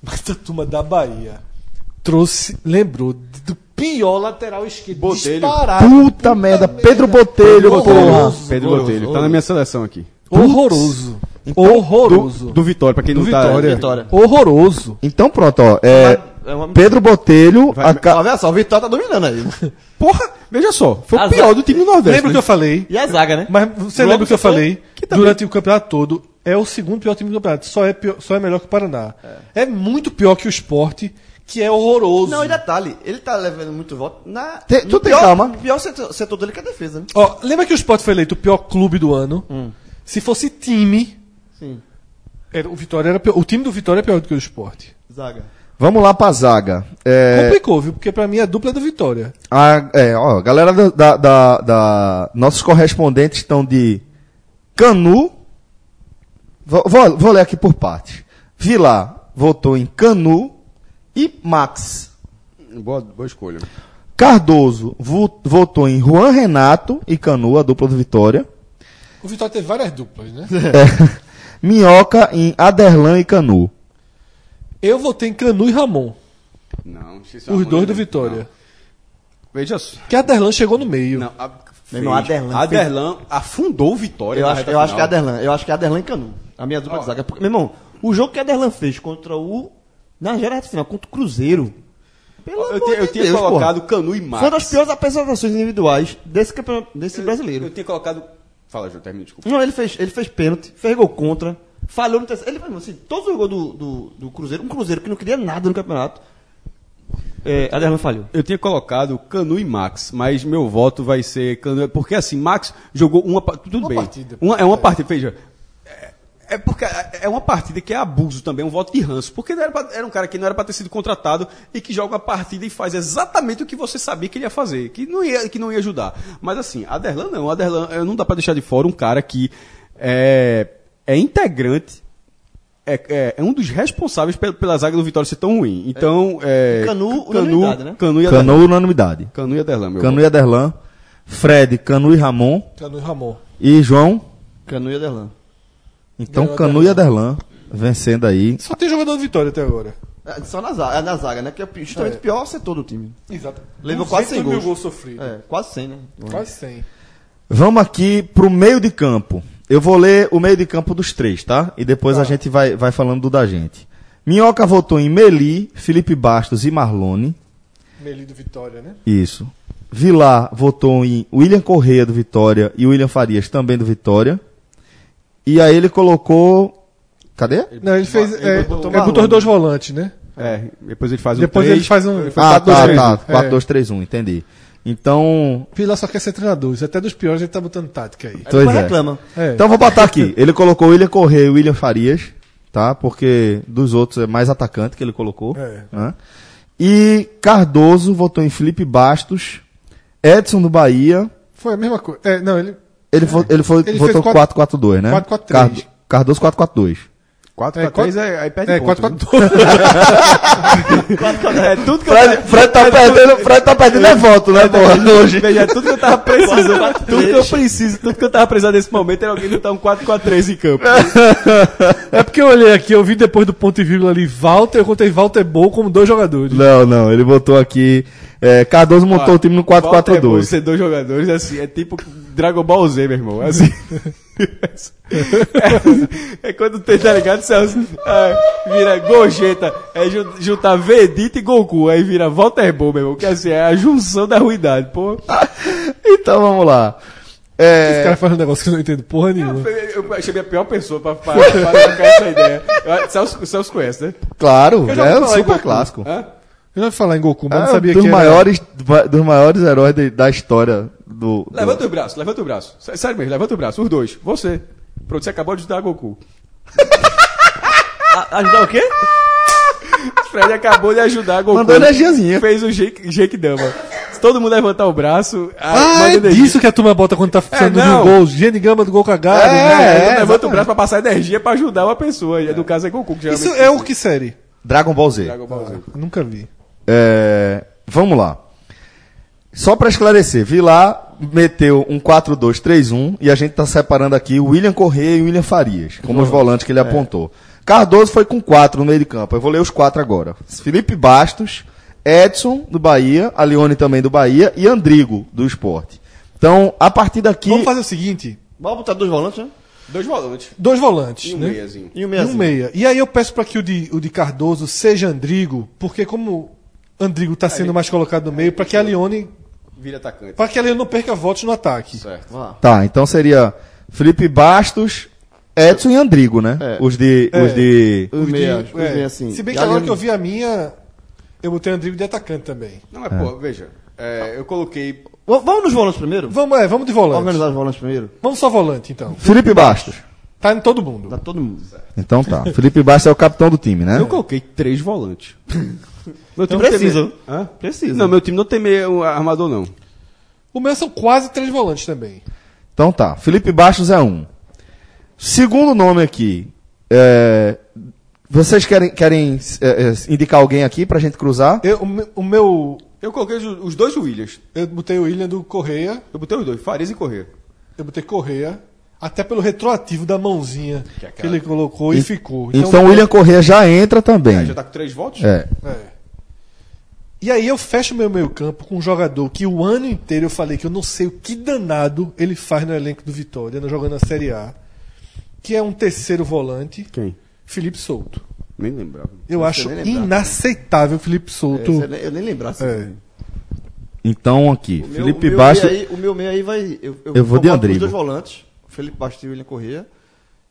Mas a turma da Bahia trouxe, lembrou do pior lateral esquerdo. Botelho. Disparado. Puta merda, Pedro Botelho, Horroroso. porra. Pedro Horroroso, Botelho. Tá na minha seleção aqui. Horroroso. Então, Horroroso. Do, do Vitória, pra quem Do não tá. Vitória. Vitória. Horroroso. Então pronto, ó. É, É uma- Pedro Botelho, Vai- a ca- Ó, Olha só, o Vitória tá dominando aí. *laughs* Porra, veja só. Foi o Azar. pior do time do Nordeste. Lembra o que né? eu falei? E a zaga, né? Mas você Logo lembra o que eu falei? que também- Durante o campeonato todo, é o segundo pior time do campeonato. Só é, pior- só é melhor que o Paraná. É. muito pior que o esporte, que é horroroso. Não, e detalhe, ele tá levando muito voto na. Tem- tu tem pior, calma. O pior setor, setor dele que é a defesa, né? Ó, lembra que o Sport foi eleito o pior clube do ano? Se fosse time, Sim. era, o Vitória era. O time do Vitória é pior do que o Sport. Zaga. vamos lá pra zaga. É, Complicou, viu? Porque pra mim a dupla é do Vitória. a, é, ó, a galera da, da, da- da- Nossos correspondentes estão de Canu. Vou, vou, vou ler aqui por parte. Vilar votou em Canu e Max. Boa, boa escolha. Cardoso vo- votou em Juan Renato e Canu, a dupla do Vitória. O Vitória teve várias duplas, né? *laughs* Minhoca em Aderlan e Canu. Eu votei em Canu e Ramon. Não, é Os dois do mulher. Vitória. Não. Veja só. Que Aderlan chegou no meio. Não, a, Meu irmão, Aderlan Aderlan afundou o Vitória. Eu acho, eu acho que é. Aderlan. Eu acho que é Aderlan e Canu. A minha dupla de zaga. Porque, meu irmão, o jogo que Aderlan fez contra o. Na gera reta final, contra o Cruzeiro. Pelo Eu, amor tinha- eu de tinha Deus, colocado porra. Canu e Max. Foi uma das piores apresentações individuais desse campeonato, desse brasileiro. Eu tinha colocado. Fala, João, termina, desculpa. Não, ele fez, ele fez pênalti, fez gol contra, falhou no terceiro. Ele, assim, todos os gols do, do, do Cruzeiro, um Cruzeiro que não queria nada no campeonato. É, Aderlan falhou. Eu tinha colocado Canu e Max, mas meu voto vai ser Canu. Porque assim, Max jogou uma. Tudo Uma bem. partida. Uma, é uma partida, veja. É, por- porque é é uma partida que é abuso também, um voto de ranço. Porque não era, pra- era um cara que não era para ter sido contratado e que joga a partida e faz exatamente o que você sabia que ele ia fazer, que não ia, que não ia ajudar. Mas assim, Aderlan não. Aderlan, eh, não dá para deixar de fora um cara que é, é integrante. É, é- é um dos responsáveis pe- pela zaga do Vitória ser tão ruim. Então, é. Canu, unanimidade, né? Canu e Aderlan. Canu unanimidade. Canu e Aderlan, meu Canu e Aderlan. Fred, Canu e Ramon. Canu e Ramon. E João. Canu e Aderlan. Então Ganhou Canu e Aderlan vencendo aí. Só tem jogador do Vitória até agora. É, Só na zaga, é na zaga, né? Que é justamente É. o pior setor do time. Exato. Levou quase 100 mil gols. gols sofridos. É, quase 100, né? Quase 100. Vamos aqui pro meio de campo. Eu vou ler o meio de campo dos três, tá? E depois a gente vai, vai falando do da gente. Minhoca votou em Meli, Felipe Bastos e Marlone. Meli do Vitória, né? Isso. Vilar votou em William Correia do Vitória e William Farias também do Vitória. E aí ele colocou. Cadê? Não, ele fez. Ele é, botou ele botou os dois volantes, né? É, depois ele faz um Depois três, ele faz um- faz Ah, quatro, dois, tá, três, tá. um. 4, É. 2, 3, 1, entendi. Então. Vila só quer ser treinador. Isso até dos piores ele tá botando tática aí. Pois Mas é. reclama. É. Então vou botar aqui. Ele colocou William Correia e William Farias, tá? Porque dos outros é mais atacante que ele colocou. É. né? E Cardoso votou em Felipe Bastos, Edson do Bahia. Foi a mesma coisa. É, não, ele. Ele, vo- ele, foi, Ele votou fez 4-4-2, né? 4-4-3. Cardo- Cardoso 4-4-2. 4 É, pra 3 é, aí perde É, ponto, 4 né? 4 2 *laughs* É tudo que eu Fred, Fred tá perdendo, Fred tá perdendo é voto, né, porra, hoje. Veja, é tudo que eu tava precisando. tudo que eu preciso, tudo que eu tava precisando nesse momento era alguém lutar um 4-4-3 em campo. *laughs* É porque eu olhei aqui, eu vi depois do ponto e vírgula ali Walter, eu contei Walter Bol como dois jogadores. Não, não, ele botou aqui. É, Cardoso montou Ó, o time no Walter é bom 4-4-2. Ser dois jogadores, assim, é tipo Dragon Ball Z, meu irmão. Assim. é, é quando tem, tá ligado, Celso? Ah, vira Gogeta, é ju- juntar Vegeta e Goku, aí vira Walter Ball, meu irmão. Que assim, é a junção da ruidade, pô. Então vamos lá. É, Esse cara faz um negócio que eu não entendo porra nenhuma. Eu eu achei a pior pessoa pra, pra, pra trocar essa ideia. Eu- Celso, o Celso conhece, né? claro, Eu já é um falar super clássico. Hã? Eu já ouvi falar em Goku, mas É não sabia dos que era... maiores, dos maiores heróis de- da história do. do- Levanta o braço, levanta o braço. Sé- Sério mesmo, levanta o braço. Os dois. Você. Pronto, você acabou de ajudar Goku. *laughs* A- Ajudar o quê? Fred acabou de ajudar Goku. Mandou energiazinha. Fez o Jake, Jake Dama. Se todo mundo levantar o braço. Ah, é energia. disso que a turma bota quando tá precisando de não. um gol. Gene Gama do gol cagado. É, né? É, então é, levanta exatamente. o braço pra passar energia pra ajudar uma pessoa. E no caso é Goku, que. Isso é o que série? Dragon Ball Z. Dragon Ball Z. Nunca vi. É, vamos lá. Só para esclarecer, Vilar meteu um 4-2-3-1 e a gente tá separando aqui o William Correia e o William Farias, como os volantes que ele apontou. Cardoso foi com quatro no meio de campo. Eu vou ler os quatro agora. Felipe Bastos, Edson do Bahia, a Leone também do Bahia e Andrigo do Esporte. Então, a partir daqui. Vamos fazer o seguinte: Vamos botar dois volantes, né? Dois volantes. dois volantes. E um né? meiazinho. E o E meia. um meia. E aí eu peço para que o de, o de Cardoso seja Andrigo, porque como Andrigo tá sendo mais colocado no meio, para que a Leone. Vira atacante. Para que a Leone não perca votos no ataque. Certo. Tá, então seria Felipe Bastos, Edson e Andrigo, né? É. Os de. É. Os de. Os Os de- meia, os é. meia assim. Se bem que agora que eu vi a minha, eu botei Andrigo de atacante também. Não, mas, pô, veja. é, eu coloquei. V- Vamos nos volantes primeiro? Vamos, é, vamos de volante. Organizar os volantes primeiro? Vamos só volante, então. Felipe Bastos. Tá em todo mundo. Dá todo mundo. Então tá. Felipe Bastos é o capitão do time, né? Eu coloquei três volantes. *laughs* meu Então tem precisa. Hã? Precisa. Não, meu time não tem meio armador, não. O meu são quase três volantes também. Então tá. Felipe Bastos é um. Segundo nome aqui. é, Vocês querem, querem é, é, indicar alguém aqui pra gente cruzar? Eu, o, meu, o meu- Eu coloquei os, dois Williams. Eu botei o William do Correia. Eu botei os dois, Farias e Corrêa. Eu botei Correia. Até pelo retroativo da mãozinha que, é aquela- ele colocou e, ficou. Então, o William Corrêa já entra também. Já tá com três votos? É. É. E aí eu fecho meu meio campo com um jogador que o ano inteiro eu falei que eu não sei o que danado ele faz no elenco do Vitória, no jogando na Série A. Que é um terceiro volante, Quem? Felipe Souto. Nem lembrava. Eu Você acho lembrava. inaceitável o Felipe Souto. Esse eu nem- eu lembrasse. É. Então aqui. O meu- Felipe o meu Bastos. meia aí- o meu meio aí vai. Eu, Eu vou de. Os dois volantes, Felipe Bastos e William Corrêa.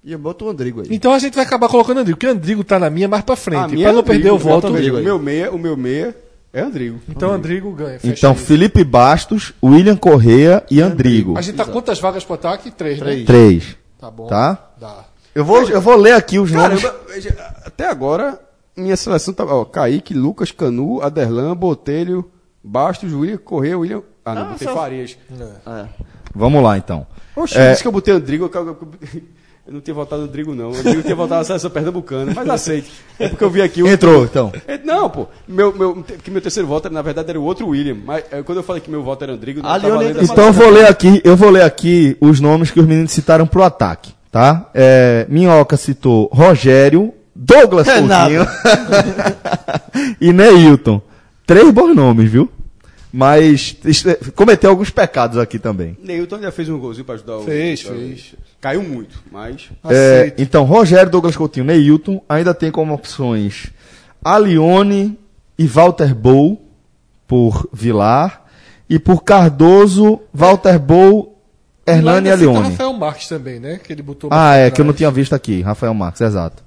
E eu boto o Andrigo aí. Então a gente vai acabar colocando Andrigo, porque Andrigo tá na minha mais pra frente. minha Pra não é perder o Andrigo. Andrigo O meu meia, o meu meia é Andrigo. Então Andrigo ganha. fecha Então, aí. Felipe Bastos, William Corrêa e Andrigo. A gente tá quantas vagas pro ataque? Três, Três. né? Três. Tá bom. Tá? Dá. Eu vou, eu vou ler aqui os nomes. Caramba, veja, até agora, minha seleção tá. Ó, Kaique, Lucas, Canu, Aderlan, Botelho, Bastos, William, Correia, William. Ah, não, Ah, botei só- Farias. É. Vamos lá, então. Oxe, É. disse que eu botei Andrigo. Eu, eu- eu não tinha votado no Andrigo, não. O tinha votado na seleção pernambucana, mas aceite. É porque eu vi aqui o. Entrou, então. É, Não, pô. Meu, meu, que meu terceiro voto, na verdade, era o outro William. Mas é, quando eu falei que meu voto era Andrigo, não A tava Então eu vou ler aqui, eu vou ler aqui os nomes que os meninos citaram pro ataque, tá? É, Minhoca citou Rogério, Douglas Renato. Coutinho *laughs* e Neilton. Três bons nomes, viu? Mas é, cometeu alguns pecados aqui também. Neilton já fez um golzinho pra ajudar o. Fez, pra- fez. Caiu muito, mas. É, Aceito. então, Rogério, Douglas Coutinho, Neilton, ainda tem como opções Alione e Walter Bow por Vilar e por Cardoso, Walter Bow, Hernani e Alione. Rafael Marques também, né? Que ele botou Ah, é, atrás. que eu não tinha visto aqui. Rafael Marques, exato.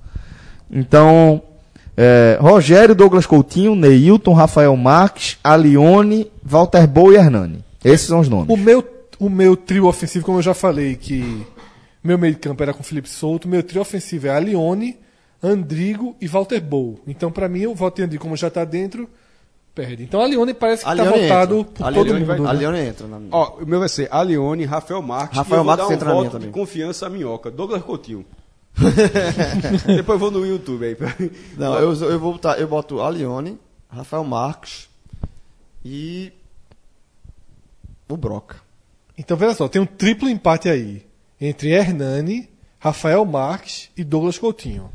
Então, é, Rogério, Douglas Coutinho, Neilton, Rafael Marques, Alione, Walter Bow e Hernani. Esses são os nomes. O meu, o meu trio ofensivo, como eu já falei, que meu meio de campo era com Felipe Souto, meu trio ofensivo é Alione, Andrigo e Walter Bow. Então, pra mim, o Walter Andrigo, como já tá dentro, perde. Então, Alione parece que tá votado entra. por A todo Leone mundo. vai- né? A Leone entra na minha. Ó, o meu vai ser Alione, Rafael Marques. Rafael e eu vou Marques dar um entra na minha também. confiança à minhoca. Douglas Coutinho. *laughs* Depois eu vou no YouTube aí. Não, eu, eu vou botar, eu boto a Leone, Rafael Marques e o Broca. Então, veja só, tem um triplo empate aí. Entre Hernani, Rafael Marques e Douglas Coutinho.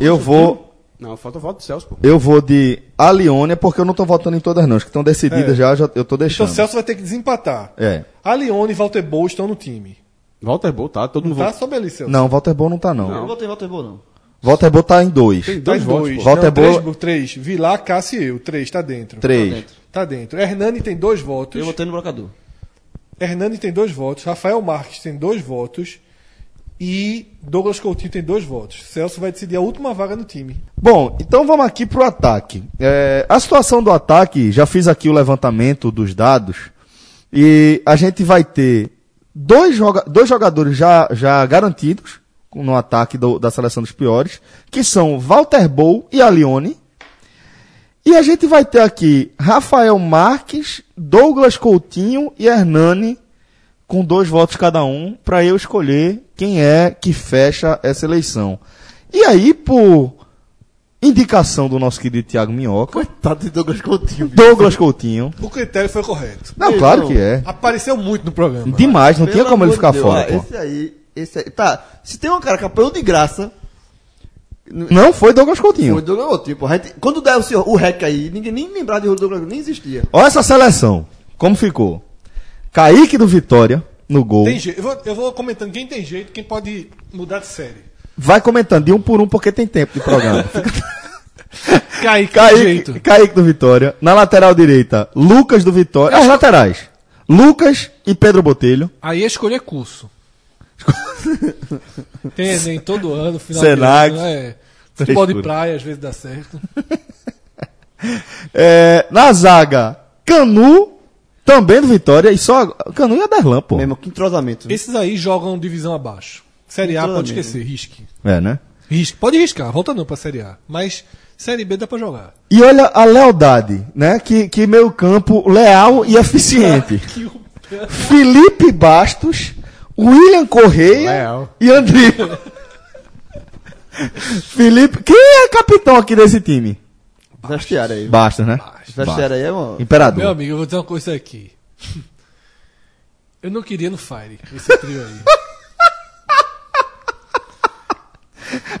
Eu vou, Não, falta o voto do Celso, pô. eu vou de Alione, é porque eu não tô votando em todas não, as que estão decididas É. já, já, eu tô Então, deixando. Celso vai ter que desempatar. É. Alione e Walter Bow estão no time. Walter Bolt, tá? Todo Não mundo tá? vota. Ali, Celso. Não, Walter Bow não tá não. Eu não botei Walter Boa, não. Walter Bow tá em dois. Tem Tá dois em votos, dois. pô. Walter Não, três, Boa- três. Vilar, Cássio e eu. Três, tá dentro. Três. dentro. Tá dentro. Hernani tem dois votos. Eu botei no brocador. Hernani tem dois votos. Rafael Marques tem dois votos. E Douglas Coutinho tem dois votos. Celso vai decidir a última vaga no time. Bom, então vamos aqui pro ataque. É, a situação do ataque, já fiz aqui o levantamento dos dados. E a gente vai ter dois, joga dois jogadores já, já garantidos no ataque do- da seleção dos piores, que são Walter Bow e Alione. E a gente vai ter aqui Rafael Marques, Douglas Coutinho e Hernani, com dois votos cada um, para eu escolher quem é que fecha essa eleição. E aí, por indicação do nosso querido Tiago Minhoca, Coitado de Douglas Coutinho. bicho. Douglas Coutinho. O critério foi correto. Não, Ei, claro não. que é. Apareceu muito no programa. Demais, não tinha como ele ficar de Deus, fora. pô. Esse aí, esse aí. Tá, se tem um cara que apanhou de graça. Não foi Douglas Coutinho. Foi Douglas Coutinho, pô. A gente- Quando der o, senhor, o rec aí, ninguém nem lembrava de Douglas Coutinho, nem existia. Olha essa seleção. Como ficou? Kaique do Vitória, no gol. Tem jeito. Eu vou, eu vou comentando quem tem jeito, quem pode mudar de série. Vai comentando de um por um, porque tem tempo de programa. *laughs* *laughs* Kaique, Kaique, jeito. Kaique do Vitória. Na lateral direita, Lucas do Vitória. As laterais. Lucas e Pedro Botelho. Aí é escolher curso. *laughs* Tem Enem todo ano, final Senac. de ano. É. Futebol de praia, às vezes dá certo. *laughs* É, na zaga, Canu, também do Vitória. E só Canu e Aderlan, pô. Mesmo, que entrosamento. Esses aí jogam divisão abaixo. Série A pode esquecer, risque. É, né? Risque. Pode riscar, volta não pra Série A. Mas Série B dá pra jogar. E olha a lealdade, né? Que, que meio campo leal e *laughs* eficiente. Felipe Bastos, William Correia Leal. e Andrigo. Felipe, quem é capitão aqui desse time? Vestiário aí. Bastos, né? Vestiário aí é. Meu Imperador. amigo, eu vou dizer uma coisa aqui. Eu não queria no Fire, esse trio aí.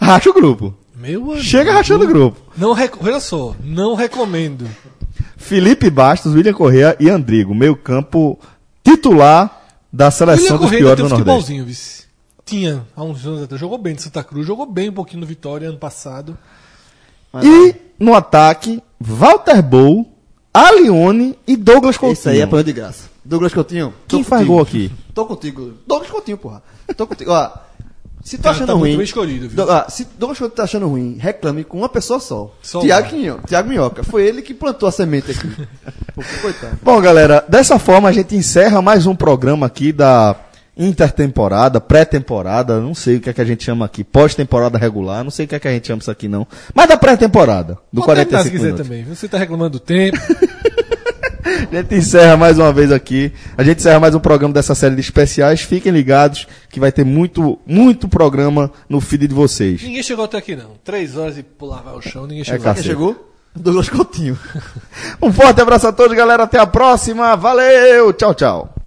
*laughs* Racha o grupo. Meu amigo. Chega rachando o grupo. Não rec... Olha só, não recomendo. Felipe Bastos, William Correia e Andrigo. Meio campo titular da seleção dos piores do Nordeste. futebolzinho, vice. Tinha, há uns anos atrás. Jogou bem no Santa Cruz, jogou bem um pouquinho no Vitória ano passado. E no ataque, Walter Bow, Alione e Douglas Coutinho. Esse aí apanhou de graça. Douglas Coutinho. Quem faz contigo. gol aqui? Tô contigo. Douglas Coutinho, porra. Tô contigo. Ó, se tu Cara, achando tá ruim. escolhido, viu? Do- ó, se Douglas Coutinho tá achando ruim, reclame com uma pessoa só. Só Tiago. Tiago Minhoca. Foi ele que plantou a semente aqui. *laughs* Pô, coitado. Bom, galera, dessa forma a gente encerra mais um programa aqui da intertemporada, pré-temporada, não sei o que é que a gente chama aqui, pós-temporada regular, não sei o que é que a gente chama isso aqui não. Mas da pré-temporada, do Pode terminar 45 se quiser minutos. também. Você tá reclamando do tempo. *laughs* *laughs* A gente encerra mais uma vez aqui. A gente encerra mais um programa dessa série de especiais. Fiquem ligados que vai ter muito, muito programa no feed de vocês. ninguém chegou até aqui, não. Três horas e lavar o chão, ninguém É chegou. cacete. Chegou? Douglas Coutinho. *laughs* Um forte abraço a todos, galera. Até a próxima. Valeu. Tchau, tchau.